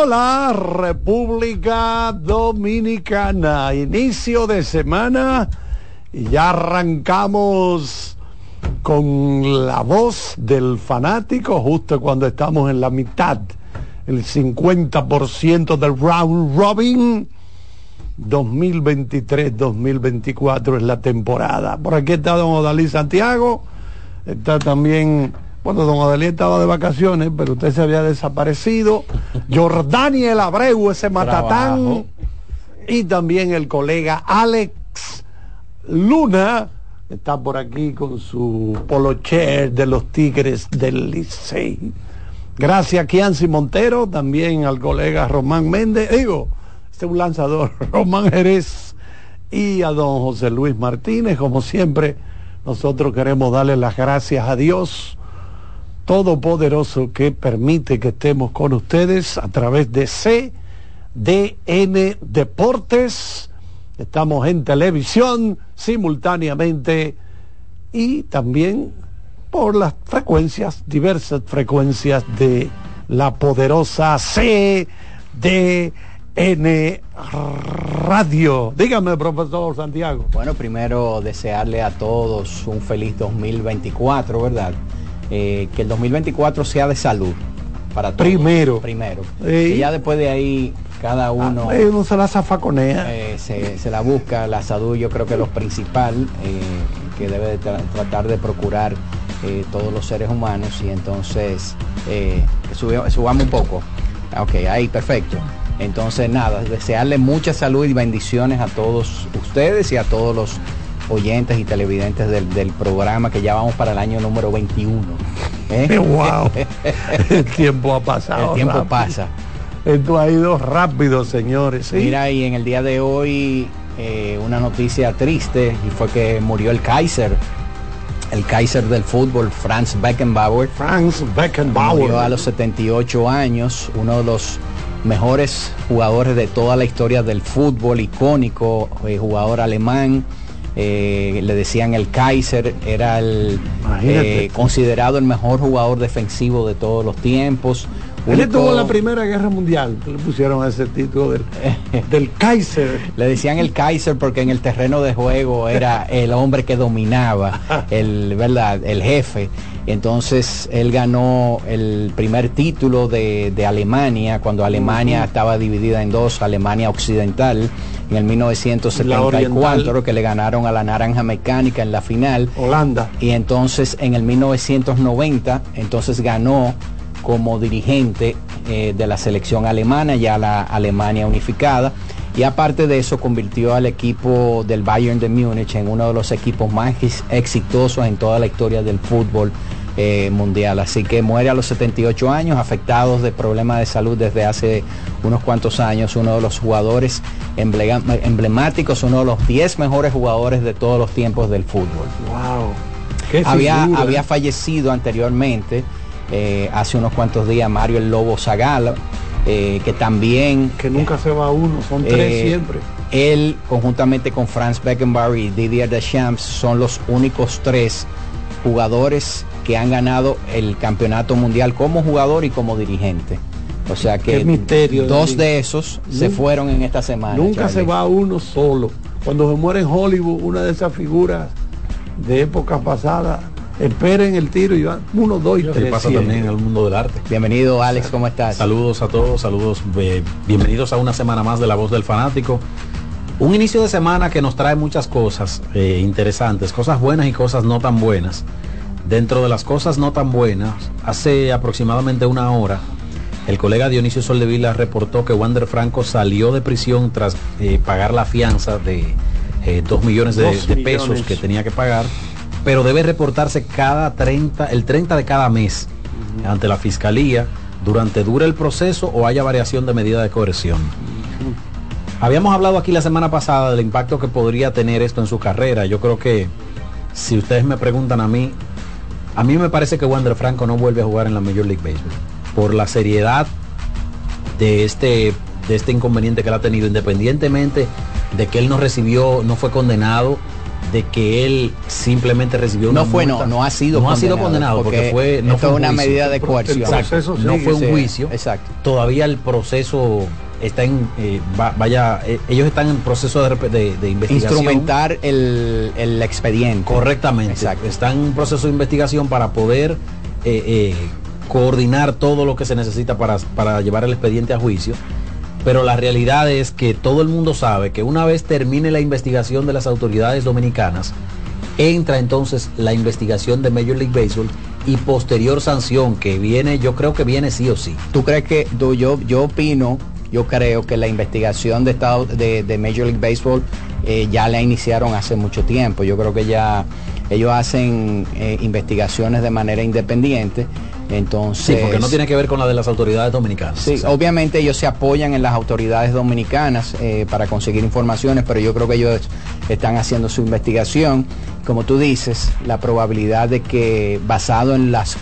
Hola República Dominicana, inicio de semana y ya arrancamos con la voz del fanático justo cuando estamos en la mitad, el 50% del round robin. 2023-2024 es la temporada. Por aquí está don Odalí Santiago, está también bueno, don Adalí estaba de vacaciones, pero usted se había desaparecido. Jordaniel Abreu, ese matatán. Y también el colega Alex Luna, está por aquí con su polocher de los Tigres del Licey. Gracias a Kianci Montero, también al colega Román Méndez, digo, este es un lanzador, Román Jerez, y a don José Luis Martínez, como siempre, nosotros queremos darle las gracias a Dios todopoderoso que permite que estemos con ustedes a través de CDN Deportes. Estamos en televisión simultáneamente y también por las frecuencias, diversas frecuencias de la poderosa CDN Radio. Dígame, profesor Santiago. Bueno, primero desearle a todos un feliz 2024, ¿verdad? Eh, que el 2024 sea de salud para todos. Primero. Primero. Y ya después de ahí cada ah, uno, eh, uno se la zafaconea. Eh, se, la busca, la salud yo creo que lo principal que debe tratar de procurar todos los seres humanos y entonces subamos un poco. Ok, ahí perfecto. Entonces nada, desearle mucha salud y bendiciones a todos ustedes y a todos los oyentes y televidentes del, programa que ya vamos para el año número 21. ¡Wow! ¿eh? el tiempo ha pasado. El tiempo pasa. Esto ha ido rápido, señores. Mira, y en el día de hoy eh, una noticia triste y fue que murió el Kaiser. El Kaiser del fútbol, Franz Beckenbauer. Franz Beckenbauer. Murió a los 78 años, uno de los mejores jugadores de toda la historia del fútbol, icónico, eh, jugador alemán eh, le decían el Kaiser, era el eh, considerado el mejor jugador defensivo de todos los tiempos. Él estuvo en la Primera Guerra Mundial, le pusieron ese título del, Kaiser. Le decían el Kaiser porque en el terreno de juego era el hombre que dominaba, el, ¿verdad? el jefe. Entonces él ganó el primer título de, Alemania, cuando Alemania estaba dividida en dos, Alemania Occidental, en el 1974, que le ganaron a la Naranja Mecánica en la final. Holanda. Y entonces en el 1990, entonces ganó como dirigente eh, de la selección alemana, ya la Alemania unificada. Y aparte de eso, convirtió al equipo del Bayern de Múnich en uno de los equipos más exitosos en toda la historia del fútbol eh, mundial. Así que muere a los 78 años, afectados de problemas de salud desde hace unos cuantos años, uno de los jugadores emblemáticos, uno de los 10 mejores jugadores de todos los tiempos del fútbol. Wow. había, había fallecido anteriormente, eh, hace unos cuantos días, Mario el Lobo Zagala, eh, que también... Que nunca se va uno, son tres siempre. Él, conjuntamente con Franz Beckenbauer y Didier Deschamps, son los únicos tres jugadores que han ganado el campeonato mundial como jugador y como dirigente. O sea que misterio, dos de esos se fueron en esta semana. Nunca se va uno solo. Cuando se muere en Hollywood, una de esas figuras de época pasada, esperen el tiro y van uno, dos y tres. pasa también en el mundo del arte. Bienvenido Alex, ¿cómo estás? Saludos a todos, saludos, eh, bienvenidos a una semana más de La Voz del Fanático. Un inicio de semana que nos trae muchas cosas eh, interesantes, cosas buenas y cosas no tan buenas. Dentro de las cosas no tan buenas, hace aproximadamente una hora, el colega Dionisio Soldevila reportó que Wander Franco salió de prisión tras eh, pagar la fianza de eh, dos millones de, pesos que tenía que pagar, pero debe reportarse cada 30, el 30 de cada mes ante la fiscalía durante dure el proceso o haya variación de medida de coerción. Habíamos hablado aquí la semana pasada del impacto que podría tener esto en su carrera. Yo creo que si ustedes me preguntan a mí, a mí me parece que Wander Franco no vuelve a jugar en la Major League Baseball por la seriedad de este, de este inconveniente que él ha tenido, independientemente de que él no recibió, no fue condenado de que él simplemente recibió una no fue multa. no no ha sido no ha sido condenado porque, fue no fue un una juicio. medida de coerción Exacto, no fue un juicio exacto. todavía el proceso está en eh, va- vaya eh, ellos están en proceso de, rep- de- de investigación instrumentar el, el expediente correctamente Exacto. están en un proceso de investigación para poder eh, coordinar todo lo que se necesita para, para llevar el expediente a juicio pero la realidad es que todo el mundo sabe que una vez termine la investigación de las autoridades dominicanas, entra entonces la investigación de Major League Baseball y posterior sanción que viene, yo creo que viene sí o sí. ¿Tú crees que yo, yo opino, yo creo que la investigación de, estado, de, de Major League Baseball eh, ya la iniciaron hace mucho tiempo? Yo creo que ya ellos hacen eh, investigaciones de manera independiente. Entonces, Sí, porque no tiene que ver con la de las autoridades dominicanas. Sí, obviamente ellos se apoyan en las autoridades dominicanas eh, para conseguir informaciones, pero yo creo que ellos están haciendo su investigación. Como tú dices, la probabilidad de que basado en las,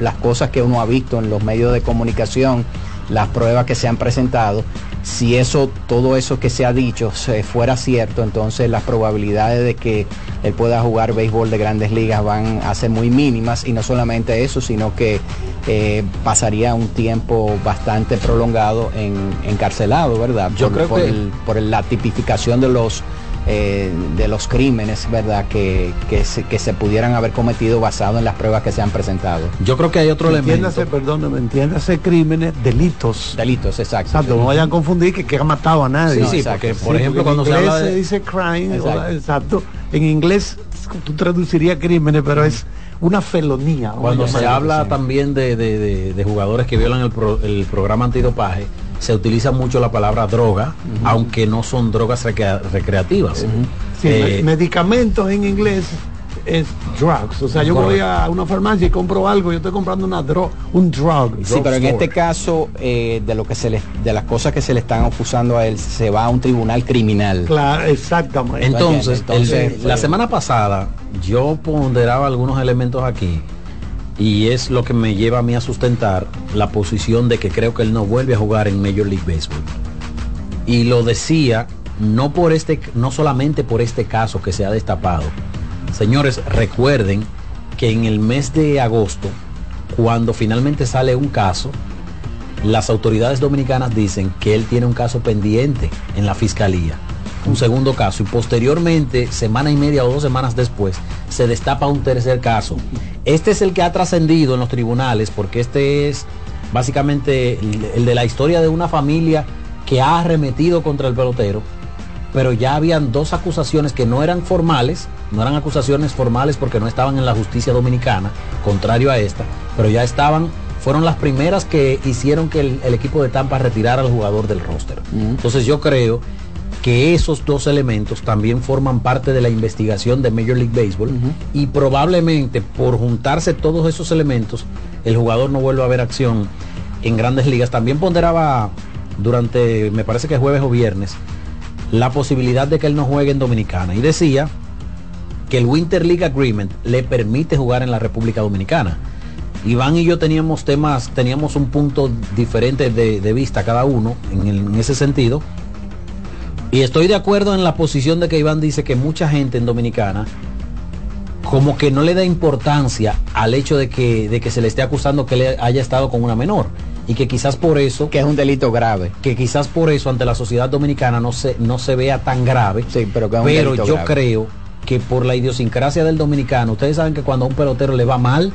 las cosas que uno ha visto en los medios de comunicación, las pruebas que se han presentado, si eso, todo eso que se ha dicho se fuera cierto, entonces las probabilidades de que él pueda jugar béisbol de grandes ligas van a ser muy mínimas y no solamente eso, sino que eh, pasaría un tiempo bastante prolongado en encarcelado, ¿verdad? Yo por, creo por que- el- por la tipificación de los eh, de los crímenes, ¿verdad? Que, que, se, que se pudieran haber cometido basado en las pruebas que se han presentado. Yo creo que hay otro elemento. Entiéndase, perdóname, entiéndase crímenes, delitos. Delitos, exacto. Exacto, no vayan a confundir que, que ha matado a nadie. Sí, sí, exacto. porque Sí, por ejemplo porque cuando en se inglés habla de... dice crime, Exacto. o- exacto. En inglés tú traducirías crímenes, pero es una felonía. Cuando se habla también de, de- de- de jugadores que violan el, pro- el programa antidopaje, se utiliza mucho la palabra droga, aunque no son drogas recrea- recreativas. Sí, Eh, me- medicamentos en inglés es drugs. O sea, yo voy a una farmacia y compro algo, yo estoy comprando una dro un drug. Sí, pero en este caso, eh, de lo que se le, de las cosas que se le están acusando a él, se va a un tribunal criminal. Claro, exactamente. Entonces, Entonces, el- la semana pasada yo ponderaba algunos elementos aquí y es lo que me lleva a mí a sustentar la posición de que creo que él no vuelve a jugar en Major League Baseball. Y lo decía no por este no solamente por este caso que se ha destapado. Señores, recuerden que en el mes de agosto cuando finalmente sale un caso las autoridades dominicanas dicen que él tiene un caso pendiente en la fiscalía, un segundo caso, y posteriormente, semana y media o dos semanas después, se destapa un tercer caso. Este es el que ha trascendido en los tribunales, porque este es básicamente el, el de la historia de una familia que ha arremetido contra el pelotero, pero ya habían dos acusaciones que no eran formales, no eran acusaciones formales porque no estaban en la justicia dominicana, contrario a esta, pero ya estaban, fueron las primeras que hicieron que el, el equipo de Tampa retirara al jugador del roster. Entonces yo creo que esos dos elementos también forman parte de la investigación de Major League Baseball y probablemente por juntarse todos esos elementos, el jugador no vuelva a ver acción en grandes ligas. También ponderaba durante, me parece que jueves o viernes, la posibilidad de que él no juegue en Dominicana. Y decía que el Winter League Agreement le permite jugar en la República Dominicana. Iván y yo teníamos temas, teníamos un punto diferente de, de vista cada uno en, el- en ese sentido. Y estoy de acuerdo en la posición de que Iván dice que mucha gente en Dominicana como que no le da importancia al hecho de que, de que se le esté acusando que le haya estado con una menor. Y que quizás por eso Que es un delito grave. que quizás por eso ante la sociedad dominicana no se, no se vea tan grave. Sí, pero que es un pero delito yo grave. creo que por la idiosincrasia del dominicano, ustedes saben que cuando a un pelotero le va mal,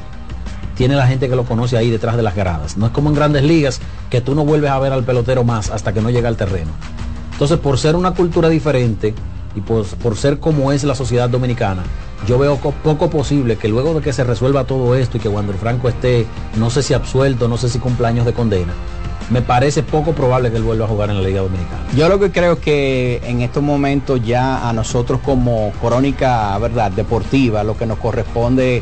tiene la gente que lo conoce ahí detrás de las gradas. No es como en grandes ligas que tú no vuelves a ver al pelotero más hasta que no llega al terreno. Entonces, por ser una cultura diferente y por, por ser como es la sociedad dominicana, yo veo co- poco posible que luego de que se resuelva todo esto y que Wander Franco esté, no sé si absuelto, no sé si cumpleaños de condena, me parece poco probable que él vuelva a jugar en la Liga Dominicana. Yo lo que creo es que en estos momentos ya a nosotros como crónica, ¿verdad? Deportiva, lo que nos corresponde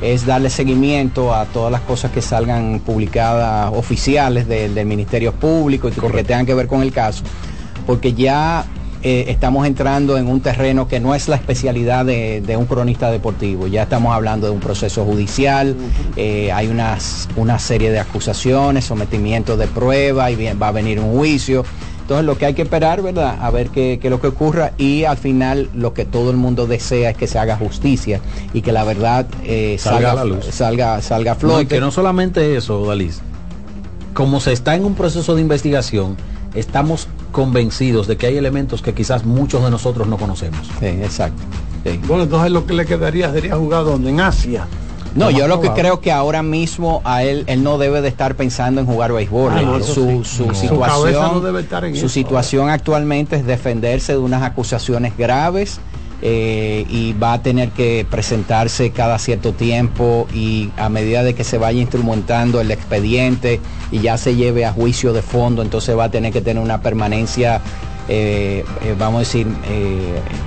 es darle seguimiento a todas las cosas que salgan publicadas oficiales del, del Ministerio Público y que tengan que ver con el caso, porque ya eh, estamos entrando en un terreno que no es la especialidad de, de un cronista deportivo, ya estamos hablando de un proceso judicial, eh, hay unas, una serie de acusaciones, sometimiento de prueba y bien- va a venir un juicio. Entonces lo que hay que esperar, ¿verdad? A ver qué, qué es lo que ocurra y al final lo que todo el mundo desea es que se haga justicia y que la verdad eh, Salga salga, a la luz. salga, salga a No, y flote. que no solamente eso, Dalis. Como se está en un proceso de investigación, estamos convencidos de que hay elementos que quizás muchos de nosotros no conocemos. Sí, exacto. Sí. Bueno, entonces lo que le quedaría sería jugar donde en Asia. No, yo lo que creo que ahora mismo a él, él no debe de estar pensando en jugar béisbol. Ah, no, su, sí. su No. Su situación, cabeza no debe estar en su eso. situación actualmente es defenderse de unas acusaciones graves eh, y va a tener que presentarse cada cierto tiempo y a medida de que se vaya instrumentando el expediente y ya se lleve a juicio de fondo, entonces va a tener que tener una permanencia eh, eh, vamos a decir,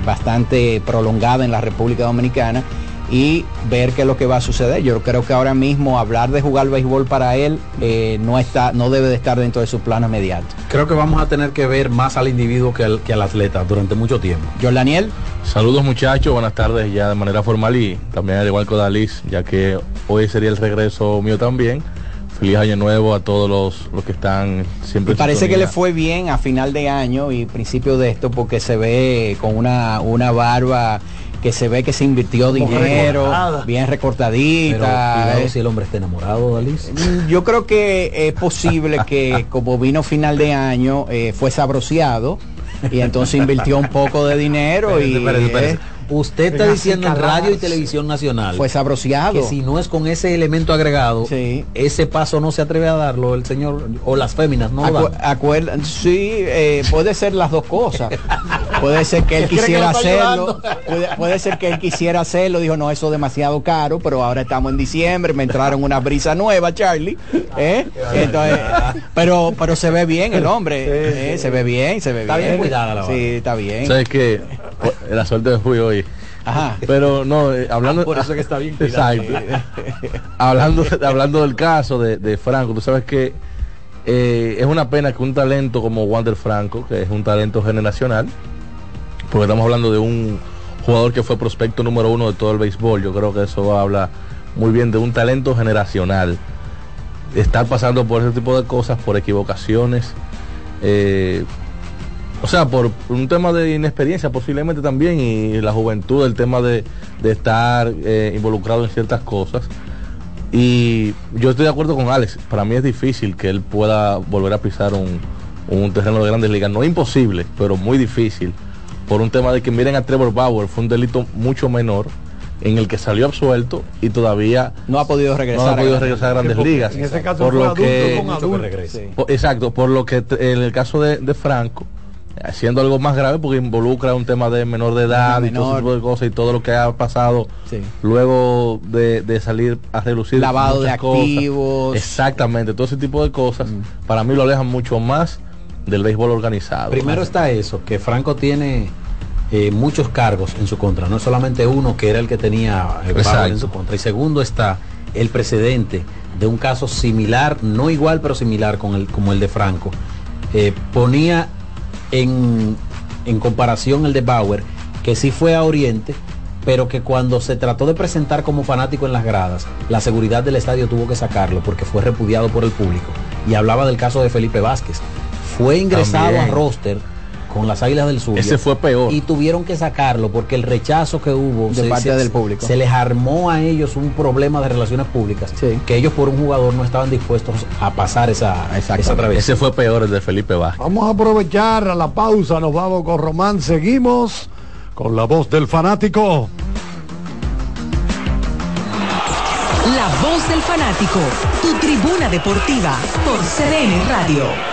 bastante prolongada en la República Dominicana y ver qué es lo que va a suceder. Yo creo que ahora mismo hablar de jugar béisbol para él eh, no está, no debe de estar dentro de su plano inmediato. Creo que vamos a tener que ver más al individuo que al, que al atleta durante mucho tiempo. John Daniel, Saludos muchachos, buenas tardes ya de manera formal y también al igual que Dalis, ya que hoy sería el regreso mío también. Feliz año nuevo a todos los, los que están siempre. y parece que le fue bien a final de año y principio de esto porque se ve con una, una barba que se ve que se invirtió Como dinero, recortada. bien Pero recortadita. cuidado eh. si el hombre está enamorado, Dalis. Mm, Yo creo que es posible que como vino final de año eh, fue sabroseado y entonces invirtió un poco de dinero y eh, Usted está diciendo en radio y televisión nacional fue sabroseado. que si no es con ese elemento agregado, Sí. ese paso no se atreve a darlo el señor o las féminas, no lo Acu- dan. acuerda- sí, eh, puede ser las dos cosas. Puede ser que él ¿Cree que quisiera hacerlo. Puede, puede ser que él quisiera hacerlo. Dijo, no, eso es demasiado caro, pero ahora estamos en diciembre, me entraron una brisa nueva, Charlie. ¿eh? Entonces, pero, pero se ve bien el hombre. ¿eh? Se ve bien, se ve Está bien cuidada la. Sí, está bien. ¿Sabes qué? La suerte de fui hoy. Ajá. Pero no, eh, hablando. Ah, por eso que está bien. Exacto. hablando, hablando del caso de, de Franco, tú sabes que eh, es una pena que un talento como Wander Franco, que es un talento generacional, porque estamos hablando de un jugador que fue prospecto número uno de todo el béisbol, yo creo que eso habla muy bien de un talento generacional. Estar pasando por ese tipo de cosas, por equivocaciones, eh, o sea, por un tema de inexperiencia posiblemente también y la juventud, el tema de, de estar eh, involucrado en ciertas cosas. Y yo estoy de acuerdo con Alex, para mí es difícil que él pueda volver a pisar un, un terreno de grandes ligas. No imposible, pero muy difícil. Por un tema de que miren a Trevor Bauer, fue un delito mucho menor en el que salió absuelto y todavía No ha podido no regresar. ha podido a- regresar a grandes ligas. en ese caso por fue lo adulto que con que adulto. regrese. Sí. por- Exacto, por lo que en el caso de, de Franco, haciendo algo más grave porque involucra un tema de menor de edad y todo ese tipo de cosas y todo lo que ha pasado Sí. luego de, de salir a relucir Lavado de cosas. activos. Exactamente, todo ese tipo de cosas para mí lo alejan mucho más del béisbol organizado. Primero está eso, que Franco tiene eh, muchos cargos en su contra, no es solamente uno que era el que tenía eh, Exacto. Bauer en su contra. Y segundo está el precedente de un caso similar, no igual pero similar con el, como el de Franco. Eh, ponía en, en comparación el de Bauer, que sí fue a Oriente, pero que cuando se trató de presentar como fanático en las gradas, la seguridad del estadio tuvo que sacarlo porque fue repudiado por el público. Y hablaba del caso de Felipe Vázquez. Fue ingresado También. a roster con las Águilas del Sur. Ese fue peor. Y tuvieron que sacarlo porque el rechazo que hubo De parte del público. se les armó a ellos un problema de relaciones públicas Sí. que ellos por un jugador no estaban dispuestos a pasar esa, esa travesía. Ese fue peor el de Felipe Vázquez. Vamos a aprovechar a la pausa, nos vamos con Román, seguimos con la voz del fanático. La voz del fanático, tu tribuna deportiva por CDN Radio.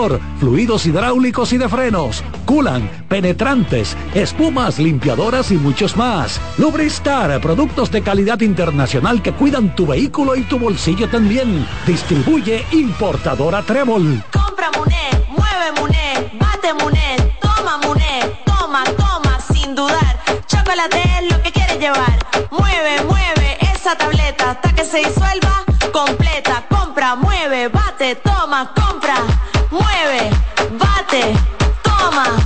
Fluidos hidráulicos y de frenos, culan, penetrantes, espumas, limpiadoras y muchos más. Lubristar, productos de calidad internacional que cuidan tu vehículo y tu bolsillo también. Distribuye importadora Trébol. Compra Muné, mueve Muné, bate Muné, toma Muné, toma, toma, sin dudar. Chocolate es lo que quieres llevar. Mueve, mueve esa tableta hasta que se disuelva completa. Compra, mueve, bate, toma, compra, mueve,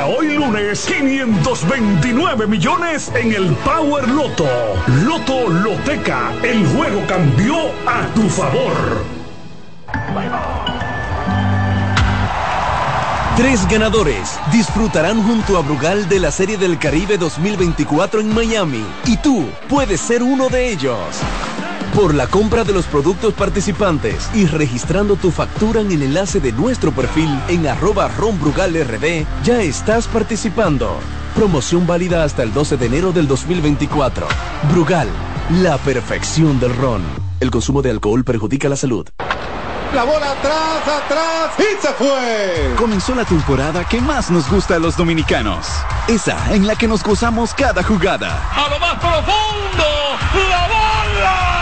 hoy lunes, 529 millones en el Power Loto. Loto Loteca, el juego cambió a tu favor. Tres ganadores disfrutarán junto a Brugal de la Serie del Caribe 2024 en Miami y tú puedes ser uno de ellos. Por la compra de los productos participantes y registrando tu factura en el enlace de nuestro perfil en arroba ronbrugalrd, ya estás participando. Promoción válida hasta el 12 de enero del 2024. Brugal, la perfección del ron. El consumo de alcohol perjudica la salud. La bola atrás, atrás y se fue. Comenzó la temporada que más nos gusta a los dominicanos. Esa en la que nos gozamos cada jugada. A lo más profundo, la bola.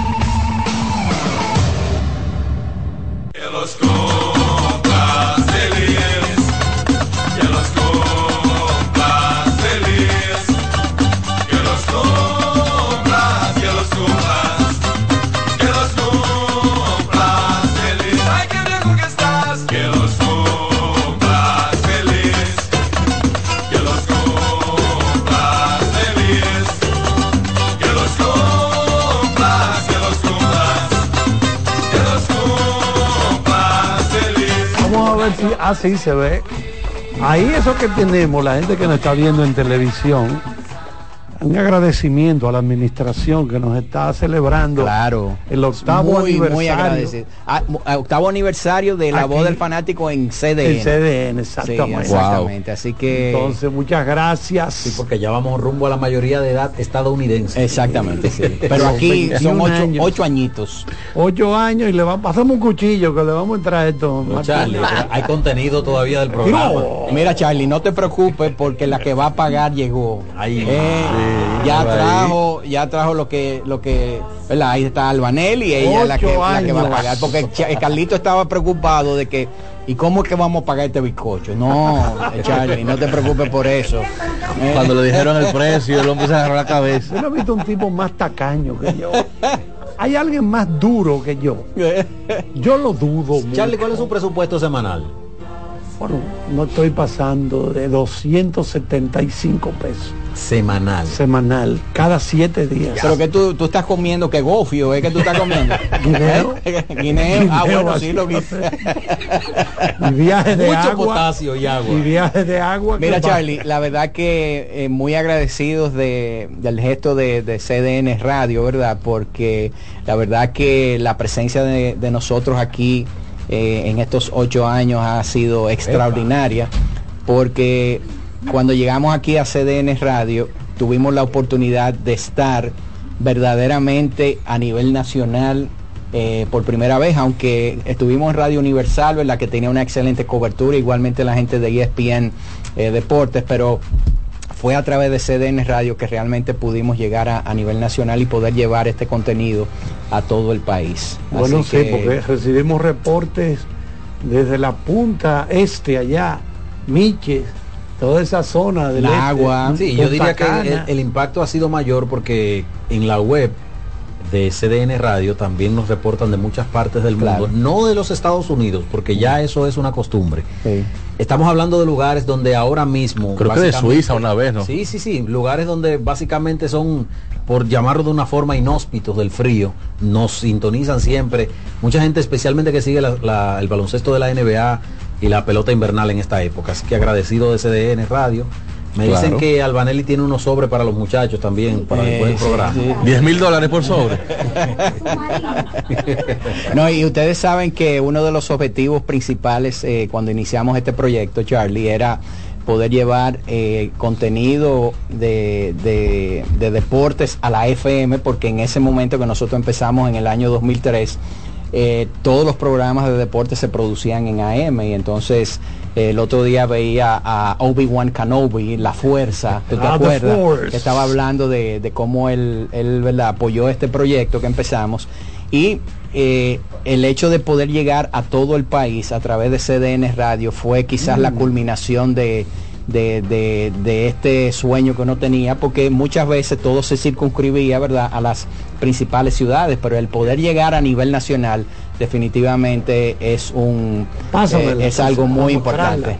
Que así se ve. Ahí eso que tenemos, la gente que nos está viendo en televisión, un agradecimiento a la administración que nos está celebrando Claro. el octavo muy, aniversario. muy agradecido. Ah, ah, octavo aniversario de la Aquí. voz del fanático en CDN. En CDN, Sí, exactamente. Así que. Entonces, muchas gracias. Sí, porque ya vamos rumbo a la mayoría de edad estadounidense. Exactamente, sí. Pero aquí 21 son ocho, años. ocho añitos. Ocho años y le vamos, pasamos un cuchillo que le vamos a entrar esto. No, Charlie, hay contenido todavía del programa. No. Mira, Charlie, no te preocupes porque la que va a pagar llegó. Ahí. Eh, Sí, ya trajo, ya trajo lo que, lo que, ¿verdad? Ahí está Albanel y ella es la que, Ocho la que va a pagar. Porque eh, Carlito estaba preocupado de que, ¿y cómo es que vamos a pagar este bizcocho? No, Charlie, no te preocupes por eso. Eh, Cuando le dijeron el precio, el hombre se agarró la cabeza. Yo no he visto un tipo más tacaño que yo. Hay alguien más duro que yo. Yo lo dudo. mucho. Charlie, ¿cuál es su presupuesto semanal? Bueno, no estoy pasando de 275 pesos Semanal. semanal, cada siete días. Pero que tú, tú estás comiendo que gofio, es que tú estás comiendo. Guineo. Guineo. Ah, Guineo bueno, sí lo vi. Y viajes de Mucho agua. potasio y agua. Y viajes de agua. Mira, va- Charlie, la verdad que eh, muy agradecidos de, del gesto de, de CDN Radio, ¿verdad? Porque la verdad que la presencia de, de nosotros aquí eh, en estos ocho años ha sido extraordinaria. porque cuando llegamos aquí a CDN Radio tuvimos la oportunidad de estar verdaderamente a nivel nacional eh, por primera vez, aunque estuvimos en Radio Universal, ¿verdad? que tenía una excelente cobertura, igualmente la gente de ESPN eh, Deportes, pero fue a través de CDN Radio que realmente pudimos llegar a, a nivel nacional y poder llevar este contenido a todo el país. Bueno, sí, que- porque recibimos reportes desde la punta este allá, Miches, toda esa zona del La este, agua. Sí, yo diría que el, impacto ha sido mayor porque en la web de CDN Radio también nos reportan de muchas partes del mundo, no de los Estados Unidos, porque ya eso es una costumbre. Sí. Estamos hablando de lugares donde ahora mismo... Creo que de Suiza una vez, ¿no? Sí, sí, sí, lugares donde básicamente son, por llamarlo de una forma, inhóspitos del frío, nos sintonizan siempre. Mucha gente, especialmente que sigue la- la- el baloncesto de la NBA y la pelota invernal en esta época. Así que agradecido de CDN Radio. Me Claro. dicen que Albanelli tiene unos sobres para los muchachos también, para Eh, después del sí, programa. sí. 10 mil dólares por sobre. No, y ustedes saben que uno de los objetivos principales eh, cuando iniciamos este proyecto, Charlie, era poder llevar eh, contenido de, de- de deportes a la FM, porque en ese momento que nosotros empezamos en el año 2003, eh, todos los programas de deportes se producían en AM y entonces eh, el otro día veía a Obi-Wan Kenobi, La Fuerza, ¿tú te Ah, acuerdas? Estaba hablando de, de cómo él, él ¿verdad? apoyó este proyecto que empezamos y eh, el hecho de poder llegar a todo el país a través de CDN Radio fue quizás la culminación de, de, de- de este sueño que uno tenía, porque muchas veces todo se circunscribía ¿verdad? a las principales ciudades, pero el poder llegar a nivel nacional definitivamente es un Pásamela, eh, es algo muy importante.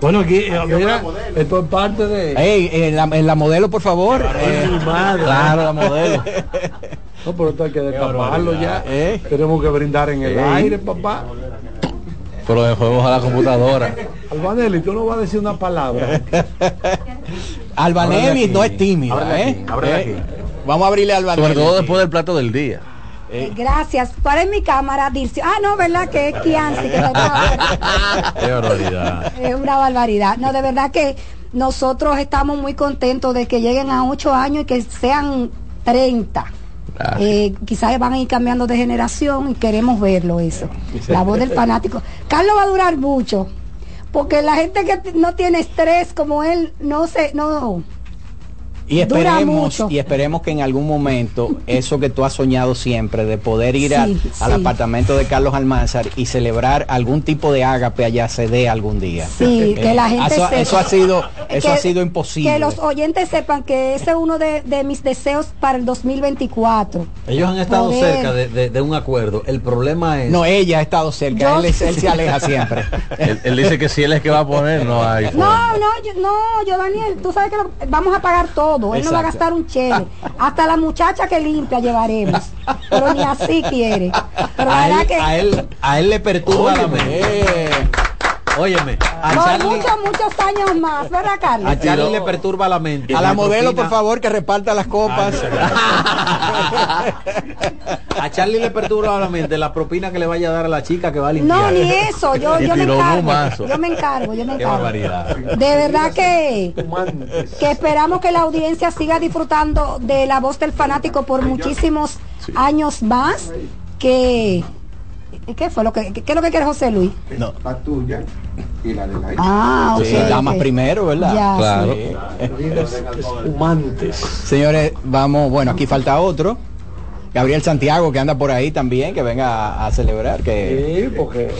Bueno, aquí, eh, mira, esto es parte de... Ey, en la, en la modelo, por favor. Eh, madre. claro, la modelo. No, pero esto hay que destaparlo ya. ¿Eh? Tenemos que brindar en el aire, papá. Pero le podemos a la computadora. Albanelli, tú no vas a decir una palabra. Albanelli no es Ábrele ¿eh? Eh, aquí. Vamos a abrirle a Albanelli. Sobre todo después del plato del día. Eh, Gracias. ¿Cuál es mi cámara? Dircio? Ah, no, ¿verdad? Que es Kianci. Que Qué barbaridad. es una barbaridad. No, de verdad que nosotros estamos muy contentos de que lleguen a 8 años y que sean 30. Eh, quizás van a ir cambiando de generación y queremos verlo eso. La voz del fanático. Carlos va a durar mucho. Porque la gente que no tiene estrés como él, no se, no, y esperemos y esperemos que en algún momento eso que tú has soñado siempre de poder ir Sí, al, apartamento de Carlos Almanzar y celebrar algún tipo de ágape allá se dé algún día. Sí, que la gente eso, sepa. eso ha sido eso Que- ha sido imposible. Que los oyentes sepan que ese es uno de, de mis deseos para el 2024. Ellos han estado Poder. cerca de, de- de un acuerdo. El problema es... no, ella ha estado cerca, Yo- él, es- él se aleja siempre. Él, él dice que si él es que va a poner, no hay. No, no, yo, no, yo Daniel, tú sabes que lo- vamos a pagar todo. Él no va a gastar un chele. Hasta la muchacha que limpia llevaremos. Pero ni así quiere. Pero la a, verdad él, que a, él, a él le perturba la mente. Óyeme, a por Charlie, muchos, muchos años más, ¿verdad, Carlos? a Charlie le perturba la mente. a la modelo, por favor, que reparta las copas. A Charlie le perturba la mente la propina que le vaya a dar a la chica que va a limpiar. No, ni eso. Yo, yo me encargo. Yo me encargo, yo me Qué encargo. barbaridad. De verdad que, que esperamos que la audiencia siga disfrutando de la voz del fanático por muchísimos años más. Que ¿qué fue lo que qué es lo que quiere José Luis? No. La tuya y la de la Ah, ok. Sí, damas primero, ¿verdad? Ya, Claro. Sí. Espumantes. Señores, vamos, bueno, aquí falta otro. Gabriel Santiago, que anda por ahí también, que venga a, a celebrar. Que... Sí, porque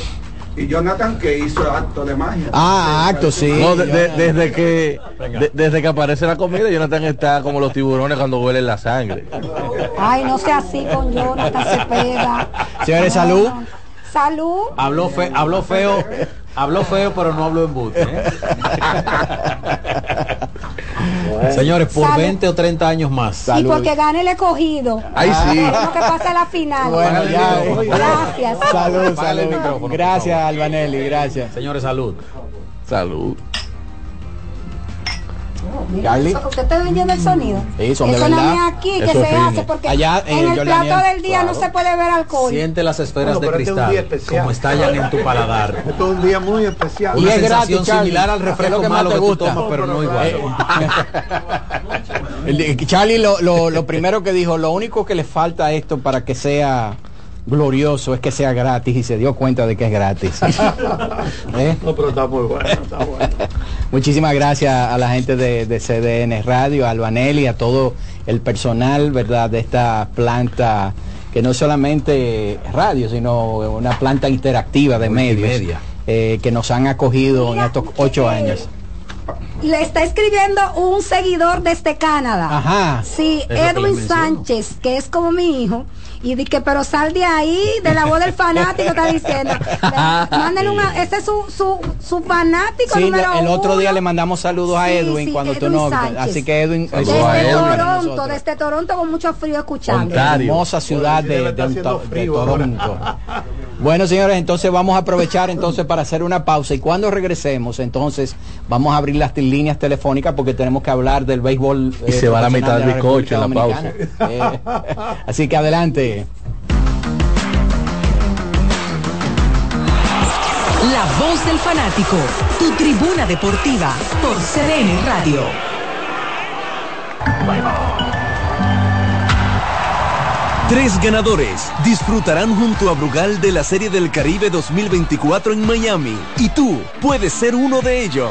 Y Jonathan que hizo acto de magia. Ah, acto, sí. No, de- desde que de- desde que aparece la comida, Jonathan está como los tiburones cuando huelen la sangre. Ay, no sea así con Jonathan Cepeda. Señores, No, salud. no. Salud. Habló, fe, habló feo, habló feo, pero no habló en buste. ¿eh? Señores, por Salud. 20 o 30 años más. Y porque gane el escogido. Ay, sí. Queremos que pase a la final. Bueno, ya. Gracias. Salud, salud. micrófono, Gracias, Albanelli, gracias. Señores, salud. Salud. Mira, Charlie. eso, ¿Usted está oyendo el sonido? Sí, son de eso no es aquí que Eso se fino. hace porque Allá en en el Jordania, plato del día no claro. se puede ver alcohol. Siente las esferas Bueno, de pero este es cristal como estallan en tu paladar. Esto es un día muy especial. Y Una es sensación gratis, similar al ¿Qué es refresco que más malo te que tú gusta? tomas, pero no igual. De- Charlie lo, lo- lo primero que dijo, lo único que le falta a esto para que sea glorioso es que sea gratis y se dio cuenta de que es gratis. ¿Eh? No, pero está muy bueno, está bueno. Muchísimas gracias a la gente de, de CDN Radio, a Albanelli, a todo el personal, ¿verdad?, de esta planta que no es solamente radio, sino una planta interactiva de medios eh, que nos han acogido en estos ocho años. Le está escribiendo un seguidor desde Canadá. Ajá. Sí, Edwin. Sánchez, que es como mi hijo. Y di que, pero sal de ahí, de la voz del fanático, está diciendo. Mándale una, ese es su, su, su fanático Sí, número el otro uno. día le mandamos saludos a Edwin sí, cuando tú Edwin no. Sánchez. Así que Edwin, a Desde Edwin, a Toronto, desde Toronto con mucho frío escuchando. Ontario. hermosa ciudad de. Toronto. Bueno, señores, entonces vamos a aprovechar entonces para hacer una pausa y cuando regresemos, entonces vamos a abrir las líneas telefónicas porque tenemos que hablar del béisbol. Y se va la mitad del de bizcocho en la Dominicana. Eh, así que adelante. La voz del fanático, tu tribuna deportiva por CDN Radio. Tres ganadores disfrutarán junto a Brugal de la Serie del Caribe 2024 en Miami y tú puedes ser uno de ellos.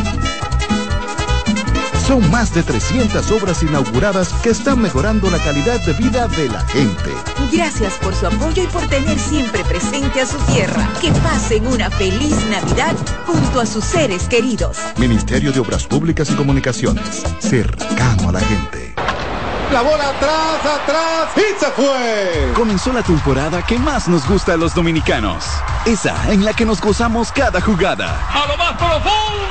Son más de 300 obras inauguradas que están mejorando la calidad de vida de la gente. Gracias por su apoyo y por tener siempre presente a su tierra. Que pasen una feliz Navidad junto a sus seres queridos. Ministerio de Obras Públicas y Comunicaciones, cercano a la gente. La bola atrás, atrás y se fue. Comenzó la temporada que más nos gusta a los dominicanos. Esa en la que nos gozamos cada jugada. A lo más profundo.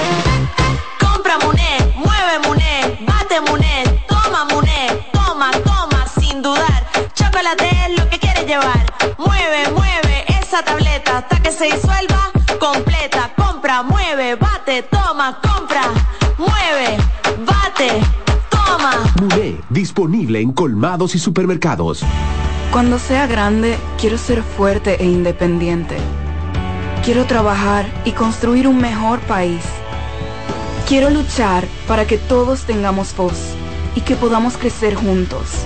Chocolate es lo que quieres llevar. Mueve, mueve esa tableta hasta que se disuelva completa. Compra, mueve, bate, toma, compra, mueve, bate, toma. Muné, disponible en colmados y supermercados. Cuando sea grande, quiero ser fuerte e independiente. Quiero trabajar y construir un mejor país. Quiero luchar para que todos tengamos voz y que podamos crecer juntos.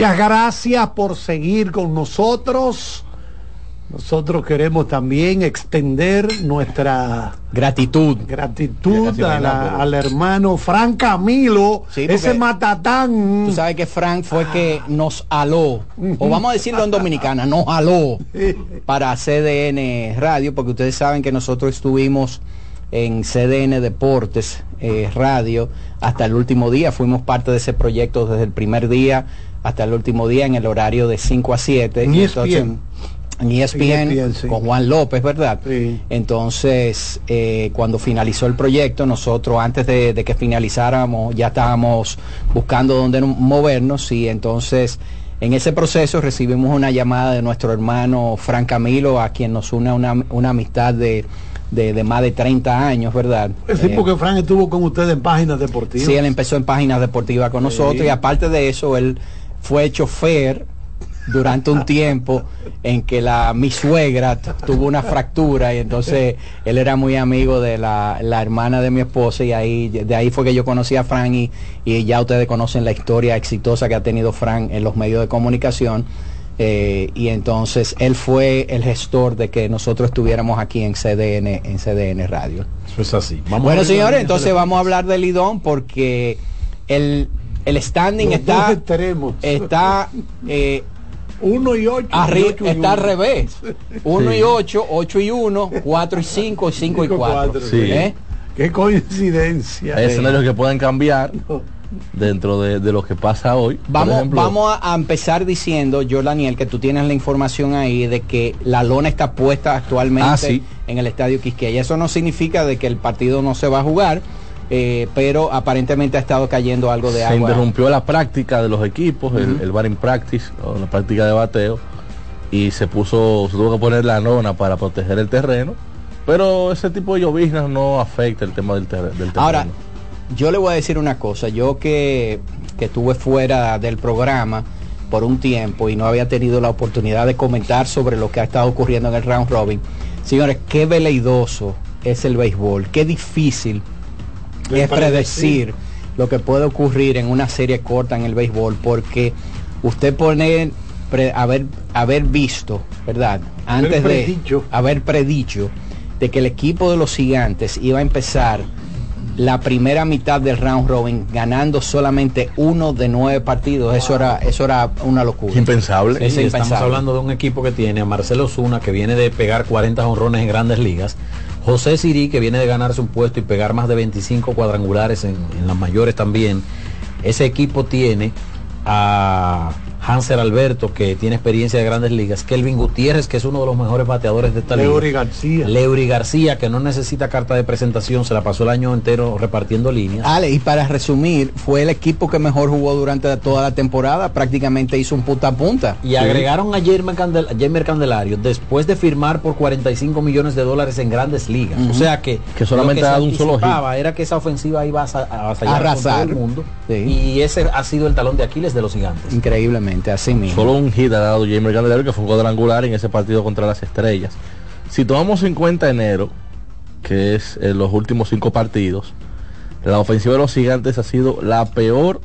Muchas gracias por seguir con nosotros. Nosotros queremos también extender nuestra gratitud, gratitud a la- al hermano Fran Camilo, Sí, ese matatán. Tú sabes que Frank fue que nos aló, o vamos a decirlo en dominicana, nos aló para CDN Radio, porque ustedes saben que nosotros estuvimos en CDN Deportes eh, Radio hasta el último día, fuimos parte de ese proyecto desde el primer día hasta el último día en el horario de 5 a 7. En Y ESPN. en E ESPN, ESPN, sí. con Juan López, ¿verdad? Entonces, eh, cuando finalizó el proyecto, nosotros antes de, de que finalizáramos ya estábamos buscando dónde no- movernos y entonces en ese proceso recibimos una llamada de nuestro hermano Fran Camilo, a quien nos une una, una amistad de, de- de más de 30 años, ¿verdad? Sí, Eh, porque Fran estuvo con ustedes en páginas deportivas. Sí, él empezó en páginas deportivas con nosotros y aparte de eso, él fue chofer durante un tiempo en que la mi suegra tuvo una fractura y entonces él era muy amigo de la, la hermana de mi esposa y ahí de ahí fue que yo conocí a Fran y, y ya ustedes conocen la historia exitosa que ha tenido Fran en los medios de comunicación eh, y entonces él fue el gestor de que nosotros estuviéramos aquí en CDN en CDN Radio. Eso es así. Vamos bueno, señores, entonces vamos a hablar del Lidón porque el, el standing Los está extremos. está eh, uno y ocho. arri- y ocho y está uno. al revés. 1 Sí. y 8, 8 y 1, 4 y 5, 5 y Cinco y 4. cuatro, sí. Qué coincidencia. Hay escenarios que pueden cambiar dentro de, de lo que pasa hoy. Vamos, ejemplo, vamos a, a empezar diciendo, yo Daniel, que tú tienes la información ahí de que la lona está puesta actualmente Ah, sí. en el estadio Quisqueya. Eso no significa de que el partido no se va a jugar, eh, pero aparentemente ha estado cayendo algo de se agua. interrumpió la práctica de los equipos, el, el batting practice, o la práctica de bateo, y se puso, se tuvo que poner la nona para proteger el terreno. Pero ese tipo de lloviznas no afecta el tema del, ter- del terreno. Ahora, yo le voy a decir una cosa, yo que, que estuve fuera del programa por un tiempo y no había tenido la oportunidad de comentar sobre lo que ha estado ocurriendo en el round robin. Señores, qué veleidoso es el béisbol, qué difícil es predecir. lo que puede ocurrir en una serie corta en el béisbol, porque usted pone pre- haber, haber visto, ¿verdad? Antes de predicho. haber predicho de que el equipo de los gigantes iba a empezar la primera mitad del round robin ganando solamente uno de nueve partidos. Eso era, eso era una locura. impensable. Es Sí, estamos impensable. hablando de un equipo que tiene a Marcelo Zuna, que viene de pegar 40 honrones en grandes ligas. José Sirí, que viene de ganarse un puesto y pegar más de 25 cuadrangulares en, en las mayores también. Ese equipo tiene a Hansel Alberto, que tiene experiencia de grandes ligas. Kelvin Gutiérrez, que es uno de los mejores bateadores de esta liga. Leury García. Leury García, que no necesita carta de presentación, se la pasó el año entero repartiendo líneas. Ale, y para resumir, fue el equipo que mejor jugó durante toda la temporada, prácticamente hizo un punta a punta. Y agregaron a Candel Jamer Candelario después de firmar por 45 millones de dólares en grandes ligas. O sea que Que solamente lo ha dado un solo hit. era que esa ofensiva iba a, a con Arrasar. todo el mundo. Sí. Y ese ha sido el talón de Aquiles de los gigantes. Increíblemente, así mismo. Solo un hit ha dado Jamer Candelario, que fue un cuadrangular en ese partido contra las estrellas. Si tomamos en cuenta enero, que es en los últimos cinco partidos, la ofensiva de los gigantes ha sido la peor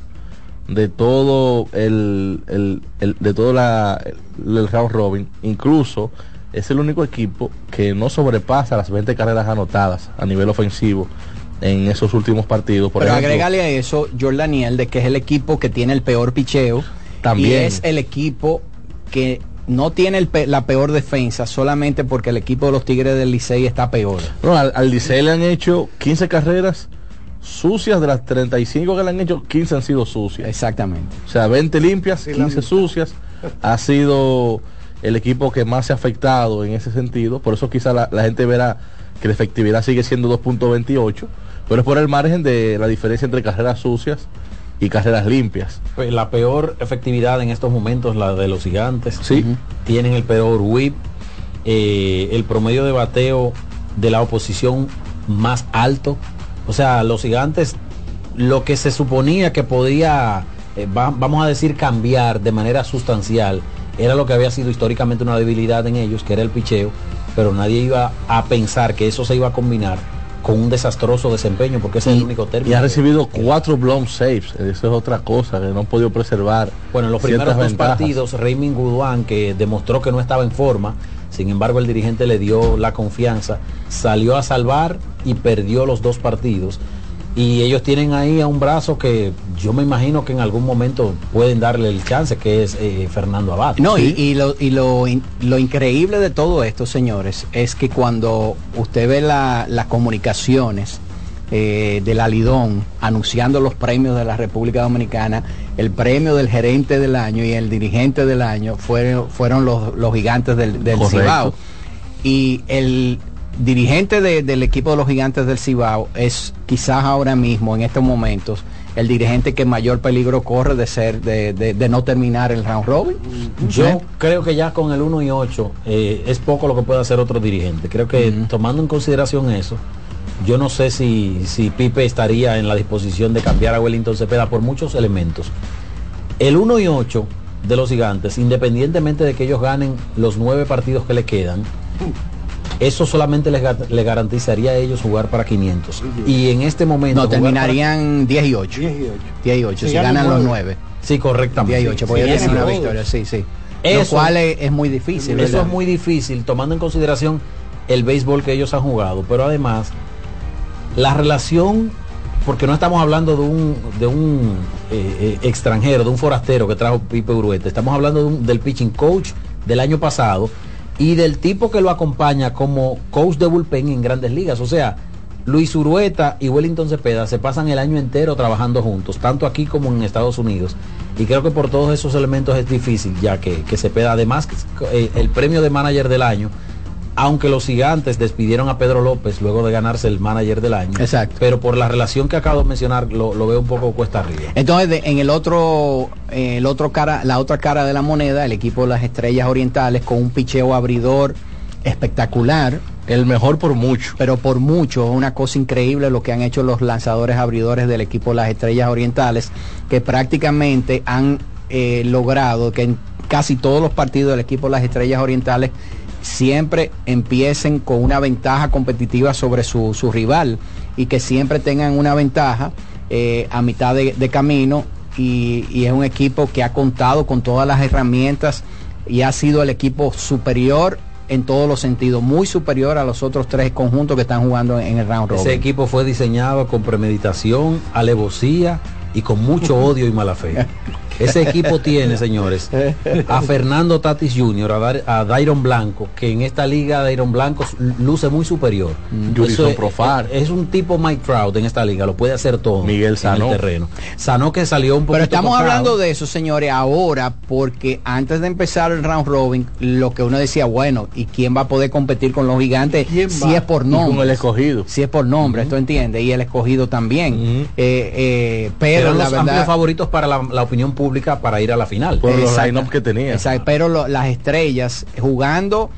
de todo el, el- el- de todo la, el, el round robin. Incluso es el único equipo que no sobrepasa las 20 carreras anotadas a nivel ofensivo en esos últimos partidos. Por Pero ejemplo, agrégale a eso, Jordaniel, de que es el equipo que tiene el peor picheo. También. Y es el equipo que no tiene el pe- la peor defensa solamente porque el equipo de los Tigres del Licey está peor. No, al, al Licey le han hecho 15 carreras sucias, de las 35 que le han hecho, 15 han sido sucias. Exactamente. O sea, 20 limpias, Sí, la 15 mitad. sucias. Ha sido el equipo que más se ha afectado en ese sentido. Por eso quizá la, la gente verá que la efectividad sigue siendo 2.28, pero es por el margen de la diferencia entre carreras sucias y carreras limpias. Pues La peor efectividad en estos momentos, la de los gigantes. Sí. Tienen el peor whip. eh, el promedio de bateo de la oposición más alto. O sea, los gigantes, lo que se suponía que podía, eh, va- vamos a decir, cambiar de manera sustancial, era lo que había sido históricamente una debilidad en ellos, que era el picheo, pero nadie iba a pensar que eso se iba a combinar con un desastroso desempeño, porque ese es el único término. Y ha que- recibido cuatro blown saves. Eso es otra cosa que no han podido preservar. Bueno, en los primeros dos ventajas. partidos, Raymond Gudouin, que demostró que no estaba en forma, sin embargo el dirigente le dio la confianza, salió a salvar y perdió los dos partidos. Y ellos tienen ahí a un brazo que yo me imagino que en algún momento pueden darle el chance, que es eh, Fernando Abad. No, y, y lo, y lo, in- lo increíble de todo esto, señores, es que cuando usted ve la- las comunicaciones eh, del Alidón anunciando los premios de la República Dominicana, el premio del gerente del año y el dirigente del año fueron, fueron los, los gigantes del, del. Cibao. Y el dirigente de- del equipo de los gigantes del Cibao es quizás ahora mismo, en estos momentos, el dirigente que mayor peligro corre de ser, de, de- de no terminar el round robin. Yo creo que ya con el 1 y 8 eh, es poco lo que puede hacer otro dirigente. Creo que tomando en consideración eso, yo no sé si, si Pipe estaría en la disposición de cambiar a Wellington Cepeda por muchos elementos. El 1 y 8 de los gigantes, independientemente de que ellos ganen los nueve partidos que le quedan, eso solamente les, les garantizaría a ellos jugar para 500. Y en este momento... No, terminarían 10 y 8. 10 y 8, si, ganan los 9. Sí, correctamente. 10 y 8, porque Sí, sí, una victoria, sí, sí. Eso- lo cual es, es muy difícil. Eso ¿verdad? es muy difícil tomando en consideración el béisbol que ellos han jugado, pero además la relación, porque no estamos hablando de un, de un eh, eh, extranjero, de un forastero que trajo Pipe Urueta, estamos hablando de un- del pitching coach del año pasado y del tipo que lo acompaña como coach de bullpen en grandes ligas. O sea, Luis Urueta y Wellington Cepeda se pasan el año entero trabajando juntos, tanto aquí como en Estados Unidos. Y creo que por todos esos elementos es difícil, ya que, Cepeda, además, eh, el premio de manager del año, aunque los gigantes despidieron a Pedro López luego de ganarse el manager del año. Exacto. Pero por la relación que acabo de mencionar, lo, lo veo un poco cuesta arriba. Entonces, de- en el otro, eh, el otro cara, la otra cara de la moneda, el equipo de las Estrellas Orientales con un picheo abridor espectacular. El mejor por mucho. Pero por mucho, una cosa increíble lo que han hecho los lanzadores abridores del equipo de las Estrellas Orientales, que prácticamente han eh, logrado que en casi todos los partidos del equipo de las Estrellas Orientales siempre empiecen con una ventaja competitiva sobre su, su rival y que siempre tengan una ventaja eh, a mitad de, de camino y, y es un equipo que ha contado con todas las herramientas y ha sido el equipo superior en todos los sentidos, muy superior a los otros tres conjuntos que están jugando en el round robin. Ese equipo fue diseñado con premeditación, alevosía y con mucho odio y mala fe. Ese equipo tiene, señores, a Fernando Tatis Jr., a, Dar- a Dairon Blanco, que en esta liga Dairon Blanco luce muy superior. Jurison Eso es- Profar. Es, es un tipo Mike Trout en esta liga, lo puede hacer todo. Miguel Sanó. En el terreno. Sanó que salió un poquito Pero estamos tocado. hablando de eso, señores, ahora, porque antes de empezar el round robin, lo que uno decía, bueno, ¿y quién va a poder competir con los gigantes si es por nombre? con el escogido. Si es por nombre, esto entiende, y el escogido también. Eh, eh, pero la los verdad. amplios favoritos para la, la opinión pública para ir a la final. Por los line-up que tenía. Exacto, pero lo- las estrellas jugando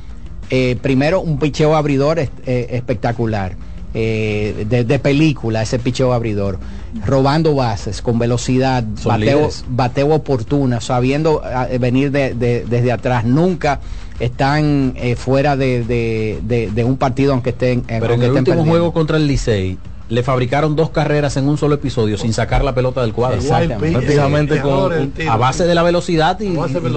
eh, primero un picheo abridor es- eh, espectacular. eh, de, de película ese picheo abridor robando bases con velocidad bateo, bateo oportuna sabiendo ah, venir de- de- desde atrás nunca están eh, fuera de, un partido aunque estén Pero en el último perdiendo. juego contra el Licey le fabricaron dos carreras en un solo episodio sin sacar la pelota del cuadro. Exactamente. Prácticamente con, a base de la velocidad y,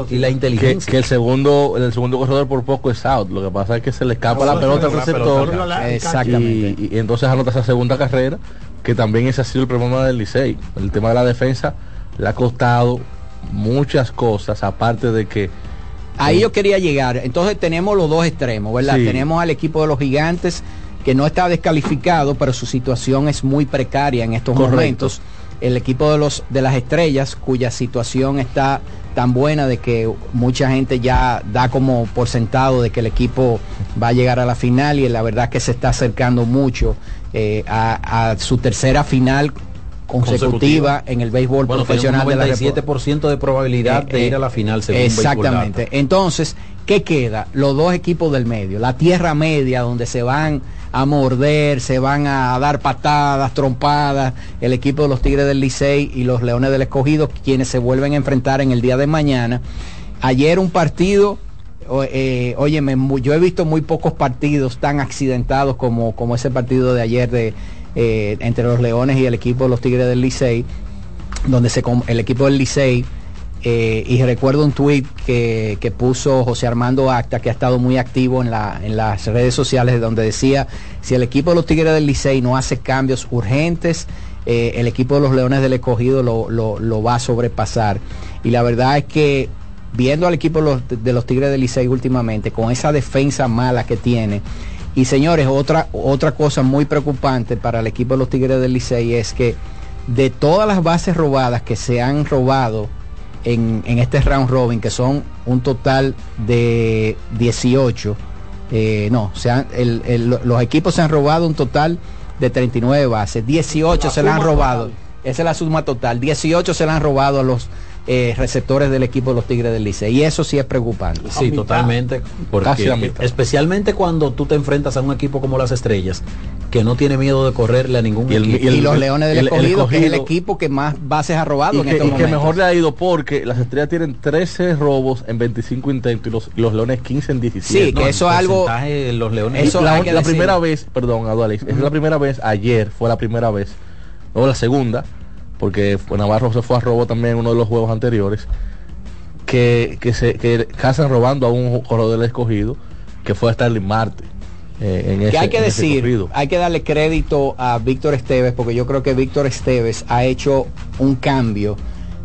y la inteligencia. que el segundo el segundo corredor por poco es out lo que pasa es que se le escapa la pelota al receptor la- Exactamente. y, y entonces anota esa segunda carrera que también ese ha sido el problema del Licey el tema de la defensa le ha costado muchas cosas aparte de que Ahí yo quería llegar. Entonces tenemos los dos extremos, ¿verdad? Sí. Tenemos al equipo de los gigantes que no está descalificado, pero su situación es muy precaria en estos Correcto. momentos. El equipo de los de las estrellas, cuya situación está tan buena de que mucha gente ya da como por sentado de que el equipo va a llegar a la final y la verdad que se está acercando mucho eh, a, a su tercera final consecutiva, en el béisbol Bueno, profesional un de la. 97% de probabilidad de Eh, ir a la final según Exactamente. Entonces, ¿qué queda? Los dos equipos del medio, la tierra media donde se van a morder, se van a dar patadas, trompadas, el equipo de los Tigres del Licey y los Leones del Escogido, quienes se vuelven a enfrentar en el día de mañana. Ayer un partido eh, óyeme, yo he visto muy pocos partidos tan accidentados como, como ese partido de ayer de eh, entre los Leones y el equipo de los Tigres del Licey, donde se el equipo del Licey eh, y recuerdo un tuit que, que puso José Armando Acta, que ha estado muy activo en, la, en las redes sociales, donde decía, si el equipo de los Tigres del Licey no hace cambios urgentes, eh, el equipo de los Leones del Escogido lo, lo- va a sobrepasar. Y la verdad es que viendo al equipo de los, de los Tigres del Licey últimamente, con esa defensa mala que tiene, y señores, otra, otra cosa muy preocupante para el equipo de los Tigres del Licey es que de todas las bases robadas que se han robado en, en este round robin, que son un total de 18, eh, no, se han- el- el- los equipos se han robado un total de 39 bases, 18 La se la han robado, total. esa es la suma total, 18 se la han robado a los eh, receptores del equipo de los Tigres del Licey, y eso sí es preocupante. Sí, totalmente. Casi la Porque mitad. especialmente cuando tú te enfrentas a un equipo como las Estrellas, que no tiene miedo de correrle a ningún Y el- equipo. y el- y los Leones del el- el Escogido, que es el equipo que más bases ha robado y en que, estos y que momentos. mejor le ha ido porque las estrellas tienen 13 robos en 25 intentos y los, y los leones 15 en 17. Sí, que eso es algo- los leones Eso la, que primera vez, perdón, Adualex, es la primera vez, ayer fue la primera vez, luego la segunda, porque Navarro se fue a robo también en uno de los juegos anteriores, que, que se que casan robando a un corredor del escogido, que fue a Starling Marte. eh, en que ese- hay que decir, hay que darle crédito a Víctor Esteves, porque yo creo que Víctor Esteves ha hecho un cambio,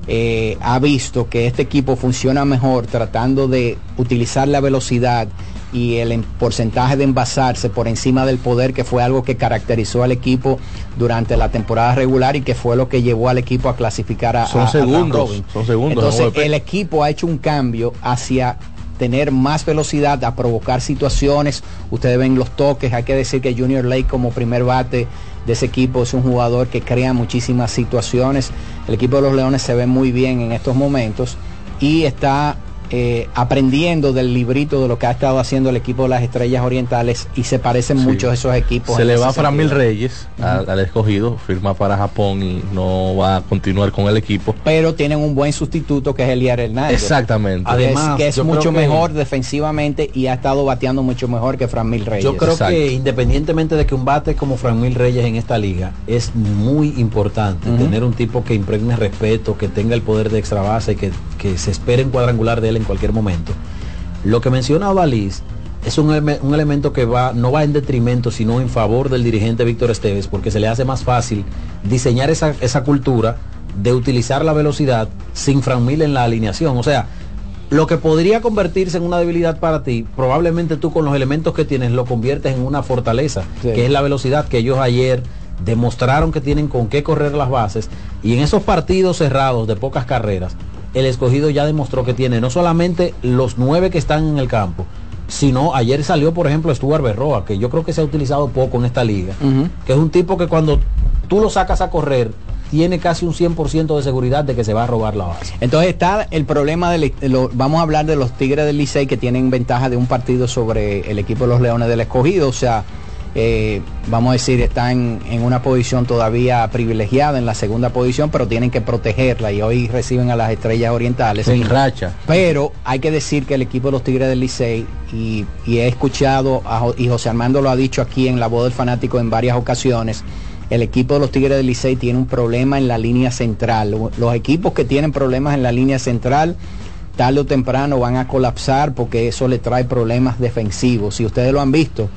eh, ha visto que este equipo funciona mejor tratando de utilizar la velocidad y el en- porcentaje de envasarse por encima del poder, que fue algo que caracterizó al equipo durante la temporada regular y que fue lo que llevó al equipo a clasificar a Son a- segundos, son segundos, Entonces, el equipo ha hecho un cambio hacia tener más velocidad, a provocar situaciones. Ustedes ven los toques, hay que decir que Junior Lake como primer bate de ese equipo es un jugador que crea muchísimas situaciones. El equipo de los Leones se ve muy bien en estos momentos y está eh, aprendiendo del librito de lo que ha estado haciendo el equipo de las Estrellas Orientales y se parecen Sí. mucho esos equipos. Se le va a Framil sentido. Reyes al, al escogido, firma para Japón y no va a continuar con el equipo. Pero tienen un buen sustituto que es Eliar Hernández. Exactamente. Es- Además, que es mucho que- mejor defensivamente y ha estado bateando mucho mejor que Fran Mil Reyes. Yo creo Exacto. que independientemente de que un bate como Franmil Reyes en esta liga es muy importante tener un tipo que impregne respeto, que tenga el poder de extra base, que, que se espere en cuadrangular de él en cualquier momento. Lo que menciona Valís es un, un elemento que va, no va en detrimento, sino en favor del dirigente Víctor Esteves, porque se le hace más fácil diseñar esa, esa cultura de utilizar la velocidad sin Franmil en la alineación. O sea, lo que podría convertirse en una debilidad para ti, probablemente tú con los elementos que tienes lo conviertes en una fortaleza, Sí. que es la velocidad que ellos ayer demostraron que tienen con qué correr las bases y en esos partidos cerrados de pocas carreras, el escogido ya demostró que tiene no solamente los nueve que están en el campo, sino ayer salió por ejemplo Stuart Berroa, que yo creo que se ha utilizado poco en esta liga, que es un tipo que cuando tú lo sacas a correr, tiene casi un 100% de seguridad de que se va a robar la base. Entonces está el problema de lo- vamos a hablar de los Tigres del Licey que tienen ventaja de un partido sobre el equipo de los Leones del Escogido, o sea, eh, vamos a decir, están en una posición todavía privilegiada en la segunda posición, pero tienen que protegerla y hoy reciben a las Estrellas Orientales. En racha. Pero hay que decir que el equipo de los Tigres del Licey, y, y he escuchado, a y José Armando lo ha dicho aquí en La Voz del Fanático en varias ocasiones, el equipo de los Tigres del Licey tiene un problema en la línea central. Los equipos que tienen problemas en la línea central, tarde o temprano van a colapsar porque eso le trae problemas defensivos. Si ustedes lo han visto,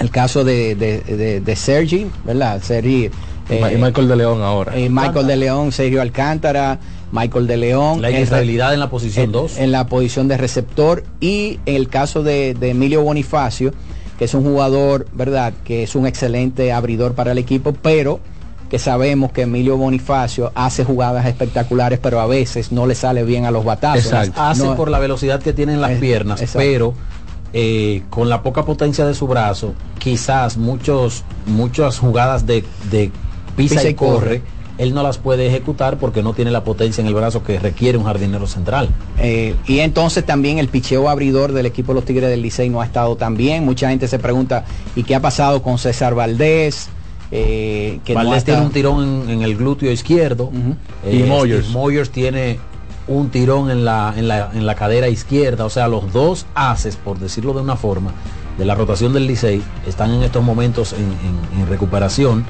el caso de, de, de- de Sergi, ¿verdad? Sergi. Y y Michael de León ahora. eh, Michael de León, Sergio Alcántara, Michael de León. La en- inestabilidad en la posición en- 2. En la posición de receptor y en el caso de, de Emilio Bonifacio, que es un jugador, ¿verdad? Que es un excelente abridor para el equipo, pero que sabemos que Emilio Bonifacio hace jugadas espectaculares, pero a veces no le sale bien a los batazos. Hace No- por la velocidad que tienen las Es- piernas, exacto. pero eh, con la poca potencia de su brazo, quizás muchos, muchas jugadas de, de pisa, Pisa y y corre, corre. él no las puede ejecutar porque no tiene la potencia en el brazo que requiere un jardinero central. Eh, y entonces también el picheo abridor del equipo de los Tigres del Licey no ha estado tan bien. Mucha gente se pregunta, ¿y qué ha pasado con César Valdés? Eh, que no Valdés tiene un tirón en, en el glúteo izquierdo. Eh, Y Moyers. Moyers tiene un tirón en la, en la, en la cadera izquierda. O sea, los dos haces, por decirlo de una forma, de la rotación del Licey están en estos momentos en, en- en recuperación.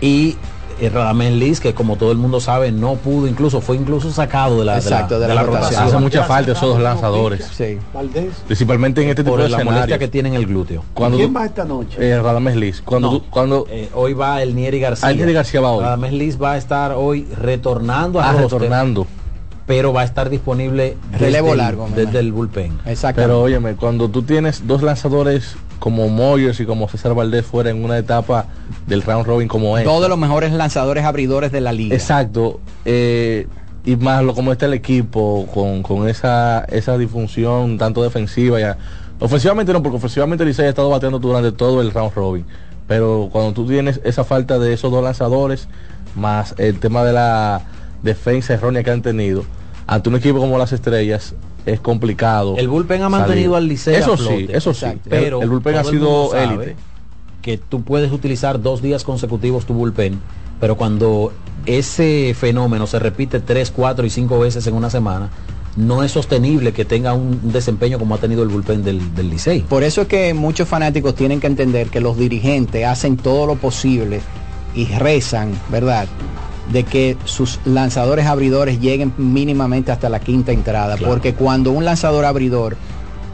Y eh, Radamés Liz, que como todo el mundo sabe, no pudo, incluso fue incluso sacado de la, Exacto, de la rotación. Hace mucha falta esos dos lanzadores. Sí. Principalmente en este tipo por de la molestia escenarios. que tiene en el glúteo. Cuando ¿Quién tú- va esta noche? eh, Radamés Liz. Cuando, No. tú- cuando Eh, hoy va el Nieri García. Ah, el Nieri García va hoy. Radamés Liz va a estar hoy retornando a ah, retornando. Pero va a estar disponible Relevo desde el- largo, desde el bullpen. Exacto. Pero óyeme, cuando tú tienes dos lanzadores como Moyers y como César Valdés fuera en una etapa del round robin como es. Todos los mejores lanzadores abridores de la liga. Exacto. eh, y más lo como está el equipo, con, con esa, esa disfunción tanto defensiva ya. Ofensivamente no, porque ofensivamente Licey ha estado bateando durante todo el round robin. Pero cuando tú tienes esa falta de esos dos lanzadores, más el tema de la defensa errónea que han tenido, ante un equipo como las estrellas, es complicado. El bullpen ha salir. mantenido al Licey a Eso flote. sí, eso sí. Exacto. Pero Pero el, bullpen ha sido élite. que tú puedes utilizar dos días consecutivos tu bullpen, pero cuando ese fenómeno se repite tres, cuatro y cinco veces en una semana, no es sostenible que tenga un desempeño como ha tenido el bullpen del, del Licey. Por eso es que muchos fanáticos tienen que entender que los dirigentes hacen todo lo posible y rezan, ¿verdad? De que sus lanzadores abridores lleguen mínimamente hasta la quinta entrada. Claro. Porque cuando un lanzador abridor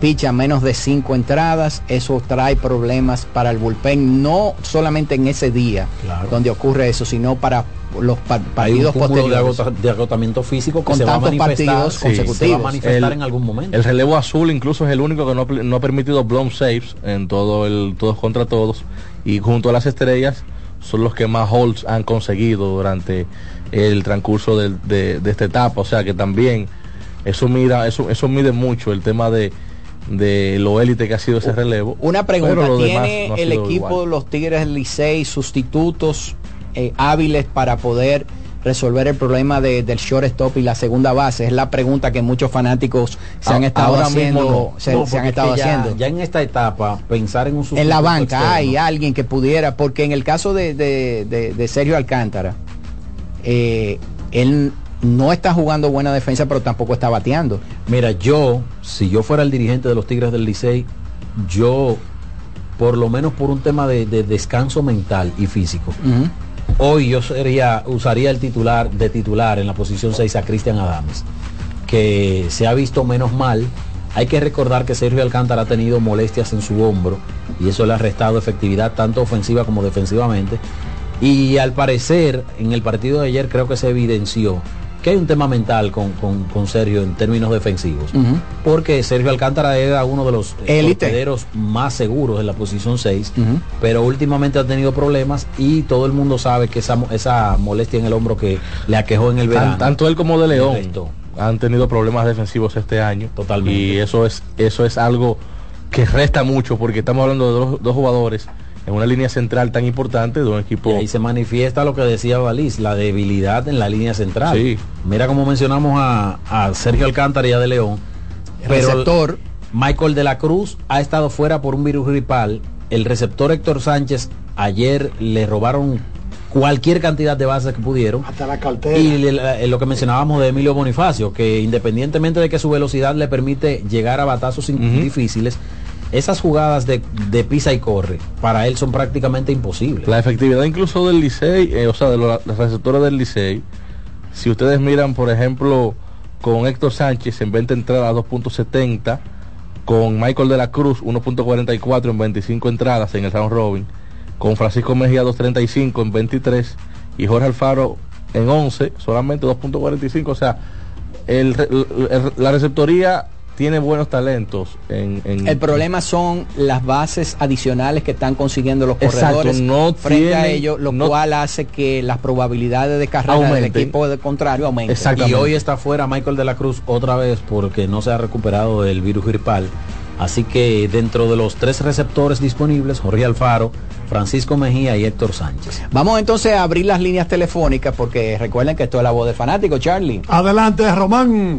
picha menos de cinco entradas, eso trae problemas para el bullpen, no solamente en ese día Claro. donde ocurre eso, sino para los pa- Hay un partidos de, posteriores. agota- de agotamiento físico que Con se va a tantos manifestar, partidos sí, se va a consecutivos. manifestar El- en algún momento. El relevo azul incluso es el único que no, no ha permitido blown saves en todo el todos contra todos y junto a las estrellas son los que más holds han conseguido durante el transcurso del- de, de esta etapa. O sea que también eso mira, eso, eso mide mucho el tema de, de lo élite que ha sido ese relevo. Una pregunta, ¿tiene no el equipo igual. de los Tigres Licey sustitutos eh, hábiles para poder resolver el problema de- del shortstop y la segunda base? Es la pregunta que muchos fanáticos se han estado ahora mismo haciendo, no. se, No, se han estado es que ya- haciendo. Ya en esta etapa, pensar en un en la banca externo, hay alguien que pudiera, porque en el caso de, de- de- de Sergio Alcántara, eh, él no está jugando buena defensa, pero tampoco está bateando. Mira, yo, si yo fuera el dirigente de los Tigres del Licey, yo, por lo menos por un tema de, de descanso mental y físico, hoy yo usaría el titular de titular en la posición 6 a Cristian Adames, que se ha visto menos mal. Hay que recordar que Sergio Alcántara ha tenido molestias en su hombro y eso le ha restado efectividad tanto ofensiva como defensivamente. Y al parecer, en el partido de ayer creo que se evidenció que hay un tema mental con, con- con Sergio en términos defensivos. Porque Sergio Alcántara era uno de los torpederos más seguros en la posición 6, Ujú. pero últimamente ha tenido problemas y todo el mundo sabe que esa, esa molestia en el hombro que le aquejó en el Tan- verano. tanto él como de León han tenido problemas defensivos este año. Totalmente. Y eso es, eso es algo que resta mucho porque estamos hablando de dos, dos jugadores en una línea central tan importante de un equipo. Y ahí se manifiesta lo que decía Valís, la debilidad en la línea central. Sí. Mira cómo mencionamos a, a Sergio Alcántara y a De León. Pero Receptor. Michael de la Cruz ha estado fuera por un virus gripal. El receptor Héctor Sánchez ayer le robaron cualquier cantidad de bases que pudieron. Hasta la cartera. Y le- la- lo que mencionábamos de Emilio Bonifacio, que independientemente de que su velocidad le permite llegar a batazos difíciles, esas jugadas de, de pisa y corre para él son prácticamente imposibles. La efectividad incluso del Licey, eh, o sea, de los, los receptores del Licey, si ustedes miran, por ejemplo, con Héctor Sánchez en 20 entradas 2.70, con Michael de la Cruz 1.44 en 25 entradas en el round robin, con Francisco Mejía 2.35 en 23 y Jorge Alfaro en 11, solamente 2.45, o sea, el el- la receptoría tiene buenos talentos en, en- El problema son las bases adicionales que están consiguiendo los Exacto, corredores no frente a ellos, lo no- cual hace que las probabilidades de carrera del Aumenten. equipo de contrario aumenten. Y hoy está fuera Michael de la Cruz otra vez porque no se ha recuperado del virus gripal. Así que dentro de los tres receptores disponibles, Jorge Alfaro, Francisco Mejía y Héctor Sánchez. Vamos entonces a abrir las líneas telefónicas porque recuerden que esto es la voz del fanático, Charlie. Adelante, Román.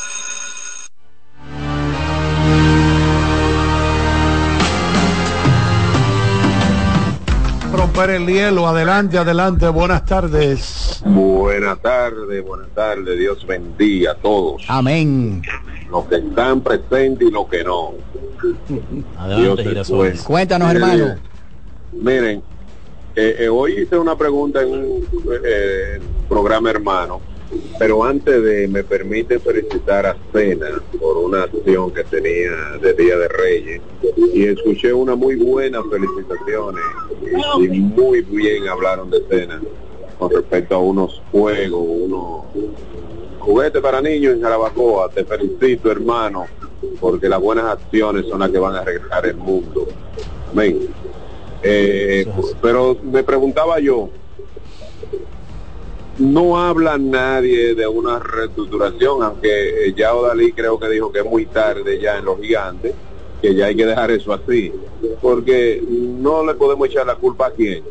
Romper el hielo, adelante, adelante, buenas tardes. Buenas tardes, buenas tardes, Dios bendiga a todos. Amén. Los que están presentes y los que no. Adelante, Dios es Girasol. bueno. Cuéntanos, Eh, hermano. Miren, eh, eh, hoy hice una pregunta en un eh, programa hermano, pero antes de me permite felicitar a Cena por una acción que tenía de Día de Reyes y escuché una muy buena felicitaciones y, y muy bien hablaron de Cena con respecto a unos juegos, unos juguetes para niños en Jarabacoa. Te felicito hermano, porque las buenas acciones son las que van a arreglar el mundo. Amén. Eh, pero me preguntaba yo, no habla nadie de una reestructuración, aunque eh, ya Odalí creo que dijo que es muy tarde ya en los gigantes, que ya hay que dejar eso así, porque no le podemos echar la culpa a quién,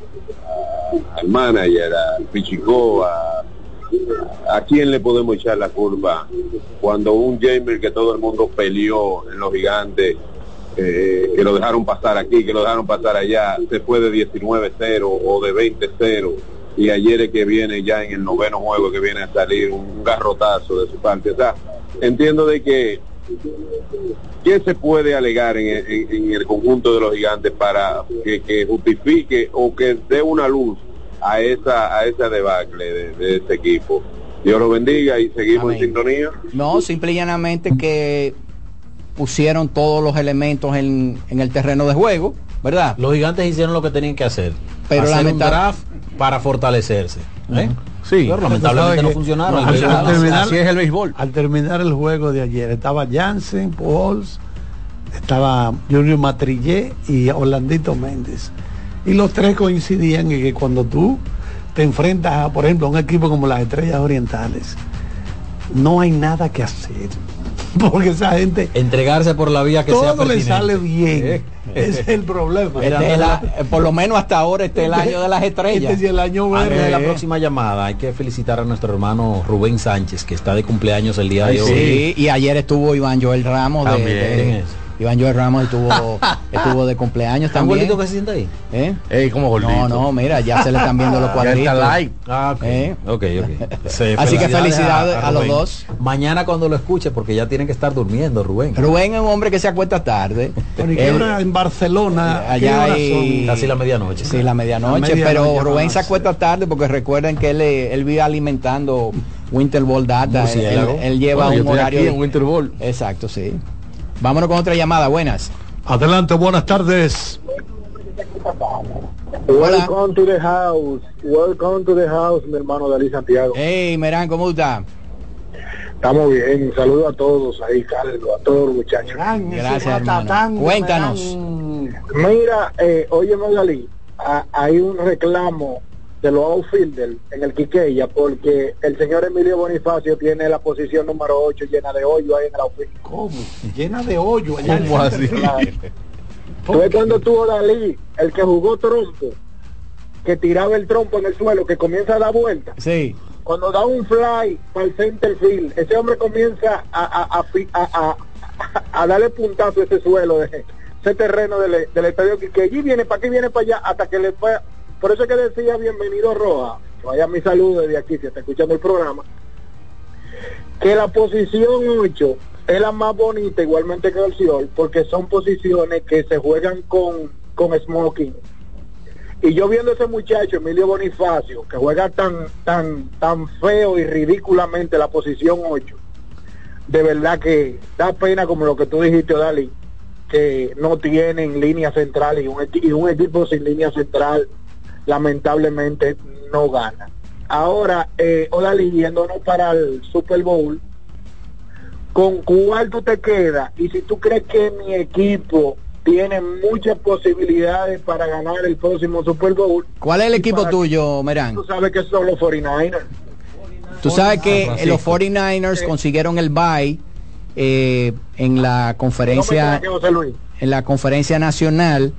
al manager, al Pichicó, a, a quién le podemos echar la culpa cuando un Jamer que todo el mundo peleó en los gigantes eh, que lo dejaron pasar aquí, que lo dejaron pasar allá, se fue de 19-0 o de 20-0 y ayer es que viene ya en el noveno juego que viene a salir un garrotazo de su parte. O sea, entiendo de que ¿qué se puede alegar en, en- en el conjunto de los gigantes para que, que justifique o que dé una luz a esa a esa debacle de, de este equipo? Dios lo bendiga y seguimos en sintonía. No, simple y llanamente que pusieron todos los elementos en, en el terreno de juego, ¿verdad? Los gigantes hicieron lo que tenían que hacer. Pero hacer un draft para fortalecerse. ¿eh? Sí, Pero lamentablemente no funcionaron. Al, terminar, así es el béisbol. Al terminar el juego de ayer, estaba Jansen, Pujols, estaba Junior Matrillé y Orlandito Méndez. Y los tres coincidían en que cuando tú te enfrentas a, por ejemplo, a un equipo como las Estrellas Orientales, no hay nada que hacer. Porque esa gente Entregarse por la vía que sea todo le pertinente. sale bien. Ese es el problema. Este es la- eh, por lo menos hasta ahora este es el año de las estrellas. Este es el año Antes verde. de la próxima llamada, hay que felicitar a nuestro hermano Rubén Sánchez, que está de cumpleaños el día de hoy. Sí, y ayer estuvo Iván Joel Ramos de, También. de-. Iván Joel Ramos estuvo, estuvo de cumpleaños ¿Tan también. gordito que se siente ahí? ¿Eh? Ey, como gordito. No, no, mira, ya se le están viendo los Ya cuadritos. está. Ah, ok. ¿Eh? Ok, ok. Así que felicidades a los dos. Mañana cuando lo escuche, porque ya tienen que estar durmiendo, Rubén. Rubén es un hombre que se acuesta tarde. Bueno, ¿y qué Él- hora en Barcelona? ¿Qué allá hay son? Casi la medianoche. Sí, la medianoche, La medianoche pero Rubén se acuesta tarde porque recuerden que él, eh, él vive alimentando Winter Ball Data. Él, lleva Bueno, yo un estoy horario. aquí en Winter Ball. Exacto, sí. Vámonos con otra llamada, buenas. Adelante, buenas tardes. Welcome to the house. Welcome to the house, mi hermano Dalí Santiago. Hey, Merán, ¿cómo está? Estamos bien. Saludo a todos ahí, Carlos, a todos los muchachos. Gracias, hermano. Cuéntanos. Mira, eh, oye, Dalí, a- hay un reclamo de los outfielders en el Quiqueya porque el señor Emilio Bonifacio tiene la posición número 8 llena de hoyo ahí en el outfield. ¿Cómo? Llena de hoyo. allá en ¿Cómo el así? Fue cuando tuvo Dalí, el que jugó trompo, que tiraba el trompo en el suelo, que comienza a dar vuelta. Sí. Cuando da un fly para el center field, ese hombre comienza a, a, a, a- a- a darle puntazo a ese suelo, de, ese terreno del, del estadio, que, que allí viene, para aquí viene para allá, hasta que le fue. Por eso es que decía bienvenido Roja, vaya mi saludo desde aquí, si está escuchando el programa, que la posición 8 es la más bonita, igualmente que el Ciol, porque son posiciones que se juegan con, con smoking. Y yo viendo ese muchacho, Emilio Bonifacio, que juega tan, tan, tan feo y ridículamente la posición 8, de verdad que da pena como lo que tú dijiste, Dali, que no tienen línea central y un equipo sin línea central lamentablemente no gana. Ahora, eh, Odalí, yéndonos para el Super Bowl, ¿con cuál tú te quedas? Y si tú crees que mi equipo tiene muchas posibilidades para ganar el próximo Super Bowl, ¿Cuál es el equipo tuyo, Merán? tú sabes que son los 49ers. Tú sabes que San los Francisco. 49ers consiguieron el bye eh, en la conferencia en la conferencia nacional.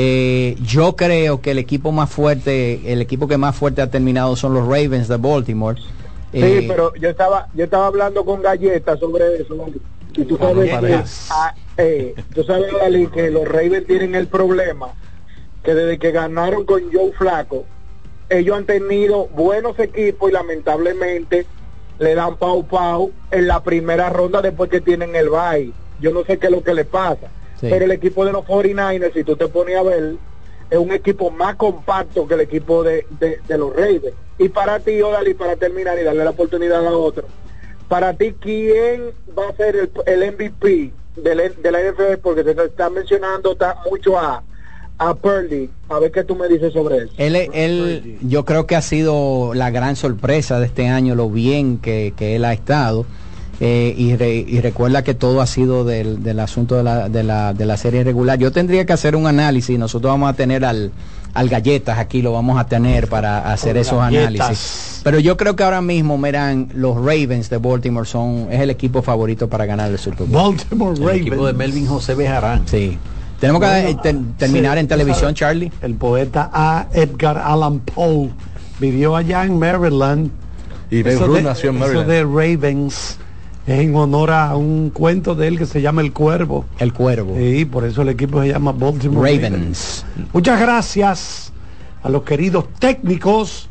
Eh, yo creo que el equipo más fuerte, el equipo que más fuerte ha terminado son los Ravens de Baltimore. Sí, Eh, pero yo estaba yo estaba hablando con Galleta sobre eso. Y tú sabes, que, ah, eh, tú sabes Dalí, que los Ravens tienen el problema que desde que ganaron con Joe Flaco, ellos han tenido buenos equipos y lamentablemente le dan pau pau en la primera ronda después que tienen el bye. Yo no sé qué es lo que le pasa. Sí. Pero el equipo de los 49ers, si tú te pones a ver, es un equipo más compacto que el equipo de, de- de los Ravens. Y para ti, Odali, para terminar y darle la oportunidad a otro, para ti, ¿quién va a ser el, el MVP del- de la NFL? Porque se está mencionando ta- mucho a, a Purdy. A ver qué tú me dices sobre eso. Él, él, yo creo que ha sido la gran sorpresa de este año, lo bien que, que él ha estado. Eh, y, re- y recuerda que todo ha sido del, del asunto de la, de, la, de la serie regular. Yo tendría que hacer un análisis, nosotros vamos a tener al, al Galletas aquí, lo vamos a tener para hacer Con esos Galletas. análisis. Pero yo creo que ahora mismo, miran, los Ravens de Baltimore son, es el equipo favorito para ganar el Super Bowl. Baltimore El Ravens. equipo de Melvin José Bejarán. Sí. Tenemos que Bueno, eh, ter- terminar sí, en televisión, sabes, Charlie. El poeta A. Edgar Allan Poe vivió allá en Maryland. Y Eso Ruth de- nació en eso Maryland. de Ravens en honor a un cuento de él que se llama El Cuervo. El Cuervo. Y por eso el equipo se llama Baltimore Ravens. Muchas gracias a los queridos técnicos,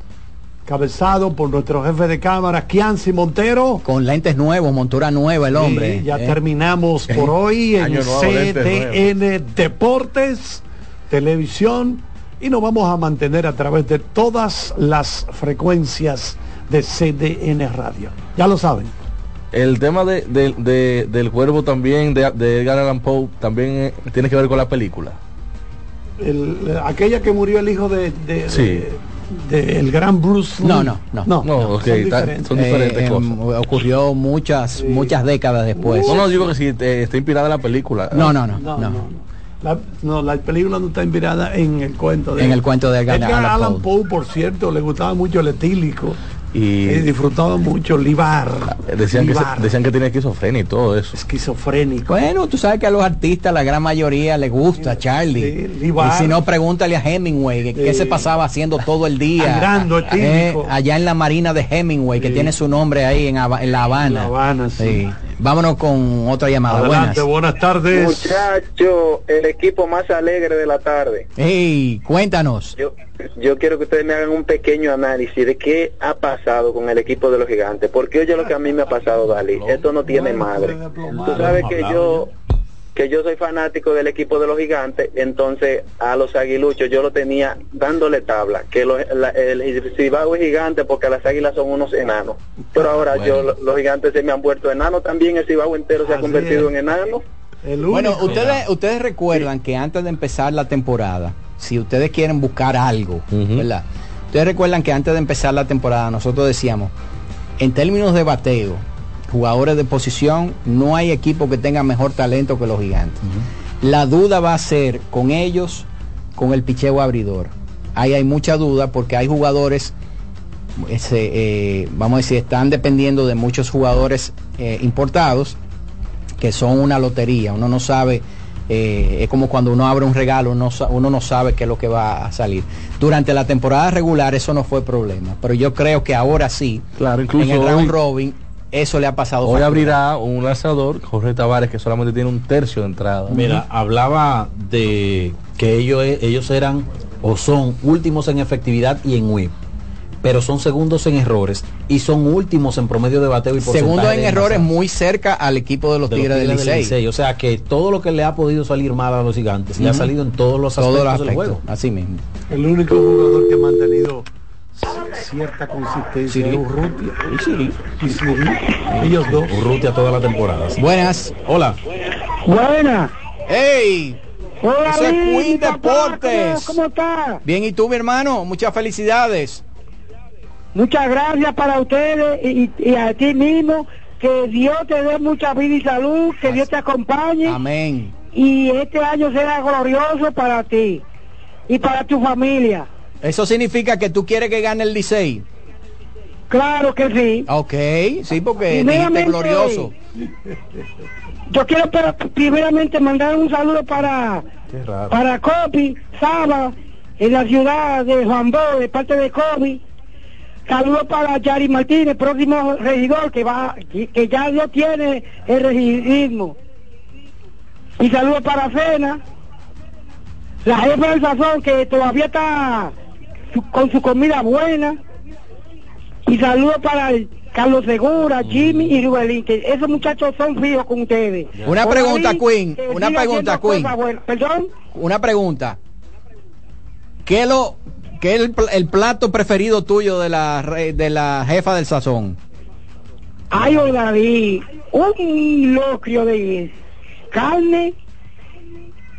cabezado por nuestro jefe de cámara, Kianci Montero. Con lentes nuevos, montura nueva el hombre. Sí, ya eh. terminamos por hoy en nuevo, CDN Deportes, televisión y nos vamos a mantener a través de todas las frecuencias de CDN Radio. Ya lo saben. El tema de, de- de- del cuervo también, de, de Edgar Allan Poe, también eh, tiene que ver con la película. El- aquella que murió el hijo de, de- Sí. de- de el gran Bruce Lee. No, no, no. no, No, son diferentes. son diferentes Eh, cosas. em, ocurrió muchas muchas décadas después. No, no, digo que sí, eh, está inspirada en la película. no, no, no, No, no. no, no. La, no, la película no está inspirada en el cuento de En el cuento de Edgar Edgar Allan Allan Poe. Poe, por cierto, le gustaba mucho el etílico Y y disfrutaba mucho Libar. decían que, se- decían que tiene esquizofrenia y todo eso. esquizofrénico. Bueno, tú sabes que a los artistas la gran mayoría les gusta, Charlie. sí, Libar. y si no, pregúntale a Hemingway, que qué se pasaba haciendo todo el día. Sangrando, eh, allá en la marina de Hemingway, que tiene su nombre ahí en, en La Habana. La Habana, sí. Vámonos con otra llamada. Adelante, Buenas. buenas tardes. Muchacho, el equipo más alegre de la tarde. Hey, cuéntanos. Yo, yo quiero que ustedes me hagan un pequeño análisis de qué ha pasado con el equipo de los gigantes. Porque oye lo que a mí me ha pasado, Dali. Esto no tiene madre. Tú sabes que yo que yo soy fanático del equipo de los gigantes, entonces a los aguiluchos yo lo tenía dándole tabla, que los- la- el Cibao es gigante porque las águilas son unos enanos. Pero ahora yo lo- los gigantes se me han vuelto enanos también, el Cibao entero se ha convertido es. en enano. El Bueno, ustedes, ustedes recuerdan que antes de empezar la temporada, si ustedes quieren buscar algo. ¿verdad? Ustedes recuerdan que antes de empezar la temporada nosotros decíamos, en términos de bateo, jugadores de posición, no hay equipo que tenga mejor talento que los gigantes. La duda va a ser con ellos, con el picheo abridor. Ahí hay mucha duda porque hay jugadores, ese, eh, vamos a decir, están dependiendo de muchos jugadores eh, importados que son una lotería. Uno no sabe, eh, es como cuando uno abre un regalo, uno, uno no sabe qué es lo que va a salir. Durante la temporada regular eso no fue problema, pero yo creo que ahora sí, Claro, incluso en el round hoy- robin, eso le ha pasado. Hoy factura. abrirá un lanzador, Jorge Tavares, que solamente tiene un tercio de entrada. Mira, hablaba de que ellos, ellos eran o son últimos en efectividad y en whip, pero son segundos en errores y son últimos en promedio de bateo y porcentaje Segundo en errores muy cerca al equipo de los de los Tigres del Tigres del Licey. O sea que todo lo que le ha podido salir mal a los gigantes le ha salido en todos los Todos aspectos los del aspectos, juego. así mismo. El único jugador que ha mantenido cierta consistencia Siri. Urrutia. Y Siri. Y Siri. Ellos dos. Urrutia toda la temporada. Buenas. Hola. Buena. ¡Hey! Hola, Eso es Luis, Queen papá, Deportes. ¿Cómo, cómo está? Bien, ¿y tú, mi hermano? Muchas felicidades. Muchas gracias para ustedes y, y a ti mismo. Que Dios te dé mucha vida y salud, que Dios te acompañe Amén. y este año será glorioso para ti y para tu familia. Eso significa que tú quieres que gane el Licey. Claro que sí. Ok, sí, porque Primeramente, glorioso. Yo quiero pero, primeramente mandar un saludo para para Copi, Saba, en la ciudad de Juan Bo, de parte de Copi. Saludos para Yari Martínez, próximo regidor que va, que, ya no tiene el regidismo. Y saludos para Cena, la jefa del sazón que todavía está su- con su comida buena. Y saludos para el Carlos Segura, Jimmy y Rubelín, que esos muchachos son fijos con ustedes. Una pregunta, ahí, Queen, que una pregunta, Queen. buenas. Perdón. Una pregunta. ¿Qué lo qué el, pl- el plato preferido tuyo de la de la jefa del sazón? Ay, David, un locrio de carne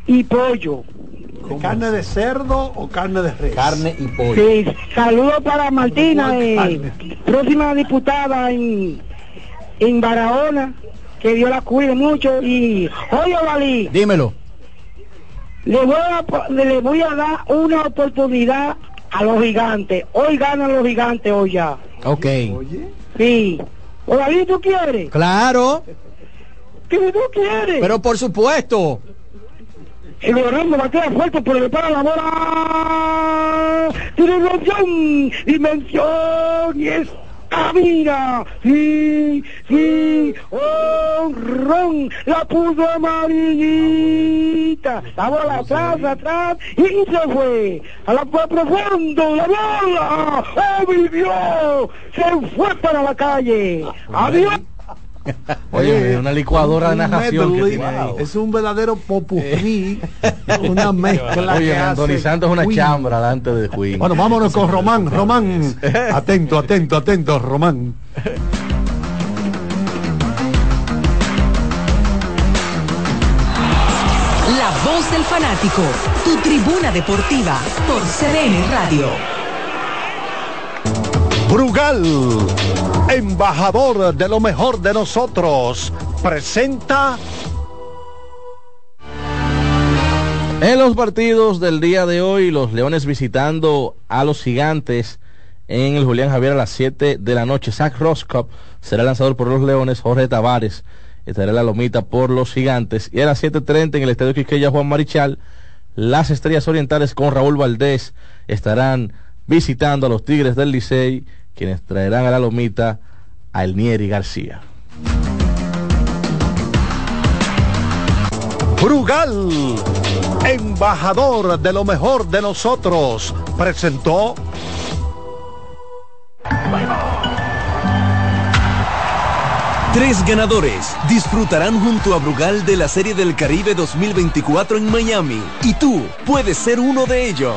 y pollo. ¿Carne de cerdo o carne de res? Carne y pollo. Sí, saludos para Martina, eh, próxima diputada en, en Barahona, que Dios la cuide mucho. Y, oye, Dalí, Dímelo. le voy, a, le voy a dar una oportunidad a los gigantes. Hoy ganan los gigantes, hoy ya. Ok. Sí. O Dalí, ¿tú quieres? Claro, ¿Qué tú quieres? pero por supuesto. El Orlando batea fuerte, pero le para la bola. Tiene dimensión, dimensión y es cabina. Sí, sí, honrón, la puso amarillita. La bola atrás, atrás y se fue. A la fue profundo, la bola. ¡Oh, Dios! Se fue para la calle. Adiós. Oye, una licuadora de un narración que. Es un verdadero popurrí, una mezcla Oye, Anthony Santos es una Queen. chambra delante de Queen. Bueno, vámonos con Román. Román, atento, atento, atento, Román. La voz del fanático, tu tribuna deportiva por CDN Radio. Brugal, embajador de lo mejor de nosotros, presenta En los partidos del día de hoy, los Leones visitando a los Gigantes en el Julián Javier a las 7 de la noche. Zach Roscoe será lanzador por los Leones. Jorge Tavares estará en la lomita por los Gigantes. Y a las 7.30 en el Estadio Quisqueya Juan Marichal, las Estrellas Orientales con Raúl Valdés estarán visitando a los Tigres del Licey, quienes traerán a la lomita a Elnieri García. Brugal, embajador de lo mejor de nosotros, presentó Tres ganadores disfrutarán junto a Brugal de la Serie del Caribe 2024 en Miami y tú puedes ser uno de ellos.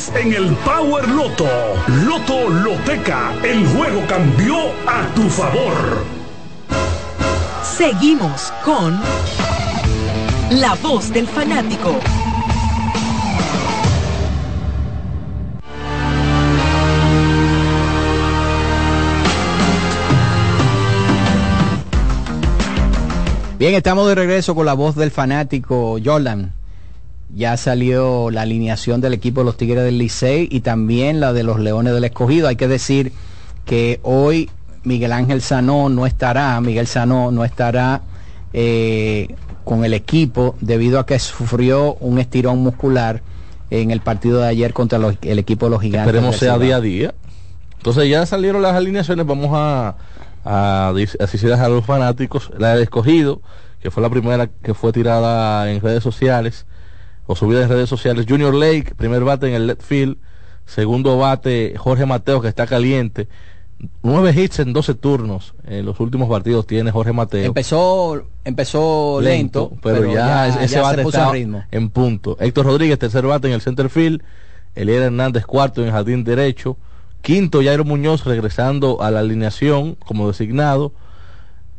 en el Power Loto. Loto Loteca, el juego cambió a tu favor. Seguimos con La voz del fanático. Bien, estamos de regreso con la voz del fanático Jordan. Ya salió la alineación del equipo de los Tigres del Licey y también la de los Leones del Escogido. Hay que decir que hoy Miguel Ángel Sanó no estará, Miguel Sanó no estará eh, con el equipo debido a que sufrió un estirón muscular en el partido de ayer contra los- el equipo de los gigantes. Esperemos sea día a día. Entonces ya salieron las alineaciones, vamos a, a, a a los fanáticos, la del escogido, que fue la primera que fue tirada en redes sociales, o subida en redes sociales, Junior Lake, primer bate en el left field, segundo bate Jorge Mateo, que está caliente, nueve hits en 12 turnos, en los últimos partidos tiene Jorge Mateo. Empezó, empezó lento, pero, ya, ese ya bate está ritmo. en punto. Héctor Rodríguez, tercer bate en el center field. Eliel Hernández, cuarto en el jardín derecho. Quinto, Jairo Muñoz regresando a la alineación como designado.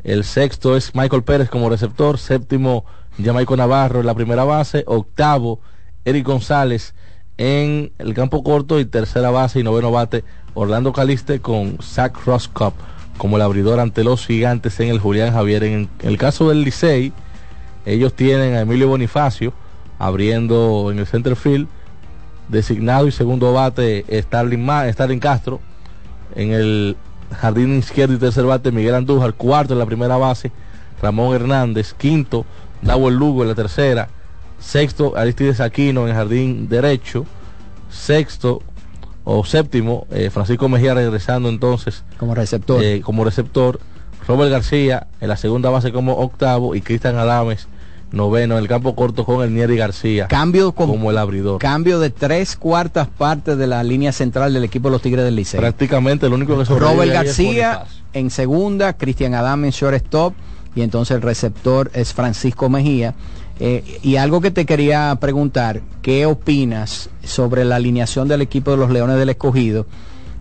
El sexto es Michael Pérez como receptor. Séptimo, Jamaico Navarro en la primera base. Octavo, Eric González en el campo corto. Y tercera base y noveno bate, Orlando Caliste con Zach Roscoe como el abridor ante los gigantes en el Julián Javier. En el caso del Licey, ellos tienen a Emilio Bonifacio abriendo en el center field, designado y segundo bate Starling Castro. En el jardín izquierdo y tercer bate Miguel Andújar, cuarto en la primera base Ramón Hernández, quinto Dawel Lugo en la tercera, sexto Aristides Aquino en el jardín derecho, sexto o séptimo eh, Francisco Mejía regresando entonces como receptor. eh, como receptor, Robert García en la segunda base como octavo y Cristian Adames noveno en el campo corto con el Nieri García Cambio con- como el abridor. Cambio de tres cuartas partes de la línea central del equipo de los Tigres del Licey. Prácticamente el único que sobrevive Robert García en segunda, Cristian Adam en shortstop y entonces el receptor es Francisco Mejía. Eh, y algo que te quería preguntar, ¿qué opinas sobre la alineación del equipo de los Leones del Escogido?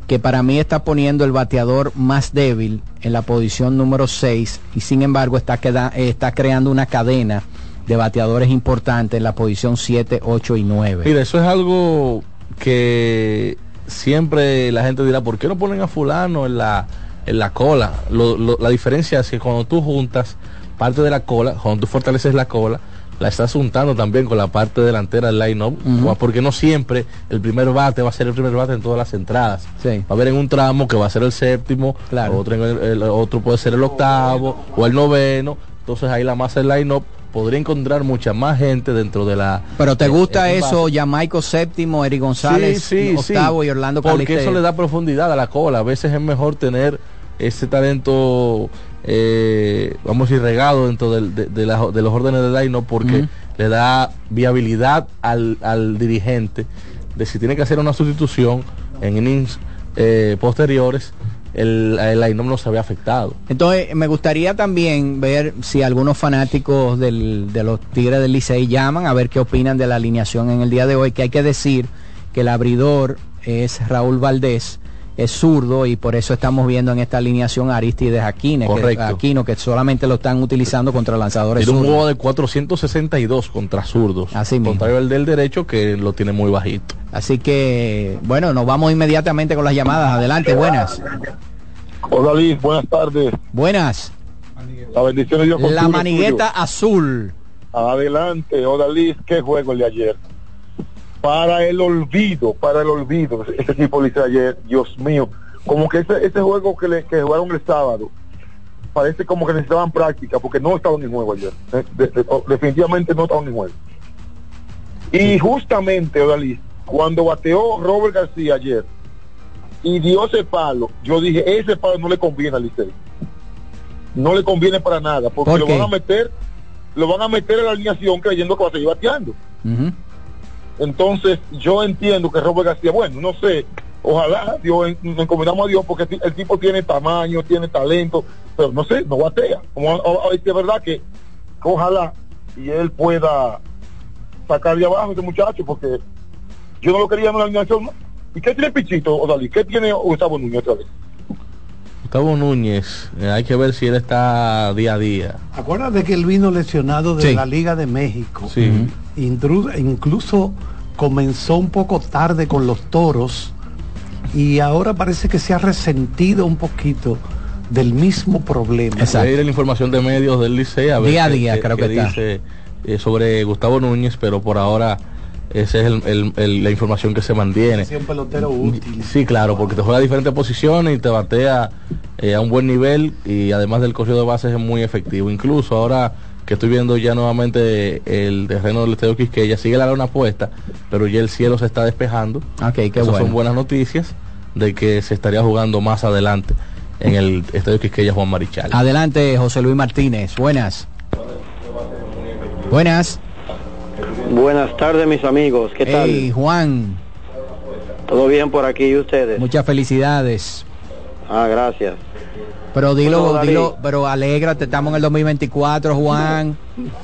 Que para mí está poniendo el bateador más débil en la posición número 6 y sin embargo está, está creando una cadena de bateadores importantes en la posición 7, 8 y 9. Mira, eso es algo que siempre la gente dirá, ¿por qué no ponen a fulano en la, en la cola? Lo- lo- la diferencia es que cuando tú juntas parte de la cola, cuando tú fortaleces la cola, la estás juntando también con la parte delantera del line-up, porque no siempre el primer bate va a ser el primer bate en todas las entradas. Va a haber en un tramo que va a ser el séptimo, otro, en el- el- otro puede ser el octavo o el noveno, entonces ahí la masa del line-up podría encontrar mucha más gente dentro de la... Pero te gusta eso, Jamaico séptimo, Eric González octavo y Orlando porque eso le da profundidad a la cola. A veces es mejor tener ese talento, eh, vamos a decir, regado dentro de, de la- de los órdenes de line porque Ujú. le da viabilidad al, al dirigente de si tiene que hacer una sustitución en innings eh, posteriores, el, el no se ve afectado. Entonces, me gustaría también ver si algunos fanáticos del- de los Tigres del Licey llaman a ver qué opinan de la alineación en el día de hoy, que hay que decir que el abridor es Raúl Valdés, es zurdo y por eso estamos viendo en esta alineación a Aristides Aquino, que, Correcto. Aquino, que solamente lo están utilizando contra lanzadores Tiene un juego de 462 contra zurdos. Así mismo. Contrario al del derecho que lo tiene muy bajito. Así que, bueno, nos vamos inmediatamente con las llamadas. Adelante, buenas. Hola Liz, buenas tardes. Buenas. La bendición de Dios con La tuyo, manigueta azul. Adelante, hola Liz, qué juego el de ayer. Para el olvido, para el olvido, ese, equipo de ayer, Dios mío, como que ese, ese juego que, le, que jugaron el sábado, parece como que necesitaban práctica, porque no estaban en juego ayer. De- de- de- oh, definitivamente no estaban en juego. Y justamente, Liz, cuando bateó Robert García ayer y dio ese palo, yo dije, ese palo no le conviene al Licey. No le conviene para nada, porque ¿Por lo van a meter, lo van a meter en la alineación creyendo que va a seguir bateando. Entonces, yo entiendo que Robert García, bueno, no sé, ojalá Dios, nos encomendamos a Dios porque el ti- el tipo tiene tamaño, tiene talento, pero no sé, no batea. Como, es verdad que ojalá y él pueda sacar de abajo a ese muchacho porque yo no lo quería en la alineación. ¿Y qué tiene Pichito, Odalí? ¿Qué tiene Gustavo Núñez otra vez? Gustavo Núñez, eh, hay que ver si él está día a día. Acuérdate que él vino lesionado de Sí. la Liga de México. Sí. Incluso comenzó un poco tarde con los toros y ahora parece que se ha resentido un poquito del mismo problema. Voy a ir a la información de medios del Liceo a ver Día a día, qué- creo qué que está. dice eh, sobre Gustavo Núñez, pero por ahora esa es el- el- el- la información que se mantiene. Sí, un pelotero útil. Sí, claro, porque te juega a diferentes posiciones y te batea eh, a un buen nivel y además del corrido de bases es muy efectivo. Incluso ahora que estoy viendo ya nuevamente el terreno del Estadio Quisqueya, sigue la luna puesta, pero ya el cielo se está despejando. Ok, qué Esas bueno. son buenas noticias de que se estaría jugando más adelante en el Estadio Quisqueya Juan Marichal. Adelante, José Luis Martínez. Buenas. Buenas. Buenas tardes, mis amigos. ¿Qué tal? Hey, Juan. ¿Todo bien por aquí y ustedes? Muchas felicidades. Ah, gracias. Pero dilo, Bueno, dilo, pero alégrate, estamos en el 2024, Juan.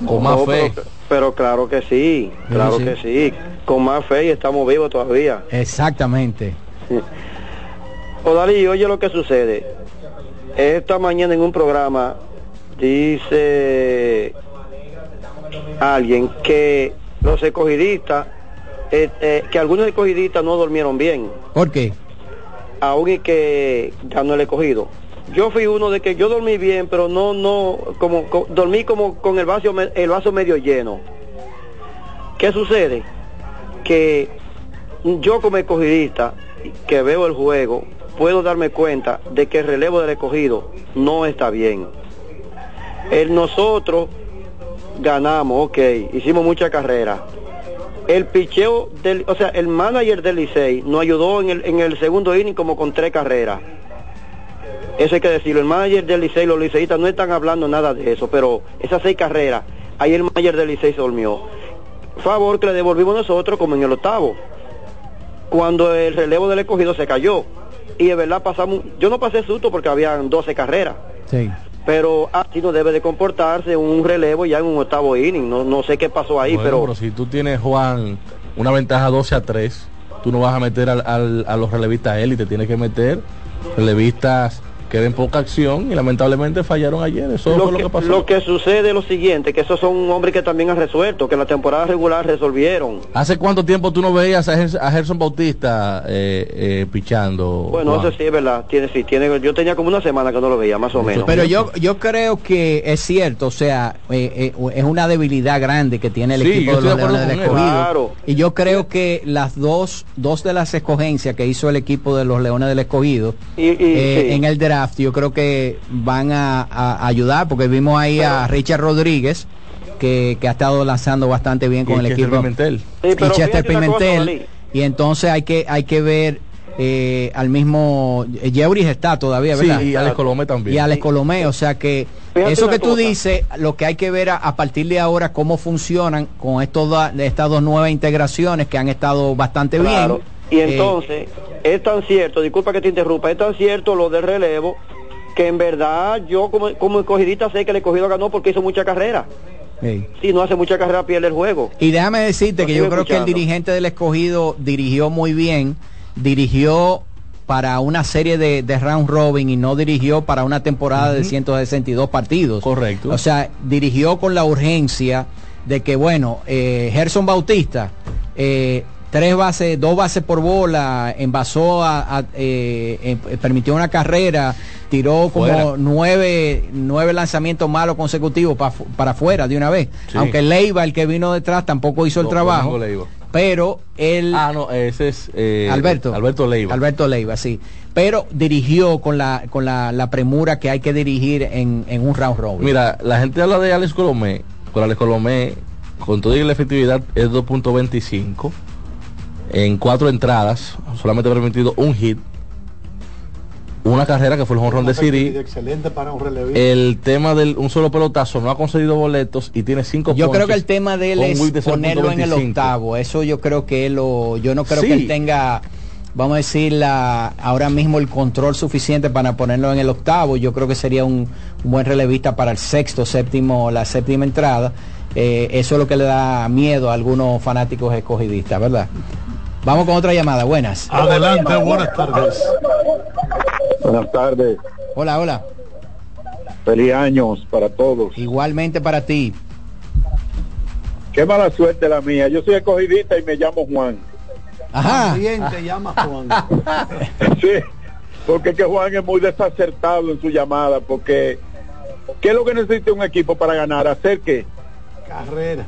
Con más No, fe. Pero, pero claro que sí, claro sí. que sí. Con más fe y estamos vivos todavía. Exactamente. Odalí, oye lo que sucede. Esta mañana en un programa dice alguien que los escogidistas, eh, eh, que algunos escogidistas no durmieron bien, ¿Por qué? aún y que ganó el escogido. Yo fui uno de que yo dormí bien, pero no, no, como, co- dormí como con el vaso, el vaso medio lleno. ¿Qué sucede? Que yo como escogidista, que veo el juego, puedo darme cuenta de que el relevo del escogido no está bien. El nosotros ganamos, ok, hicimos mucha carrera. El picheo del, o sea, el manager del Licey nos ayudó en el, en el segundo inning como con tres carreras. Eso hay que decirlo, el manager del Licey, los liceístas no están hablando nada de eso, pero esas seis carreras, ahí el manager del Licey se durmió. Favor que le devolvimos nosotros como en el octavo, cuando el relevo del escogido se cayó. Y de verdad pasamos, yo no pasé susto porque habían 12 carreras, Sí. Pero así no debe de comportarse un relevo ya en un octavo inning, no, no sé qué pasó ahí, Bueno, pero... pero si tú tienes, Juan, una ventaja 12 a 3, tú no vas a meter al- al- a los relevistas élite, tienes que meter relevistas que den poca acción y lamentablemente fallaron ayer. Eso Lo fue lo que, pasó. lo que sucede es lo siguiente, que esos son hombres que también han resuelto, que en la temporada regular resolvieron. ¿Hace cuánto tiempo tú no veías a, Ger- a Gerson Bautista eh, eh, pichando? Bueno, Juan? eso sí es verdad, tiene, sí, tiene, yo tenía como una semana que no lo veía, más o menos. Pero yo, yo creo que es cierto, o sea, eh, eh, es una debilidad grande que tiene el Sí, equipo de los Leones del. Escogido. Claro. Y yo creo que las dos, dos de las escogencias que hizo el equipo de los Leones del Escogido Y- y- eh, sí. en el draft, yo creo que van a, a ayudar, porque vimos ahí a Richard Rodríguez, que, que ha estado lanzando bastante bien con el Chester equipo. Pimentel. Sí, y Chester cosa, Pimentel. Y entonces hay que, hay que ver eh, al mismo eh, Jeuris está todavía, Sí, ¿verdad? y Alex Colomé también. Y Alex Colomé, o sea que Fíjate eso que tú cosa. dices, lo que hay que ver a, a partir de ahora cómo funcionan con estos estas dos nuevas integraciones que han estado bastante Claro. bien. Y Eh, entonces, es tan cierto, disculpa que te interrumpa, es tan cierto lo del relevo, que en verdad yo como, como escogidita sé que el escogido ganó porque hizo mucha carrera. sí. Si no hace mucha carrera pierde el juego. Y déjame decirte que yo creo que el dirigente del escogido dirigió muy bien, dirigió para una serie de, de round robin y no dirigió para una temporada de 162 partidos. Correcto. O sea, dirigió con la urgencia de que, bueno, eh, Gerson Bautista, eh, tres bases, dos bases por bola, envasó a, a- eh, eh, permitió una carrera, tiró como Fuera. nueve, nueve lanzamientos malos consecutivos pa- para afuera de una vez. Sí. Aunque Leiva, el que vino detrás, tampoco hizo el trabajo. Pero él... Ah, no, ese es eh, Alberto. Alberto Leiva. Alberto Leiva, sí. Pero dirigió con la, con la, la premura que hay que dirigir en, en un round robin. Mira, la gente habla de Alex Colomé. Con Alex Colomé, con toda la efectividad, es 2.25. En cuatro entradas, solamente ha permitido un hit. Una carrera que fue el jonrón de Siri. Excelente para un relevista. El tema del un solo pelotazo no ha conseguido boletos y tiene cinco Yo creo que el tema de él es de ponerlo en el 0.25. octavo. Eso yo creo que él lo, yo no creo Sí. que él tenga, vamos a decir, la, ahora mismo el control suficiente para ponerlo en el octavo. Yo creo que sería un, un buen relevista para el sexto, séptimo, la séptima entrada. Eh, eso es lo que le da miedo a algunos fanáticos escogidistas, ¿verdad? Vamos con otra llamada. Buenas. Adelante, buenas tardes. Buenas tardes. Hola, hola. Feliz años para todos. Igualmente para ti. Qué mala suerte la mía. Yo soy escogidista y me llamo Juan. Ajá. También te llama Juan. Sí. porque es que Juan es muy desacertado en su llamada, porque ¿qué es lo que necesita un equipo para ganar? ¿Hacer qué? Carrera.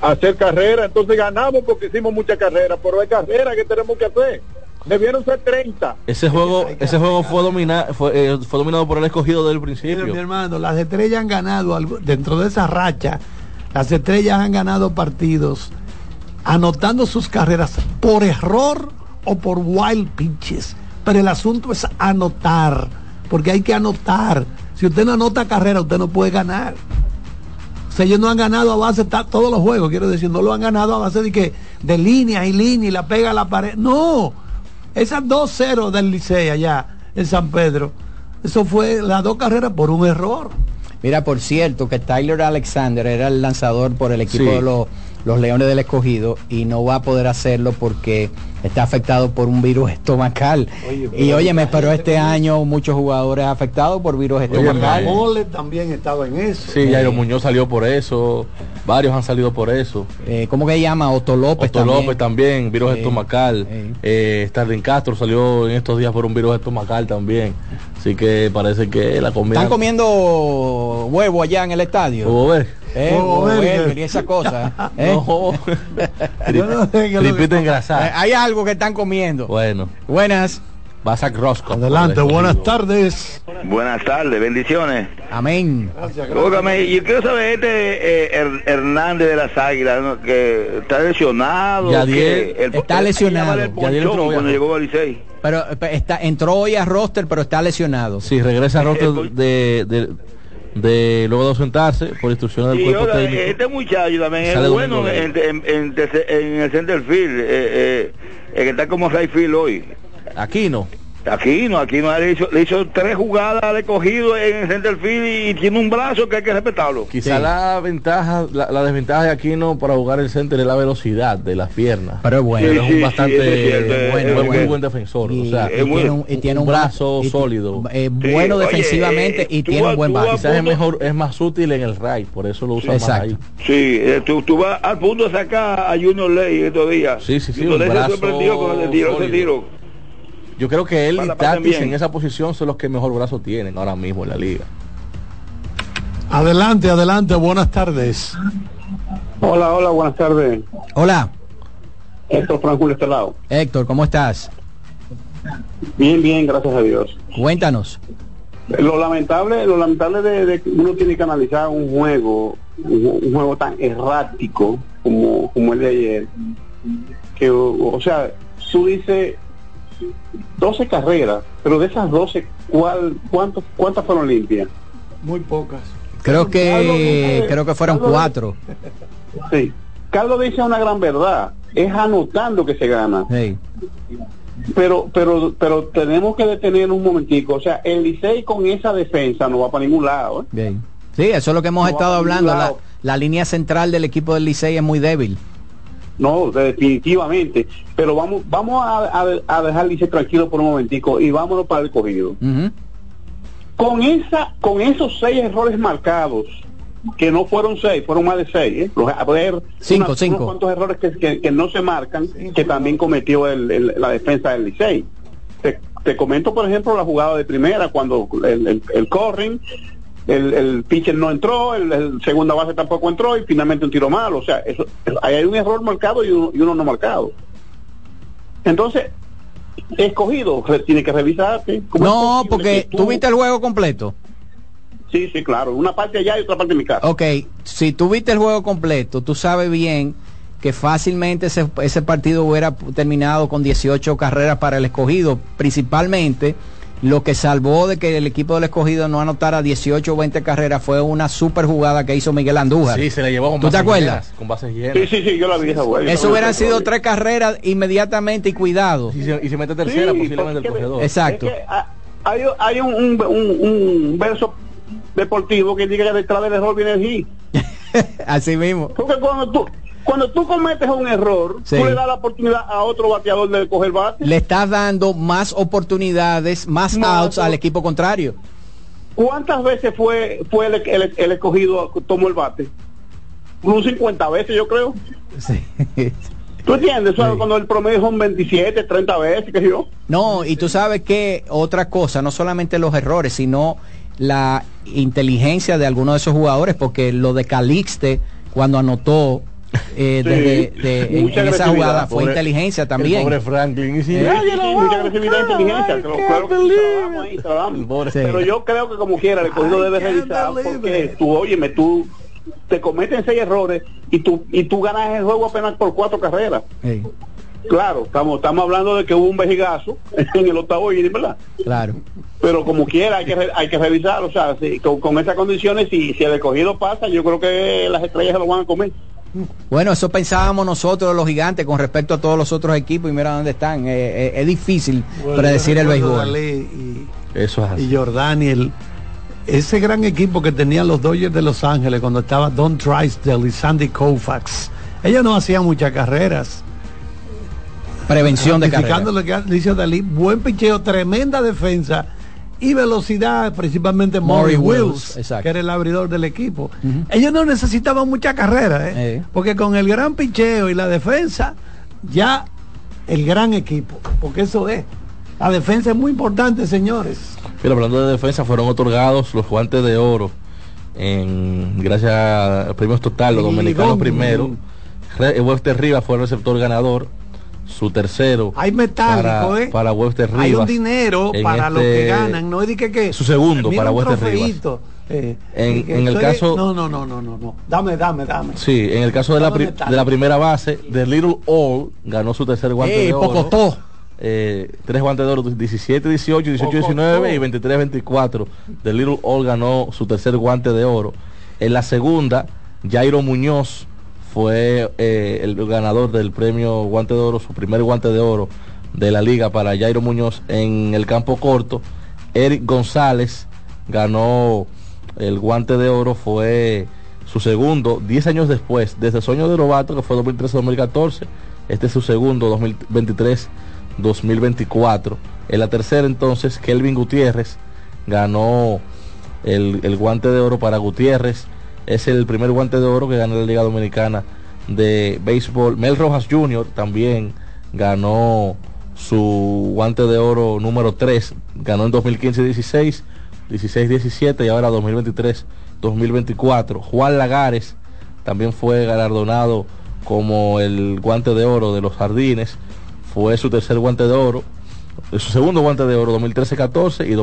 Hacer carrera, entonces ganamos porque hicimos mucha carrera, pero hay carrera que tenemos que hacer. Debieron ser 30. Ese juego, ese juego fue, domina, fue, eh, fue dominado por el escogido del principio. Mira, mi hermano, las estrellas han ganado, dentro de esa racha, las estrellas han ganado partidos anotando sus carreras por error o por wild pitches. Pero el asunto es anotar, porque hay que anotar. Si usted no anota carrera, usted no puede ganar. Sea, ellos no han ganado a base de todos los juegos, quiero decir, no lo han ganado a base de que de línea y línea y la pega a la pared. No, esas 2-0 del Licey allá en San Pedro, eso fue las dos carreras por un error. Mira, por cierto, que Tyler Alexander era el lanzador por el equipo Sí. de los, los Leones del Escogido y no va a poder hacerlo porque está afectado por un virus estomacal. y óyeme, pero este año muchos jugadores afectados por virus estomacal. Mole también estaba en eso. Sí, Jairo Muñoz salió por eso, varios han salido por eso. Eh, ¿Cómo que se llama? Otto López Otto también. López también, virus Sí, estomacal. Eh, Starling Castro salió en estos días por un virus estomacal también. Así que parece que la comida... ¿Están comiendo huevo allá en el estadio? Eh, Huevo y esa cosa. ¿eh? No. Engrasada. Eh, Hay algo que están comiendo. Bueno. Buenas. Vas a Roscoe. Adelante, buenas tardes. Buenas tardes, bendiciones. Amén. Óigame, yo quiero saber este eh, Her- Hernández de las Águilas, ¿no? que está lesionado. Yadiel que el- está el- lesionado. el entró hoy, cuando llegó al Licey. Pero está, entró hoy a roster, pero está lesionado. Sí, regresa a roster de, de, de luego de ausentarse por instrucciones del Y cuerpo oiga, técnico. este muchacho también es bueno en, en, en- en el center field, eh, eh, el que está como right field hoy. Aquí no. Aquí no, aquí no le hizo, le hizo tres jugadas al escogido en el center field y tiene un brazo que hay que respetarlo. Quizá la ventaja, la, la desventaja de Aquino para jugar el center es la velocidad de las piernas. Pero es bueno. Es un sí, bastante es es bueno, bueno. muy buen defensor. Y- o sea, y tiene un- y tiene un- brazo y- sólido. eh, bueno oye, defensivamente eh, y tú tiene vas- un buen bate. Quizás es mejor, es más útil en el right, por eso lo usa más Exacto. ahí. Sí, eh, tú, tú vas al punto de sacar a Junior Ley estos días. Sí, sí, sí, Junior un brazo sorprendió con el tiro, ese sólido. tiro. Yo creo que él y Tatis en esa posición son los que mejor brazo tienen ahora mismo en la liga. Adelante, adelante, buenas tardes. Hola, hola, buenas tardes. Hola, Héctor Franco de este lado. Héctor, ¿cómo estás? Bien, bien, gracias a Dios. Cuéntanos. Lo lamentable, lo lamentable de, de que uno tiene que analizar un juego, un, un juego tan errático como, como el de ayer, que o, o sea, tú dices 12 carreras, pero de esas 12, ¿cuál, cuántos, ¿cuántas fueron limpias? Muy pocas. Creo que creo que fueron cuatro. Sí. Carlos dice una gran verdad, es anotando que se gana. Sí. Pero, pero, pero tenemos que detener un momentico. O sea, el Licey con esa defensa no va para ningún lado. ¿eh? Bien. Sí, eso es lo que hemos No estado hablando. La, la línea central del equipo del Licey es muy débil. No, definitivamente. Pero vamos, vamos a, a- a dejar Licey tranquilo por un momentico y vámonos para el cogido. Con esa, con esos seis errores marcados, que no fueron seis, fueron más de seis, ¿eh? Los- a ver, Cinco, unas- cinco. unos cuantos errores que, que- que no se marcan, que también cometió el- el- la defensa del Licey. Te, te comento, por ejemplo, la jugada de primera, cuando el, el, el corring, el, el pitcher no entró, el, el segunda base tampoco entró y finalmente un tiro malo. O sea, eso, hay un error marcado y uno, y uno no marcado. Entonces, escogido, tiene que revisarte. ¿Cómo es No, porque que tú viste el juego completo. Sí, sí, claro. Una parte allá y otra parte en mi casa. Ok, si tú viste el juego completo, tú sabes bien que fácilmente ese, ese partido hubiera terminado con 18 carreras para el escogido, principalmente lo que salvó de que el equipo del escogido no anotara 18 o 20 carreras fue una super jugada que hizo Miguel Andújar. Sí, se le llevó con ¿Tú te bases acuerdas? llenas, Con bases llenas. Sí, sí, sí, yo la vi esa. Eso hubieran sido tres carreras inmediatamente y cuidado. Y se, y se mete tercera Sí, posiblemente el corredor. Exacto. Es que, hay, hay un, un, un- un verso deportivo que diga que detrás del error viene el hit. Así mismo. Porque cuando tú, cuando tú cometes un error, Sí. tú le das la oportunidad a otro bateador de coger bate. Le estás dando más oportunidades, más outs al equipo contrario. ¿Cuántas veces fue fue el, el- el escogido tomó el bate? Unos 50 veces, yo creo. Sí. ¿Tú entiendes? Cuando el promedio son 27, 30 veces, que yo. No, y tú sabes que otra cosa, no solamente los errores, sino la inteligencia de algunos de esos jugadores, porque lo de Calixte cuando anotó eh, Sí, desde- de- en, mucha en esa jugada fue inteligencia también. Pobre Franklin. Y si Eh, nadie lo Sí, va mucha agresividad inteligencia, I claro ahí, Pero yo creo que como quiera, el cogido debe revisar porque tú, óyeme, tú te cometen seis errores y tú y tú ganas el juego apenas por cuatro carreras. Claro, estamos estamos hablando de que hubo un vejigazo en el octavo inning, ¿verdad? claro. Pero como quiera hay que re- hay que revisar, o sea, si- con, con esas condiciones si si el escogido pasa, yo creo que las estrellas se lo van a comer. Bueno, eso pensábamos nosotros los gigantes con respecto a todos los otros equipos y mira dónde están. Eh, eh, es difícil predecir el béisbol. Y, Eso es así. y Jordaniel. Ese gran equipo que tenían los Dodgers de Los Ángeles cuando estaba Don Drysdale y Sandy Koufax. Ellos no hacían muchas carreras. Prevención de Amplificando carrera. lo que dice Dalí, buen picheo, tremenda defensa y velocidad, principalmente Maury Wills, que era el abridor del equipo. Ellos no necesitaban mucha carrera, ¿eh? porque con el gran picheo y la defensa, ya el gran equipo, porque eso es. La defensa es muy importante, señores. Pero hablando de defensa, fueron otorgados los guantes de oro en gracias a premios total, los Y dominicanos primero. Webster Rivas fue el receptor ganador, su tercero. Hay metálico, para, ¿eh? para Webster Rivas. Hay un dinero para los este- que ganan, no es de que, que Su segundo para Wester trofeíto, eh, En- que en el caso- No, no, no, no, no, no. Dame, dame, dame. Sí, en el caso de la, de la primera base, de Little All ganó su tercer guante Ey, de oro. Pocotó. Eh, tres guantes de oro, 17, 18, 18, 19 y 23, 24. De Little All ganó su tercer guante de oro. En la segunda, Jairo Muñoz fue eh, el ganador del premio guante de oro, su primer guante de oro de la liga para Jairo Muñoz en el campo corto. Eric González ganó el guante de oro, fue su segundo, 10 años después, desde sueño de novato, que fue 2013-2014, este es su segundo, 2023-2024. En la tercera entonces, Kelvin Gutiérrez ganó el, el guante de oro para Gutiérrez, es el primer guante de oro que gana la Liga Dominicana de Béisbol. Mel Rojas Jr. también ganó su guante de oro número 3, ganó en 2015-16, 16-17 y ahora 2023-2024. Juan Lagares también fue galardonado como el guante de oro de los jardines, fue su tercer guante de oro, su segundo guante de oro 2013-14 y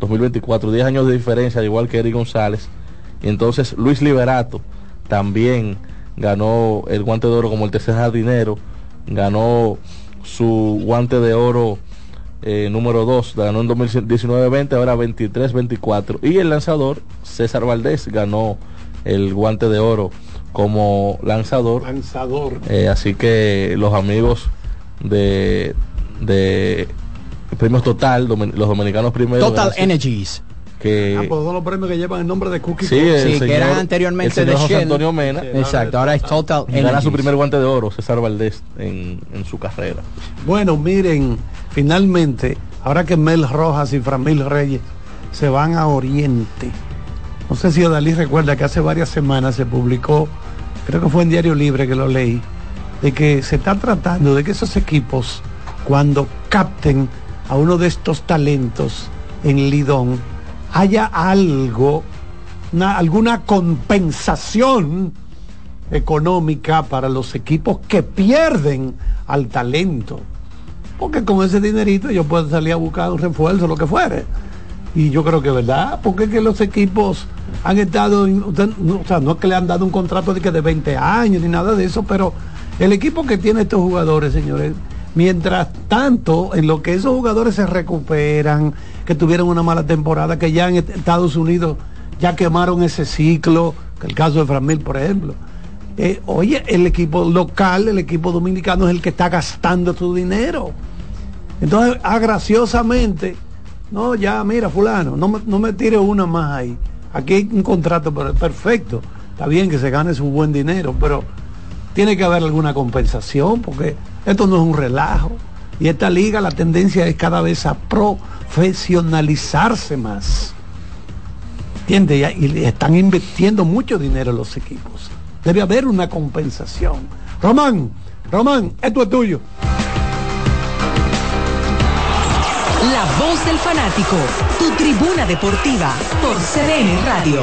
2023-2024, 10 años de diferencia, al igual que Eric González. Y entonces Luis Liberato también ganó el guante de oro como el tercer jardinero, ganó su guante de oro eh, número 2, ganó en 2019-20, ahora 23-24. Y el lanzador, César Valdés, ganó el guante de oro como lanzador. Lanzador. Eh, así que los amigos de, de Premios Total, los dominicanos primero. Total gracias, Energies. Que, Ah, pues los premios que llevan el nombre de Cookie. Sí, Cole. el Sí, que señor- eran anteriormente el señor de José. Antonio Mena. Exacto, ahora es Total gana su primer guante de oro, César Valdés, en, en su carrera. Bueno, miren, finalmente, ahora que Mel Rojas y Framil Reyes se van a Oriente. No sé si Odalí recuerda que hace varias semanas se publicó, creo que fue en Diario Libre que lo leí, de que se está tratando de que esos equipos, cuando capten a uno de estos talentos en Lidón, haya algo, una- alguna compensación económica para los equipos que pierden al talento. Porque con ese dinerito ellos pueden salir a buscar un refuerzo, lo que fuere. Y yo creo que es verdad, porque es que los equipos han estado, o sea, no es que le han dado un contrato de que de 20 años ni nada de eso, pero el equipo que tiene estos jugadores, señores, mientras tanto, en lo que esos jugadores se recuperan, que tuvieron una mala temporada, que ya en Estados Unidos ya quemaron ese ciclo, que el caso de Framil, por ejemplo. Eh, oye, el equipo local, el equipo dominicano es el que está gastando su dinero. Entonces, ah, graciosamente, no, ya, mira, fulano, no me, no me tire una más ahí. Aquí hay un contrato per- perfecto. Está bien que se gane su buen dinero, pero tiene que haber alguna compensación, porque esto no es un relajo. Y esta liga, la tendencia es cada vez a profesionalizarse más. ¿Entiendes? Y, están invirtiendo mucho dinero los equipos. Debe haber una compensación. Román, Román, esto es tuyo. La voz del fanático, tu tribuna deportiva por CDN Radio.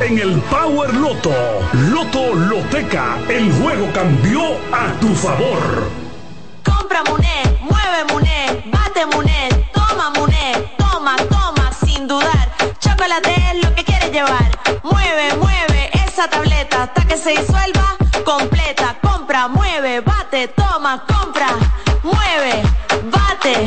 en el Power Loto. Loto Loteca, el juego cambió a tu favor. Compra Muné, mueve Muné, bate Muné, toma Muné, toma, toma, sin dudar. Chocolate es lo que quieres llevar. Mueve, mueve esa tableta hasta que se disuelva completa. Compra, mueve, bate, toma, compra, mueve, bate,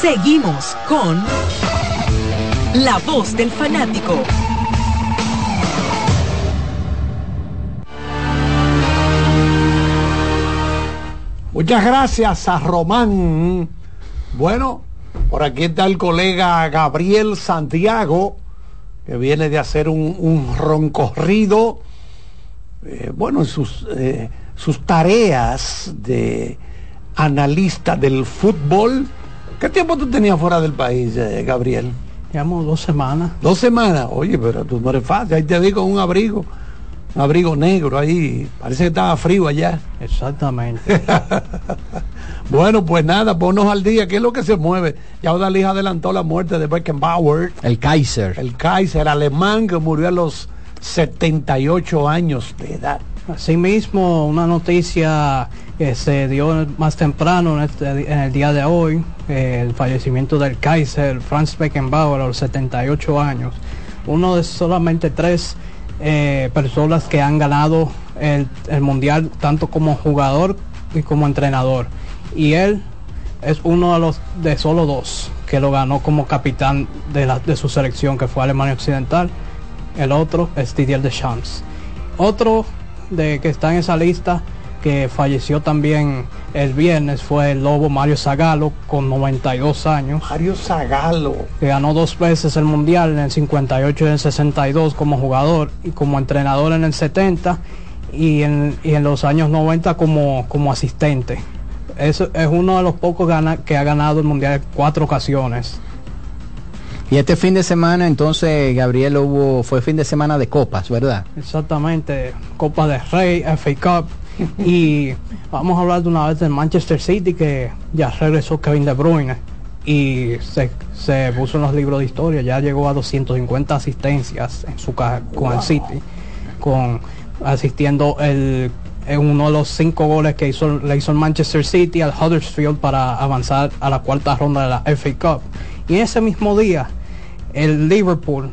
Seguimos con La voz del fanático. Muchas gracias a Román. Bueno, por aquí está el colega Gabriel Santiago, que viene de hacer un, roncorrido, eh, bueno, en sus, eh, sus tareas de analista del fútbol. ¿Qué tiempo tú tenías fuera del país, eh, Gabriel? Llevamos dos semanas. Dos semanas. Oye, pero tú no eres fácil. Ahí te vi con un abrigo. Un abrigo negro ahí. Parece que estaba frío allá. Exactamente. Bueno, pues nada, ponnos al día. ¿Qué es lo que se mueve? Ya Odalí adelantó la muerte de Beckenbauer. El Kaiser. El Kaiser alemán que murió a los 78 años de edad. Asimismo, una noticia se dio más temprano en, este- el día de hoy, eh, el fallecimiento del Kaiser Franz Beckenbauer a los 78 años. Uno de solamente tres eh, personas que han ganado el, el mundial tanto como jugador y como entrenador. Y él es uno de los de solo dos que lo ganó como capitán de, la, de su selección, que fue Alemania Occidental. El otro es Didier Deschamps. Otro de que está en esa lista que falleció también el viernes fue el lobo Mario Zagalo con 92 años. Mario Zagalo. Que ganó dos veces el mundial en el 58 y en el 62 como jugador y como entrenador en el 70 y en, y en los años 90 como, como asistente. Es, es uno de los pocos gana- que ha ganado el mundial en cuatro ocasiones. Y este fin de semana, entonces, Gabriel, hubo, fue fin de semana de copas, ¿verdad? Exactamente, Copa de Rey, FA Cup. Y vamos a hablar de una vez del Manchester City que ya regresó Kevin De Bruyne. Y se, se puso en los libros de historia, ya llegó a 250 asistencias en su ca- con el City, con asistiendo el en uno de los cinco goles que hizo, le hizo el Manchester City al Huddersfield para avanzar a la cuarta ronda de la FA Cup. Y ese mismo día, el Liverpool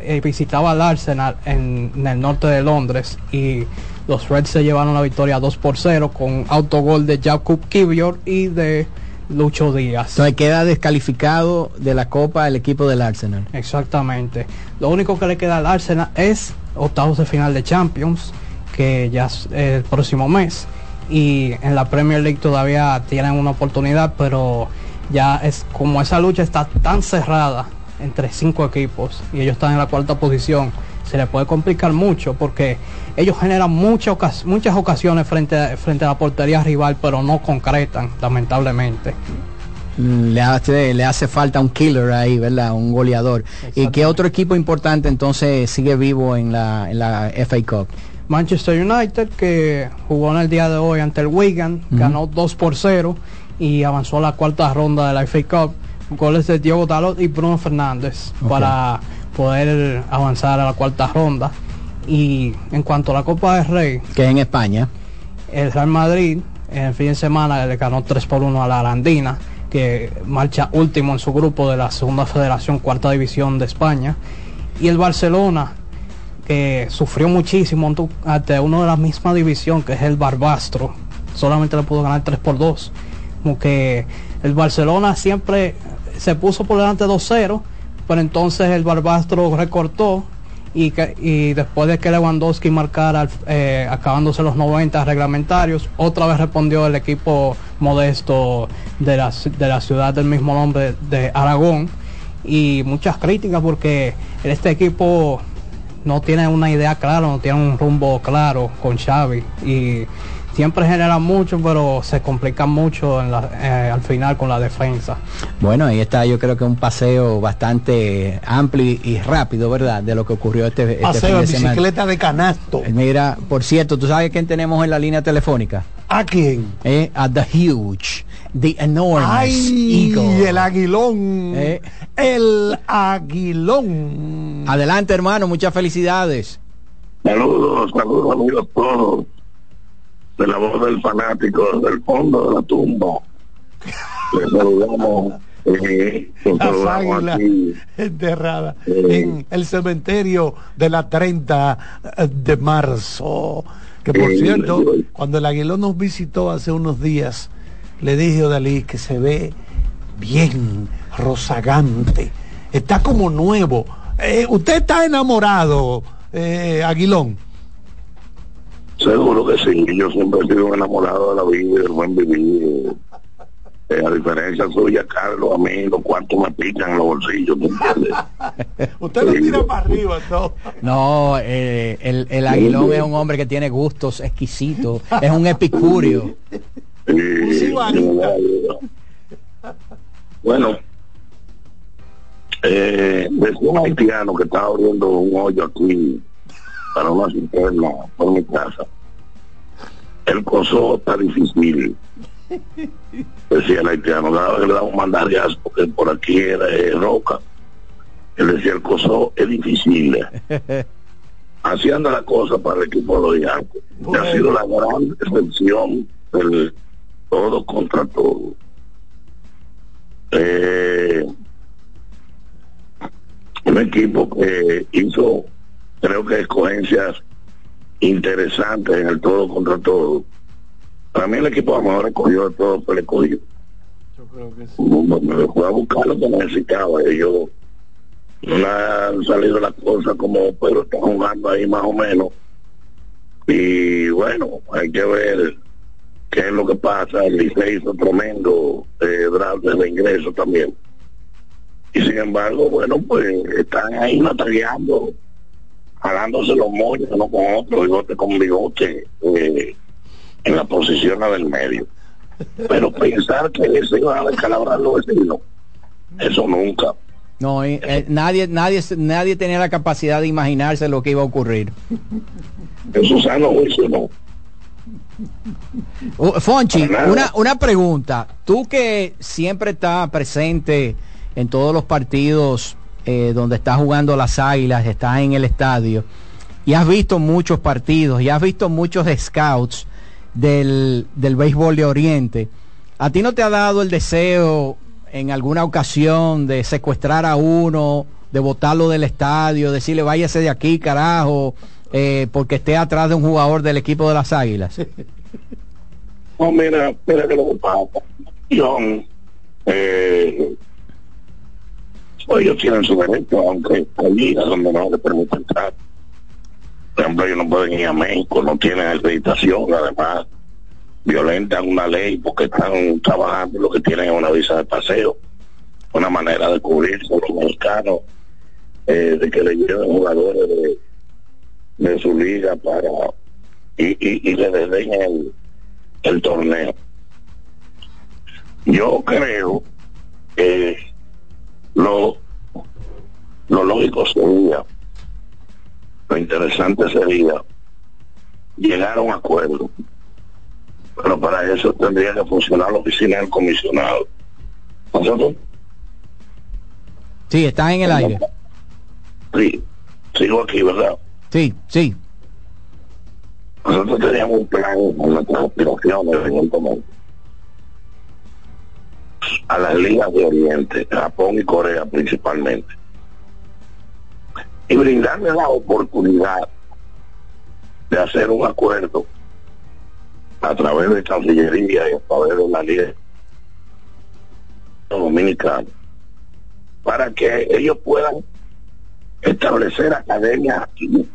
eh, visitaba al Arsenal en, en el norte de Londres y los Reds se llevaron la victoria 2 por 0 con autogol de Jacob Kivior y de Lucho Díaz. Entonces queda descalificado de la Copa el equipo del Arsenal. Exactamente. Lo único que le queda al Arsenal es octavos de final de Champions, que ya es el próximo mes. Y en la Premier League todavía tienen una oportunidad, pero ya es como esa lucha está tan cerrada entre cinco equipos y ellos están en la cuarta posición, se les puede complicar mucho porque ellos generan muchas ocas- muchas ocasiones frente a, frente a la portería rival, pero no concretan, lamentablemente. Le hace, le hace falta un killer ahí, ¿verdad? Un goleador. ¿Y qué otro equipo importante entonces sigue vivo en la, en la FA Cup? Manchester United que jugó en el día de hoy ante el Wigan, ganó 2 por 0 y avanzó a la cuarta ronda de la FA Cup. Goles de Diego Dalot y Bruno Fernández para poder avanzar a la cuarta ronda. Y en cuanto a la Copa del Rey, Que es en España. el Real Madrid en el fin de semana le ganó 3 por 1 a la Arandina, que marcha último en su grupo de la segunda federación, cuarta división de España. Y el Barcelona, que sufrió muchísimo ante- uno de la misma división, que es el Barbastro, solamente le pudo ganar 3 por 2. Como que el Barcelona siempre se puso por delante 2-0, pero entonces el Barbastro recortó y, que- y después de que Lewandowski marcara eh, acabándose los 90 reglamentarios, otra vez respondió el equipo modesto de la, de la ciudad del mismo nombre de Aragón. Y muchas críticas porque este equipo no tiene una idea clara, no tiene un rumbo claro con Xavi. Y siempre genera mucho, pero se complican mucho en la- eh, al final con la defensa. Bueno, ahí está yo creo que un paseo bastante amplio y, rápido, ¿verdad? De lo que ocurrió este, este Paseo fin en de semana. bicicleta de canasto. Eh, Mira, por cierto, ¿tú sabes quién tenemos en la línea telefónica? ¿A quién? Eh, a The Huge, The Enormous ¡Ay! Eagle. El aguilón. Eh. El aguilón. Adelante, hermano, muchas felicidades. Saludos, saludos amigos todos de la voz del fanático del fondo de la tumba. Les saludamos, eh, Las águilas enterradas Eh. en el cementerio de la 30 de marzo. Que por Eh, cierto, yo- cuando el aguilón nos visitó hace unos días, le dije a Dalí que se ve bien, rozagante, está como nuevo. Eh, ¿Usted está enamorado, eh, Aguilón? Seguro que sí, yo siempre he sido un enamorado de la vida y del buen vivir. Eh, a diferencia suya, Carlos, a mí los cuantos me pican en los bolsillos, ¿me entiendes? Usted lo tira para arriba, todo. No, eh, el, el aguilón es un hombre que tiene gustos exquisitos, es un epicurio. Sí, bueno, eh, decía un haitiano que estaba abriendo un hoyo aquí para una cisterna por mi casa. El coso está difícil. Decía el haitiano, cada vez que le damos un mandariazo, porque por aquí era eh, roca. Él decía, el coso es difícil. Así anda la cosa para el equipo de los Yankees. Ha sido la gran excepción del todo contra todo. Eh, un equipo que hizo, creo que escogencias interesantes en el todo contra todo. Para mí el equipo a lo mejor escogió de todo, pero escogió. Me fue a buscar lo que necesitaba. Ellos no le han salido las cosas como, pero están jugando ahí más o menos. Y bueno, hay que ver ¿Qué es lo que pasa? El Licey hizo tremendo eh, draft de ingreso también. Y sin embargo, bueno, pues están ahí batallando, jalándose los moños uno con otro, bigote con bigote, eh, en la posición del medio. Pero pensar que se iban a descalabrar los vecinos, eso nunca. No, eh, eh, nadie, nadie, nadie tenía la capacidad de imaginarse lo que iba a ocurrir. En sano juicio no. Uh, Fonchi, una, una pregunta. Tú que siempre estás presente en todos los partidos eh, donde estás jugando las águilas, estás en el estadio, y has visto muchos partidos, y has visto muchos scouts del, del béisbol de Oriente. ¿A ti no te ha dado el deseo en alguna ocasión de secuestrar a uno, de botarlo del estadio, decirle váyase de aquí, carajo, eh, porque esté atrás de un jugador del equipo de las Águilas? No, mira, mira que lo que. John, ellos tienen su derecho, aunque hay ligas donde no les permiten entrar. Por ejemplo, ellos no pueden ir a México, no tienen acreditación, además violentan una ley porque están trabajando lo que tienen es una visa de paseo, una manera de cubrirse a los mexicanos, eh, de que le lleven jugadores de, de su liga para y, y, y le desdeñen el, el torneo. Yo creo que lo, lo lógico sería, lo interesante sería llegar a un acuerdo. Pero para eso tendría que funcionar la oficina del comisionado. ¿Nosotros? Sí, está en el aire. Sí, sigo aquí, ¿verdad? Sí, sí. Nosotros teníamos un plan con nuestras aspiraciones en un momento. A las ligas de Oriente, Japón y Corea principalmente. Y brindarle la oportunidad de hacer un acuerdo a través de Cancillería y a través de la Liga Dominicana para que ellos puedan establecer academias aquí.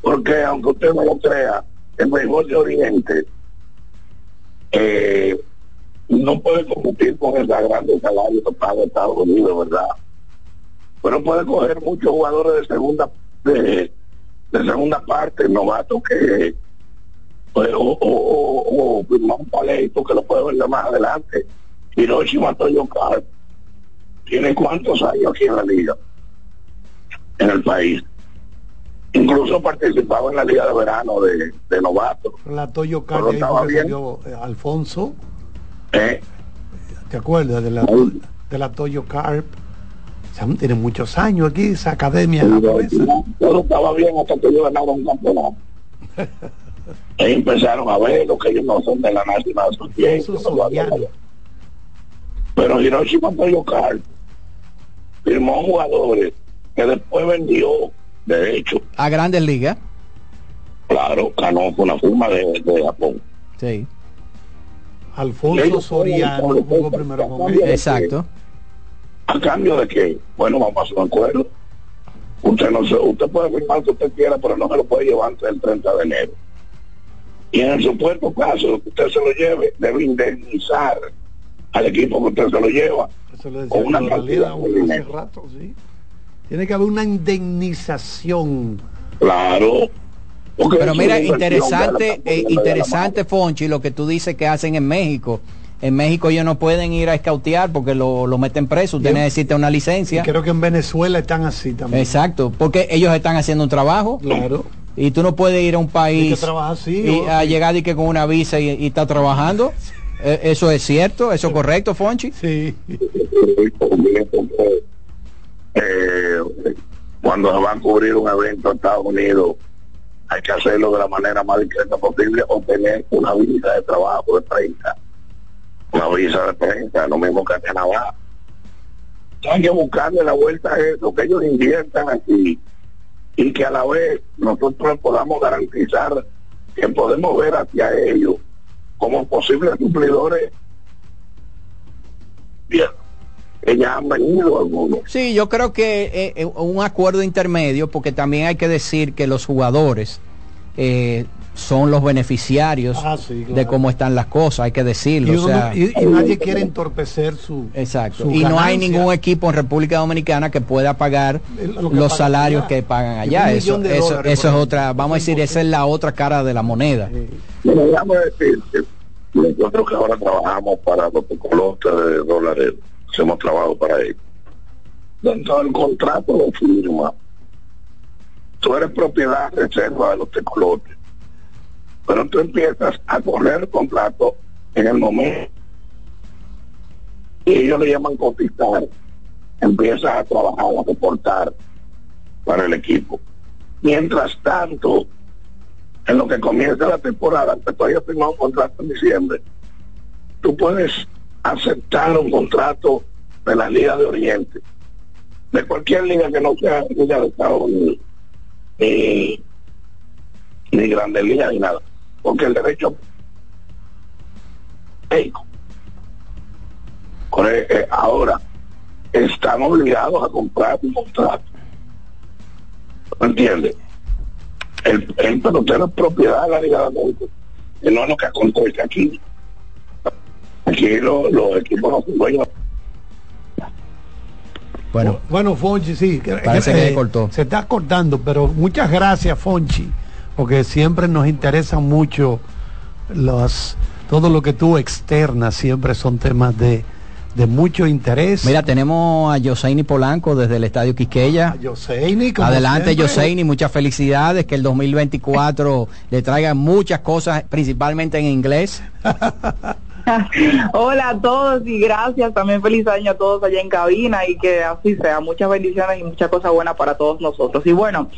Porque aunque usted no lo crea, el béisbol de Oriente eh, no puede competir con el grande salario que paga Estados Unidos, ¿verdad? Pero puede coger muchos jugadores de segunda de, de segunda parte, novatos que pues, o, o, firmar un paleto que lo puede ver más adelante. Hiroshi Matoyo Carp tiene cuántos años aquí en la liga, en el país. Incluso participaba en la liga de verano de, de novato. La Toyo ahí estaba bien. eh, Alfonso, ¿eh? ¿te acuerdas de la, de la Toyo Carp? Tiene muchos años aquí, esa academia japonesa. Todo estaba bien hasta que yo ganaba un campeonato. Ahí empezaron a ver lo que ellos no son de la National Association. Pero Hiroshi Matoyo Carp firmó jugadores que después vendió, de hecho, A Grandes Ligas. claro, ganó con una firma de, de Japón. Sí. Alfonso Soriano jugó primero con él. Exacto. ¿A cambio de qué? Bueno, vamos a hacer un acuerdo. Usted no se, usted puede firmar lo que usted quiera, pero no se lo puede llevar antes del 30 de enero. Y en el supuesto caso que usted se lo lleve, debe indemnizar al equipo que usted se lo lleva Eso le decía con una cantidad hace dinero. rato, sí. Tiene que haber una indemnización. Claro. Porque Pero mira, interesante, eh, interesante, Fonchi, lo que tú dices que hacen en México. En México ellos no pueden ir a escautear porque lo, lo meten preso. Usted necesita una licencia. Creo que en Venezuela están así también. Exacto, porque ellos están haciendo un trabajo. Claro. Y tú no puedes ir a un país trabajar así. y o- a llegar y que con una visa y, y está trabajando. Eh, Eso es cierto, eso es correcto, Fonchi. Sí. eh, cuando se va a cubrir un evento en Estados Unidos, hay que hacerlo de la manera más discreta posible o tener una visa de trabajo de prensa. Una visa de prensa, lo mismo que en Canadá. Hay que buscarle la vuelta a eso, que ellos inviertan aquí y que a la vez nosotros podamos garantizar que podemos ver hacia ellos como posibles suplidores. Bien, que ya han venido algunos. Sí, yo creo que eh, eh, un acuerdo intermedio, porque también hay que decir que los jugadores eh, son los beneficiarios Ah, sí, claro. de cómo están las cosas, hay que decirlo. Y, o uno sea, no- y- y nadie quiere entorpecer su Exacto. su Y no hay ningún equipo en República Dominicana que pueda pagar lo que los pagan salarios allá. que pagan allá. Eso, dólares es otra, vamos a decir, esa es la otra cara de la moneda. Bueno, decirte, nosotros que ahora trabajamos para los tecolotes de dólares, hacemos trabajo para ellos. Dentro del contrato de firma, tú eres propiedad reserva de los tecolotes, pero tú empiezas a correr el contrato en el momento y ellos le llaman cotizar, empiezas a trabajar, a reportar para el equipo. Mientras tanto, en lo que comienza la temporada, que hayas firmado un contrato en diciembre, tú puedes aceptar un contrato de la Liga de Oriente, de cualquier liga que no sea Liga de Estados ni, ni Grande Liga ni nada, porque el derecho. Por, eh, ahora están obligados a comprar un contrato. ¿Me entiendes? el, el pelotero es propiedad de la Liga de América. Y no es lo que acontece aquí. Aquí lo- los equipos no. Bueno, Bueno, Fonchi, sí. Parece que se cortó. Se está cortando, pero muchas gracias, Fonchi, porque siempre nos interesan mucho los, todo lo que tú externas, siempre son temas de, de mucho interés. Mira, tenemos a Yoseini Polanco desde el Estadio Quisqueya. Yoseini, como Adelante. Yoseini, muchas felicidades, que el 2024 le traiga muchas cosas, principalmente en inglés. Hola a todos y gracias. También feliz año a todos allá en cabina y que así sea. Muchas bendiciones y muchas cosas buenas para todos nosotros. Y bueno,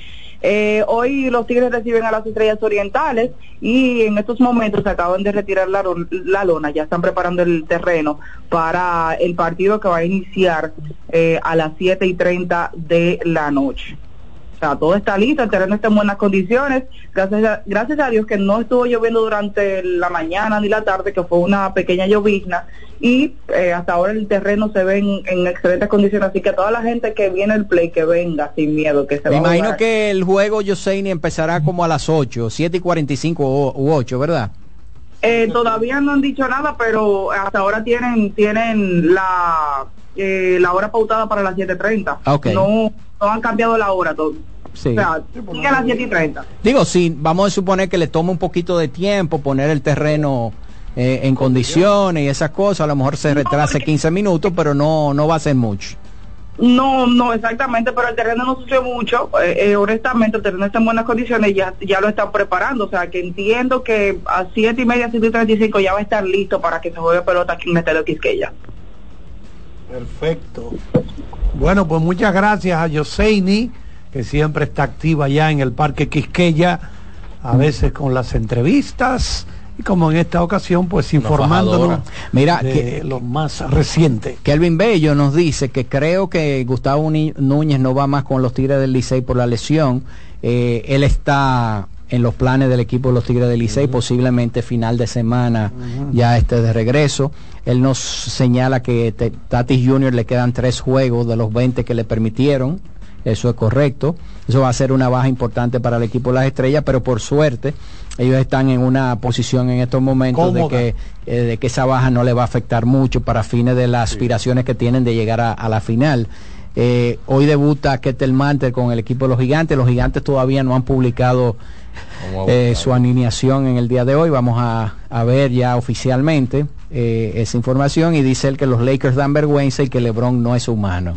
eh, hoy los Tigres reciben a las Estrellas Orientales y en estos momentos se acaban de retirar la, la lona. Ya están preparando el terreno para el partido que va a iniciar eh, a las 7 y 30 de la noche. Sea, todo está listo, el terreno está en buenas condiciones. Gracias a, gracias a Dios que no estuvo lloviendo durante la mañana ni la tarde, que fue una pequeña llovizna. Y eh, hasta ahora el terreno se ve en, en excelentes condiciones. Así que a toda la gente que viene al play, que venga sin miedo, que se Me va imagino que el juego Yoseini empezará como a las 8, 7 y 45 o- u 8, ¿verdad? Eh, todavía no han dicho nada, pero hasta ahora tienen tienen la eh, la hora pautada para las 7.30. Ok. No, no han cambiado la hora. Sí. O sea, sigue a las 7.30. Digo, sí, vamos a suponer que le toma un poquito de tiempo poner el terreno eh, en condiciones y esas cosas, a lo mejor se retrase 15 minutos, pero no, no va a ser mucho. No, no, exactamente, pero el terreno no sufrió mucho. eh, eh, honestamente, el terreno está en buenas condiciones, ya, ya lo están preparando. O sea, que entiendo que a siete y media, siete y treinta y cinco ya va a estar listo para que se juegue pelota aquí en el Estadio Quisqueya. Perfecto. Bueno, pues muchas gracias a Yoseini, que siempre está activa ya en el Parque Quisqueya, a veces con las entrevistas y como en esta ocasión, pues informándonos Mira, de que- lo más reciente. Kelvin Bello nos dice que creo que Gustavo Núñez no va más con los Tigres del Licey por la lesión. Eh, él está en los planes del equipo de los Tigres del Licey, posiblemente final de semana ya esté de regreso. Él nos señala que te- Tatis Jr. le quedan tres juegos de los 20 que le permitieron. Eso es correcto. Eso va a ser una baja importante para el equipo de las estrellas, pero por suerte ellos están en una posición en estos momentos de que, eh, de que esa baja no le va a afectar mucho para fines de las aspiraciones que tienen de llegar a, a la final. Eh, hoy debuta Ketel Manter con el equipo de los gigantes. Los gigantes todavía no han publicado eh, su alineación en el día de hoy. Vamos a, a ver ya oficialmente eh, esa información y dice él que los Lakers dan vergüenza y que LeBron no es humano.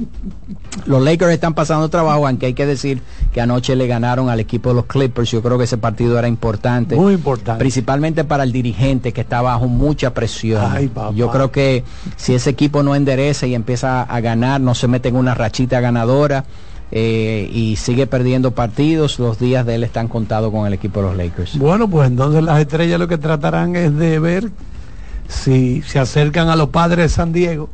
Los Lakers están pasando trabajo, aunque hay que decir que anoche le ganaron al equipo de los Clippers. Yo creo que ese partido era importante. Muy importante. Principalmente para el dirigente que está bajo mucha presión. Ay. Yo creo que si ese equipo no endereza y empieza a ganar, no se mete en una rachita ganadora eh, y sigue perdiendo partidos, los días de él están contados con el equipo de los Lakers. Bueno, pues entonces las estrellas lo que tratarán es de ver si se acercan a los padres de San Diego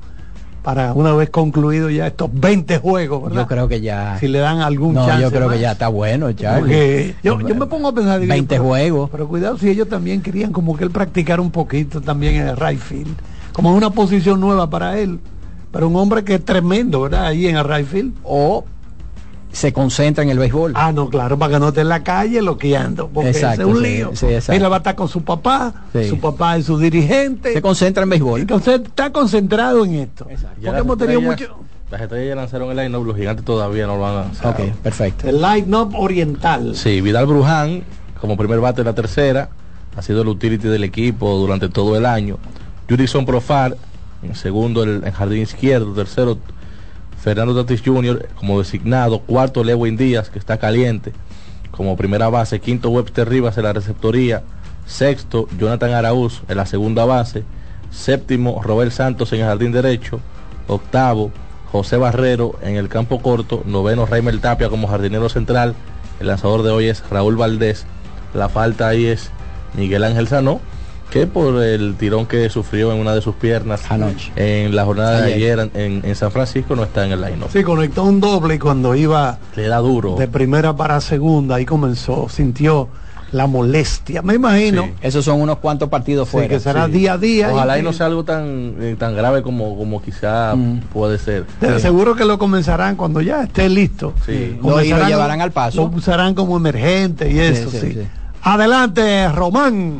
para una vez concluido ya estos 20 juegos, ¿verdad? Yo creo que ya. Si le dan algún no, chance yo creo más. que ya está bueno, Charlie. Yo, yo me pongo a pensar digo, 20 pero- juegos. Pero cuidado si ellos también querían como que él practicara un poquito también en el right field, como una posición nueva para él. Pero un hombre que es tremendo, ¿verdad? Ahí en el right field. O se concentra en el béisbol. Ah, no, claro, para que no esté en la calle loqueando, porque Exacto, ese es un sí, lío. sí, exacto. Mira, va a estar con su papá, Sí. su papá es su dirigente. Se concentra en béisbol. Entonces está concentrado en esto. Ya Porque las hemos tenido estrellas- mucho... Las estrellas ya lanzaron el line los gigantes todavía no lo han lanzado. Ok, perfecto. El line-up oriental. Sí, Vidal Bruján, como primer bate de la tercera, ha sido el utility del equipo durante todo el año. Judison Profar, en segundo el, en jardín izquierdo, tercero Fernando Tatis Jr. como designado, cuarto Lewin Díaz, que está caliente, como primera base, quinto Webster Rivas en la receptoría, sexto Jonathan Araúz en la segunda base, séptimo Robert Santos en el jardín derecho, octavo José Barrero en el campo corto, noveno Raimel Tapia como jardinero central, el lanzador de hoy es Raúl Valdés, la falta ahí es Miguel Ángel Sanó, que por el tirón que sufrió en una de sus piernas Anoche. en la jornada de Ayer. en, en San Francisco no está en el line Sí, conectó un doble y cuando iba Le da duro. de primera para segunda, ahí comenzó, sintió la molestia. Me imagino. Esos son unos cuantos partidos Sí, fuera. que será Sí. día a día. Ojalá y y- no sea algo tan, eh, tan grave como, como quizá puede ser. Te aseguro que lo comenzarán cuando ya esté listo. Sí. Lo- y lo llevarán al paso. Lo usarán como emergente y eso, sí. sí, sí. Adelante, Román.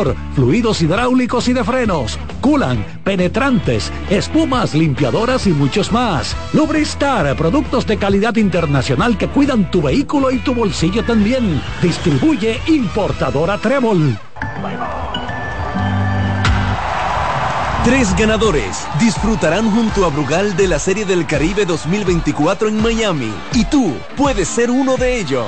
fluidos hidráulicos y de frenos, culan, penetrantes, espumas, limpiadoras y muchos más. Lubristar, productos de calidad internacional que cuidan tu vehículo y tu bolsillo también. Distribuye importadora Trébol. Tres ganadores disfrutarán junto a Brugal de la Serie del Caribe 2024 en Miami y tú puedes ser uno de ellos.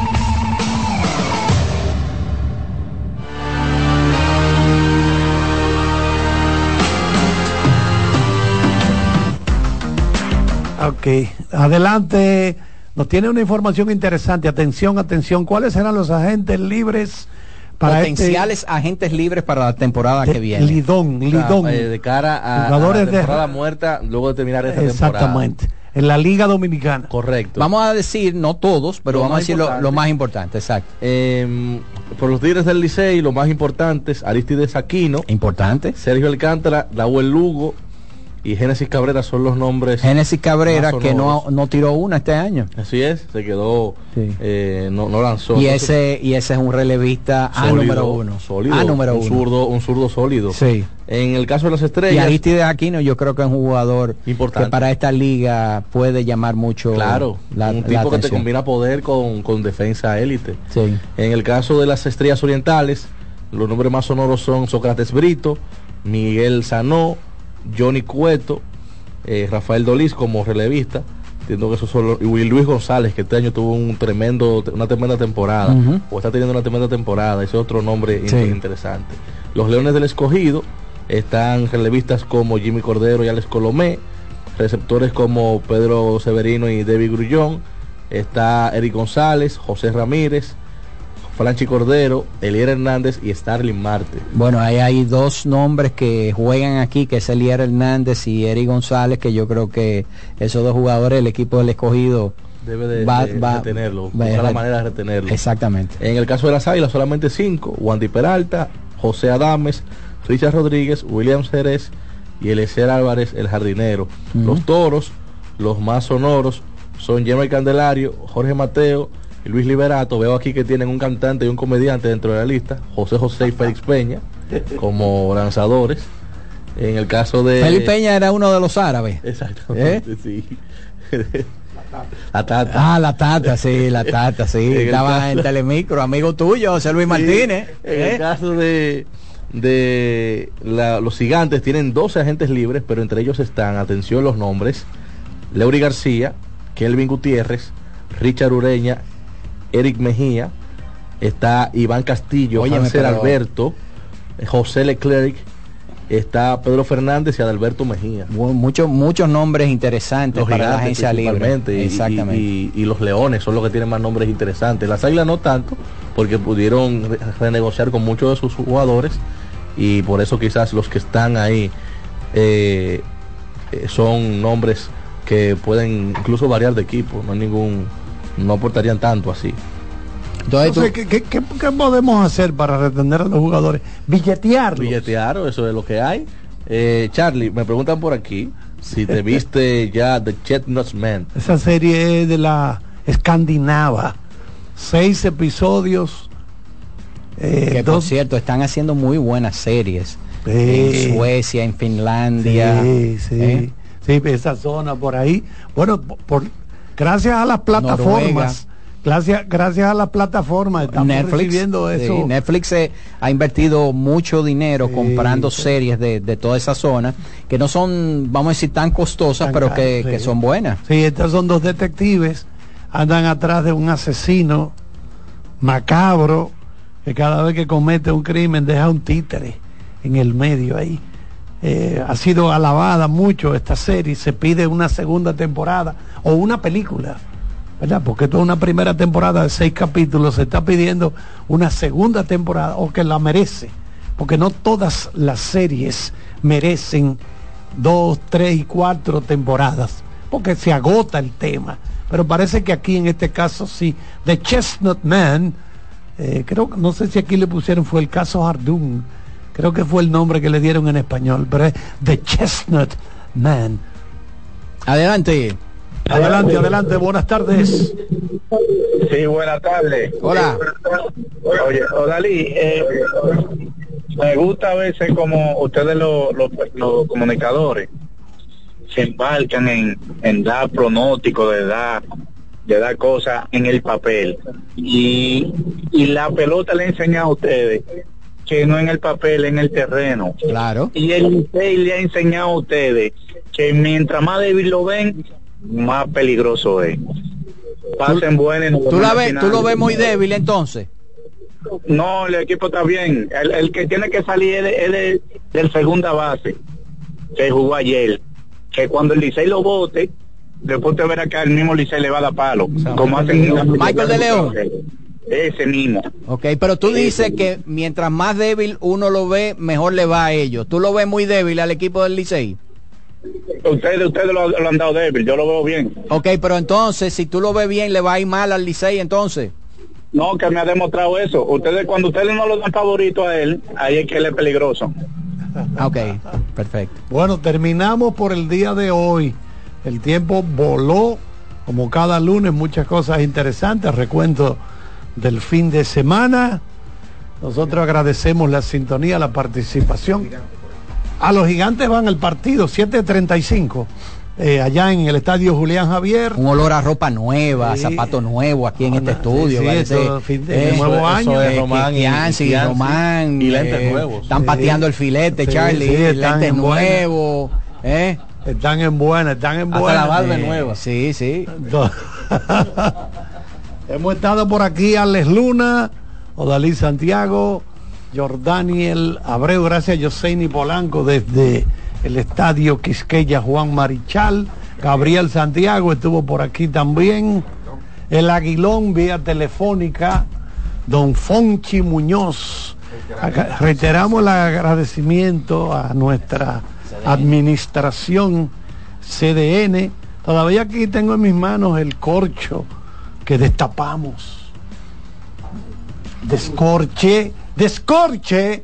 Ok, adelante. Nos tiene una información interesante. Atención, atención. ¿Cuáles serán los agentes libres para Potenciales este agentes libres para la temporada que viene. Lidón, Lidón. Eh, de cara a, a Jugadores la de- temporada muerta luego de terminar esta temporada. Exactamente. En la Liga Dominicana. Correcto. Vamos a decir, no todos, pero Lo vamos a decir lo, más importante, exacto. Eh, por los Tigres del Licey, los más importantes, Aristides Aquino. Importante. Sergio Alcántara, Raúl Lugo y Génesis Cabrera son los nombres. Génesis Cabrera, que no, no tiró una este año. Así es, se quedó, eh, no, no lanzó. Y ese, y ese es un relevista A número uno. Sólido, A número un uno. Zurdo, un zurdo sólido. Sí. En el caso de las Y estrellas. Aristides Aquino yo creo que es un jugador Importante. que para esta liga puede llamar mucho Claro, la, un la tipo que te combina poder con, con defensa élite. Sí. En el caso de las estrellas orientales, los nombres más sonoros son Sócrates Brito, Miguel Sanó, Johnny Cueto, eh, Rafael Dolís como relevista. Entiendo que los- y Luis González, que este año tuvo un tremendo, una tremenda temporada, o está teniendo una tremenda temporada, ese es otro nombre Sí. interesante. Los Leones del Escogido están relevistas como Jimmy Cordero y Alex Colomé, receptores como Pedro Severino y David Grullón, está Eric González, José Ramírez, Franchi Cordero, Elier Hernández y Starling Marte. Bueno, ahí hay dos nombres que juegan aquí, que es Elier Hernández y Eric González, que yo creo que esos dos jugadores, el equipo del escogido, Debe de, Va- de va- retenerlo, va- buscar la manera de retenerlo. exactamente. En el caso de las Águilas, solamente cinco: Wandy Peralta, José Adames, Richard Rodríguez, William Jerez y Eliezer Álvarez, el jardinero. Los toros, los más sonoros, son Jeremy Candelario, Jorge Mateo Luis Liberato. Veo aquí que tienen un cantante y un comediante dentro de la lista, José José y Félix Peña, como lanzadores. En el caso de. Felipe Peña era uno de los árabes. Exactamente, sí. La tata. Ah, la tata, sí, la tata, sí. En Estaba caso- en Telemicro, amigo tuyo, José Luis Martínez. En ¿eh? el caso de, de la- los gigantes tienen 12 agentes libres, pero entre ellos están, atención los nombres, Leury García, Kelvin Gutiérrez, Richard Ureña, Eric Mejía, está Iván Castillo, pero- Alberto, José Leclerc, está Pedro Fernández y Adalberto Mejía. Muchos, muchos nombres interesantes Los para la agencia libre. y- Exactamente. Y, y- y los leones son los que tienen más nombres interesantes. Las águilas no tanto, porque pudieron re- renegociar con muchos de sus jugadores y por eso quizás los que están ahí eh, eh, son nombres que pueden incluso variar de equipo, no hay ningún, no aportarían tanto así. Entonces, ¿qué, qué- qué- qué podemos hacer para retener a los jugadores? Billetearlos. Billetear, eso es lo que hay. Eh, Charlie, me preguntan por aquí si te viste ya The Chestnut Man. Esa serie es de la escandinava. Seis episodios. eh, que por cierto, están haciendo muy buenas series. Sí. En Suecia, en Finlandia. Sí, sí. ¿eh? Sí, esa zona por ahí. Bueno, por, por- gracias a las plataformas. Noruega. Gracias, gracias a las plataformas estamos Netflix, recibiendo sí, eso. Netflix eh, ha invertido mucho dinero comprando series de, de toda esa zona que no son, vamos a decir, tan costosas, Tan pero que, que son buenas. Sí, estos son dos detectives, andan atrás de un asesino macabro que cada vez que comete un crimen deja un títere en el medio ahí. Eh, ha sido alabada mucho esta serie, se pide una segunda temporada o una película, ¿verdad? Porque toda una primera temporada de seis capítulos se está pidiendo una segunda temporada o que la merece, porque no todas las series merecen dos, tres y cuatro temporadas, porque se agota el tema. Pero parece que aquí en este caso sí, The Chestnut Man, eh, creo no sé si aquí le pusieron fue el caso Hardun, creo que fue el nombre que le dieron en español, pero es The Chestnut Man. Adelante. Adelante, adelante, buenas tardes. Sí, buenas tardes. Hola. Oye, Odalí, eh, me gusta a veces como ustedes los, los, los comunicadores se embarcan en, en dar pronóstico, de dar, de dar cosas en el papel. Y, y la pelota le enseña a ustedes que no en el papel, en el terreno. Claro. Y el Licey le ha enseñado a ustedes que mientras más débil lo ven, más peligroso es. Pasen buenas. ¿Tú, la ves. ¿Tú lo ves muy débil entonces? No, el equipo está bien. El, el que tiene que salir es, de- es de- del segunda base, que jugó ayer. Que cuando el Licey lo vote, después te verá que al mismo Licey le va a dar palo. como hacen Michael de León. Ese mismo. Ok, pero tú dices que mientras más débil uno lo ve, mejor le va a ellos. ¿Tú lo ves muy débil al equipo del Licey? Ustedes, ustedes lo, lo han dado débil, yo lo veo bien. Ok, pero entonces, si tú lo ves bien, le va a ir mal al Licey entonces. No, que me ha demostrado eso. Ustedes, cuando ustedes no lo dan favorito a él, ahí es que él es peligroso. Ok, perfecto. Bueno, terminamos por el día de hoy. El tiempo voló, como cada lunes, muchas cosas interesantes. Recuento del fin de semana. Nosotros agradecemos la sintonía, la participación. A los gigantes van el partido, 7.35, eh, allá en el estadio Julián Javier. Un olor a ropa nueva, Sí. zapato nuevo aquí en este estudio. sí, parece, eso, fin de- eh, nuevo eso- año. eso es Eh, Román y, Kianci, y. Román. Y lentes eh, nuevos. Están Sí. pateando el filete, Sí, Charlie. sí, están lentes nuevos. ¿eh? Están en buena, están en Hasta buena. la barba Eh, nueva. Sí, sí. Hemos estado por aquí, Alex Luna, Odalí Santiago, Jordaniel Abreu, gracias a Joseini Polanco desde el estadio Quisqueya Juan Marichal, Gabriel Santiago estuvo por aquí también, el Aguilón vía telefónica, don Fonchi Muñoz. Reiteramos el agradecimiento a nuestra administración CDN. Todavía aquí tengo en mis manos el corcho que destapamos. Descorche, descorche.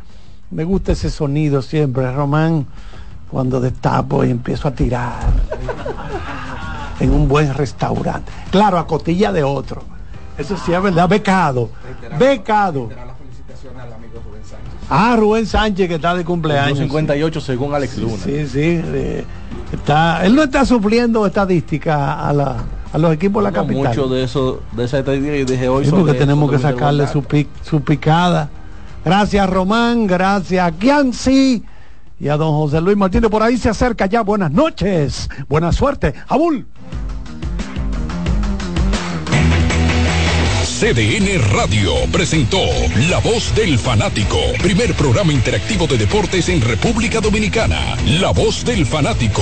Me gusta ese sonido siempre, Román, cuando destapo y empiezo a tirar en un buen restaurante. Claro, a cotilla de otro. Eso sí es verdad, becado. Becado. Ah, Rubén Sánchez que está de cumpleaños. 58 según Alex Luna. Sí, sí. eh, está, él no está supliendo estadística a, la, a los equipos de la capital. mucho de eso, de esa estadística yo dije hoy Sí, porque eso, tenemos que sacarle su, pic- su picada. Gracias Román, gracias a Kianci y a don José Luis Martínez. Por ahí se acerca ya. Buenas noches, buena suerte. Abul. CDN Radio presentó La Voz del Fanático, primer programa interactivo de deportes en República Dominicana. La Voz del Fanático.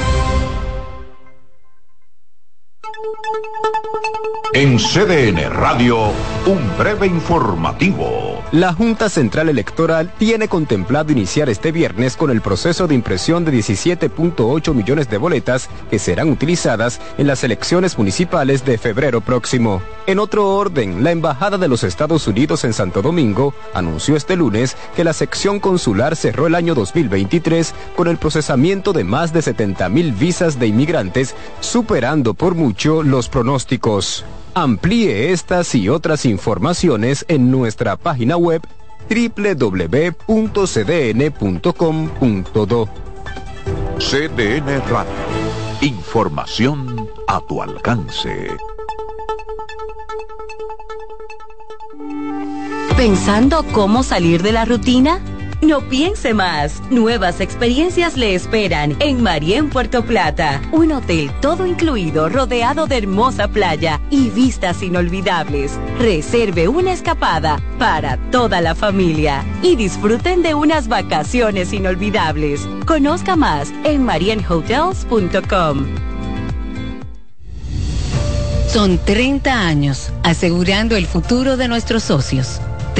En CDN Radio, un breve informativo. La Junta Central Electoral tiene contemplado iniciar este viernes con el proceso de impresión de 17.8 millones de boletas que serán utilizadas en las elecciones municipales de febrero próximo. En otro orden, la Embajada de los Estados Unidos en Santo Domingo anunció este lunes que la sección consular cerró el año 2023 con el procesamiento de más de 70 mil visas de inmigrantes, superando por mucho los pronósticos. Amplíe estas y otras informaciones en nuestra página web www.cdn.com.do. CDN Radio, información a tu alcance. ¿Pensando cómo salir de la rutina? No piense más. Nuevas experiencias le esperan en Marien Puerto Plata. Un hotel todo incluido rodeado de hermosa playa y vistas inolvidables. Reserve una escapada para toda la familia y disfruten de unas vacaciones inolvidables. Conozca más en marienhotels.com. Son 30 años asegurando el futuro de nuestros socios.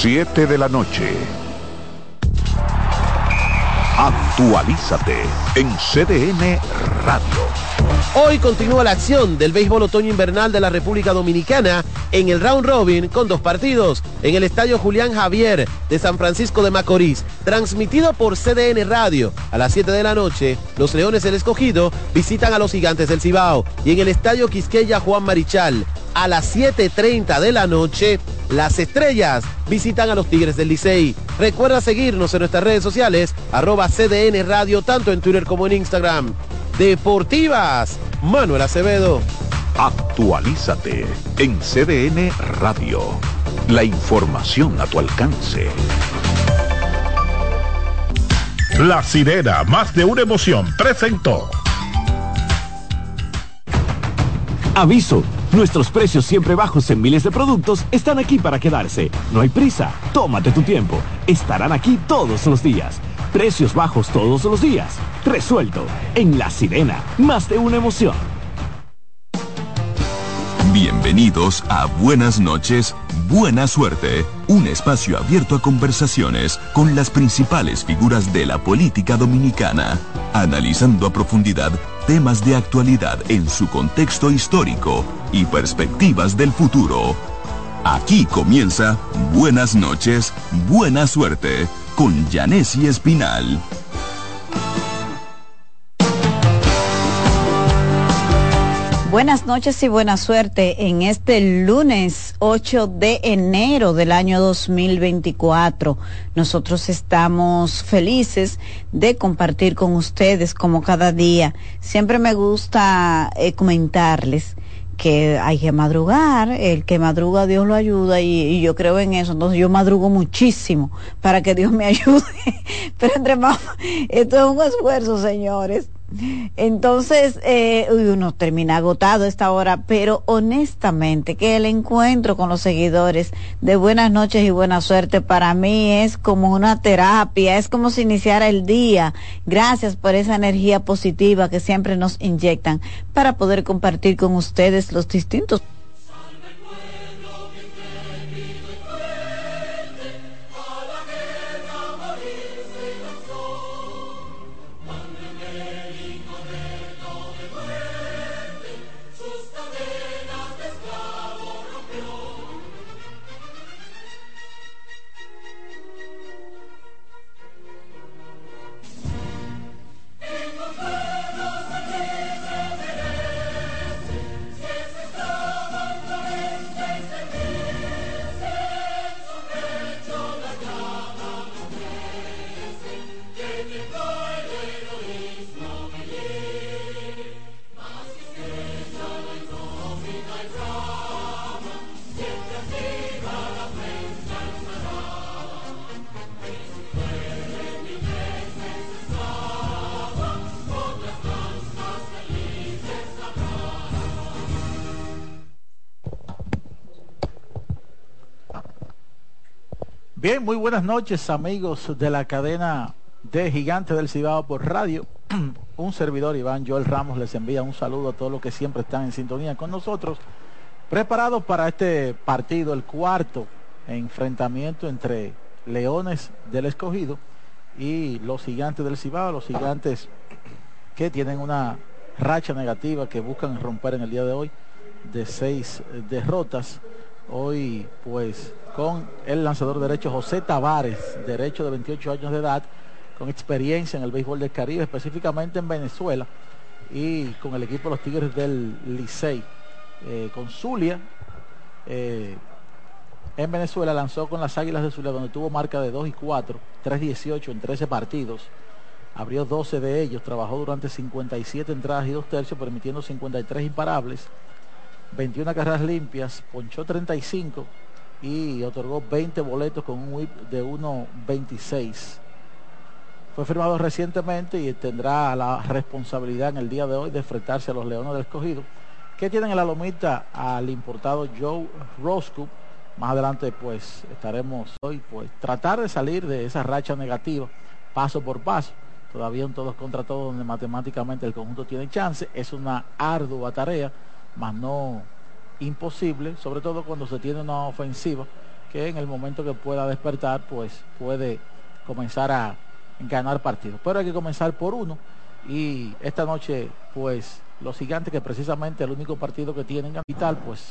7 de la noche. Actualízate en CDN Radio. Hoy continúa la acción del béisbol otoño invernal de la República Dominicana en el round robin con dos partidos en el Estadio Julián Javier de San Francisco de Macorís, transmitido por CDN Radio. A las 7 de la noche, los Leones del Escogido visitan a los Gigantes del Cibao y en el Estadio Quisqueya Juan Marichal. A las 7.30 de la noche, las estrellas visitan a los Tigres del Licey. Recuerda seguirnos en nuestras redes sociales, arroba CDN Radio, tanto en Twitter como en Instagram. Deportivas, Manuel Acevedo. Actualízate en CDN Radio. La información a tu alcance. La sirena, más de una emoción, presentó. Aviso, nuestros precios siempre bajos en miles de productos están aquí para quedarse. No hay prisa, tómate tu tiempo. Estarán aquí todos los días. Precios bajos todos los días. Resuelto. En La Sirena, más de una emoción. Bienvenidos a Buenas noches, Buena Suerte, un espacio abierto a conversaciones con las principales figuras de la política dominicana, analizando a profundidad temas de actualidad en su contexto histórico y perspectivas del futuro. Aquí comienza Buenas noches, Buena Suerte con Janessi Espinal. Buenas noches y buena suerte en este lunes 8 de enero del año 2024. Nosotros estamos felices de compartir con ustedes como cada día. Siempre me gusta eh, comentarles que hay que madrugar, el que madruga Dios lo ayuda y, y, yo creo en eso, entonces yo madrugo muchísimo para que Dios me ayude, pero entre más, esto es un esfuerzo, señores. Entonces, eh, uno termina agotado esta hora, pero honestamente que el encuentro con los seguidores de buenas noches y buena suerte para mí es como una terapia, es como si iniciara el día. Gracias por esa energía positiva que siempre nos inyectan para poder compartir con ustedes los distintos Muy buenas noches amigos de la cadena de Gigante del Cibao por radio. un servidor Iván Joel Ramos les envía un saludo a todos los que siempre están en sintonía con nosotros, preparados para este partido, el cuarto enfrentamiento entre Leones del Escogido y los gigantes del Cibao, los gigantes que tienen una racha negativa que buscan romper en el día de hoy de seis derrotas. Hoy pues con el lanzador derecho José Tavares, derecho de 28 años de edad, con experiencia en el béisbol del Caribe, específicamente en Venezuela, y con el equipo de los Tigres del Licey. Eh, con Zulia, eh, en Venezuela lanzó con las Águilas de Zulia, donde tuvo marca de 2 y 4, 3-18 en 13 partidos. Abrió 12 de ellos, trabajó durante 57 entradas y dos tercios, permitiendo 53 imparables, 21 carreras limpias, ponchó 35 y otorgó 20 boletos con un whip de 1.26. Fue firmado recientemente y tendrá la responsabilidad en el día de hoy de enfrentarse a los Leones del Escogido, que tienen en la lomita al importado Joe Roscoe. Más adelante pues estaremos hoy pues tratar de salir de esa racha negativa paso por paso todavía un todos contra todos donde matemáticamente el conjunto tiene chance. Es una ardua tarea, mas no imposible, sobre todo cuando se tiene una ofensiva que en el momento que pueda despertar, pues puede comenzar a ganar partidos. Pero hay que comenzar por uno y esta noche, pues los gigantes que precisamente el único partido que tienen capital, pues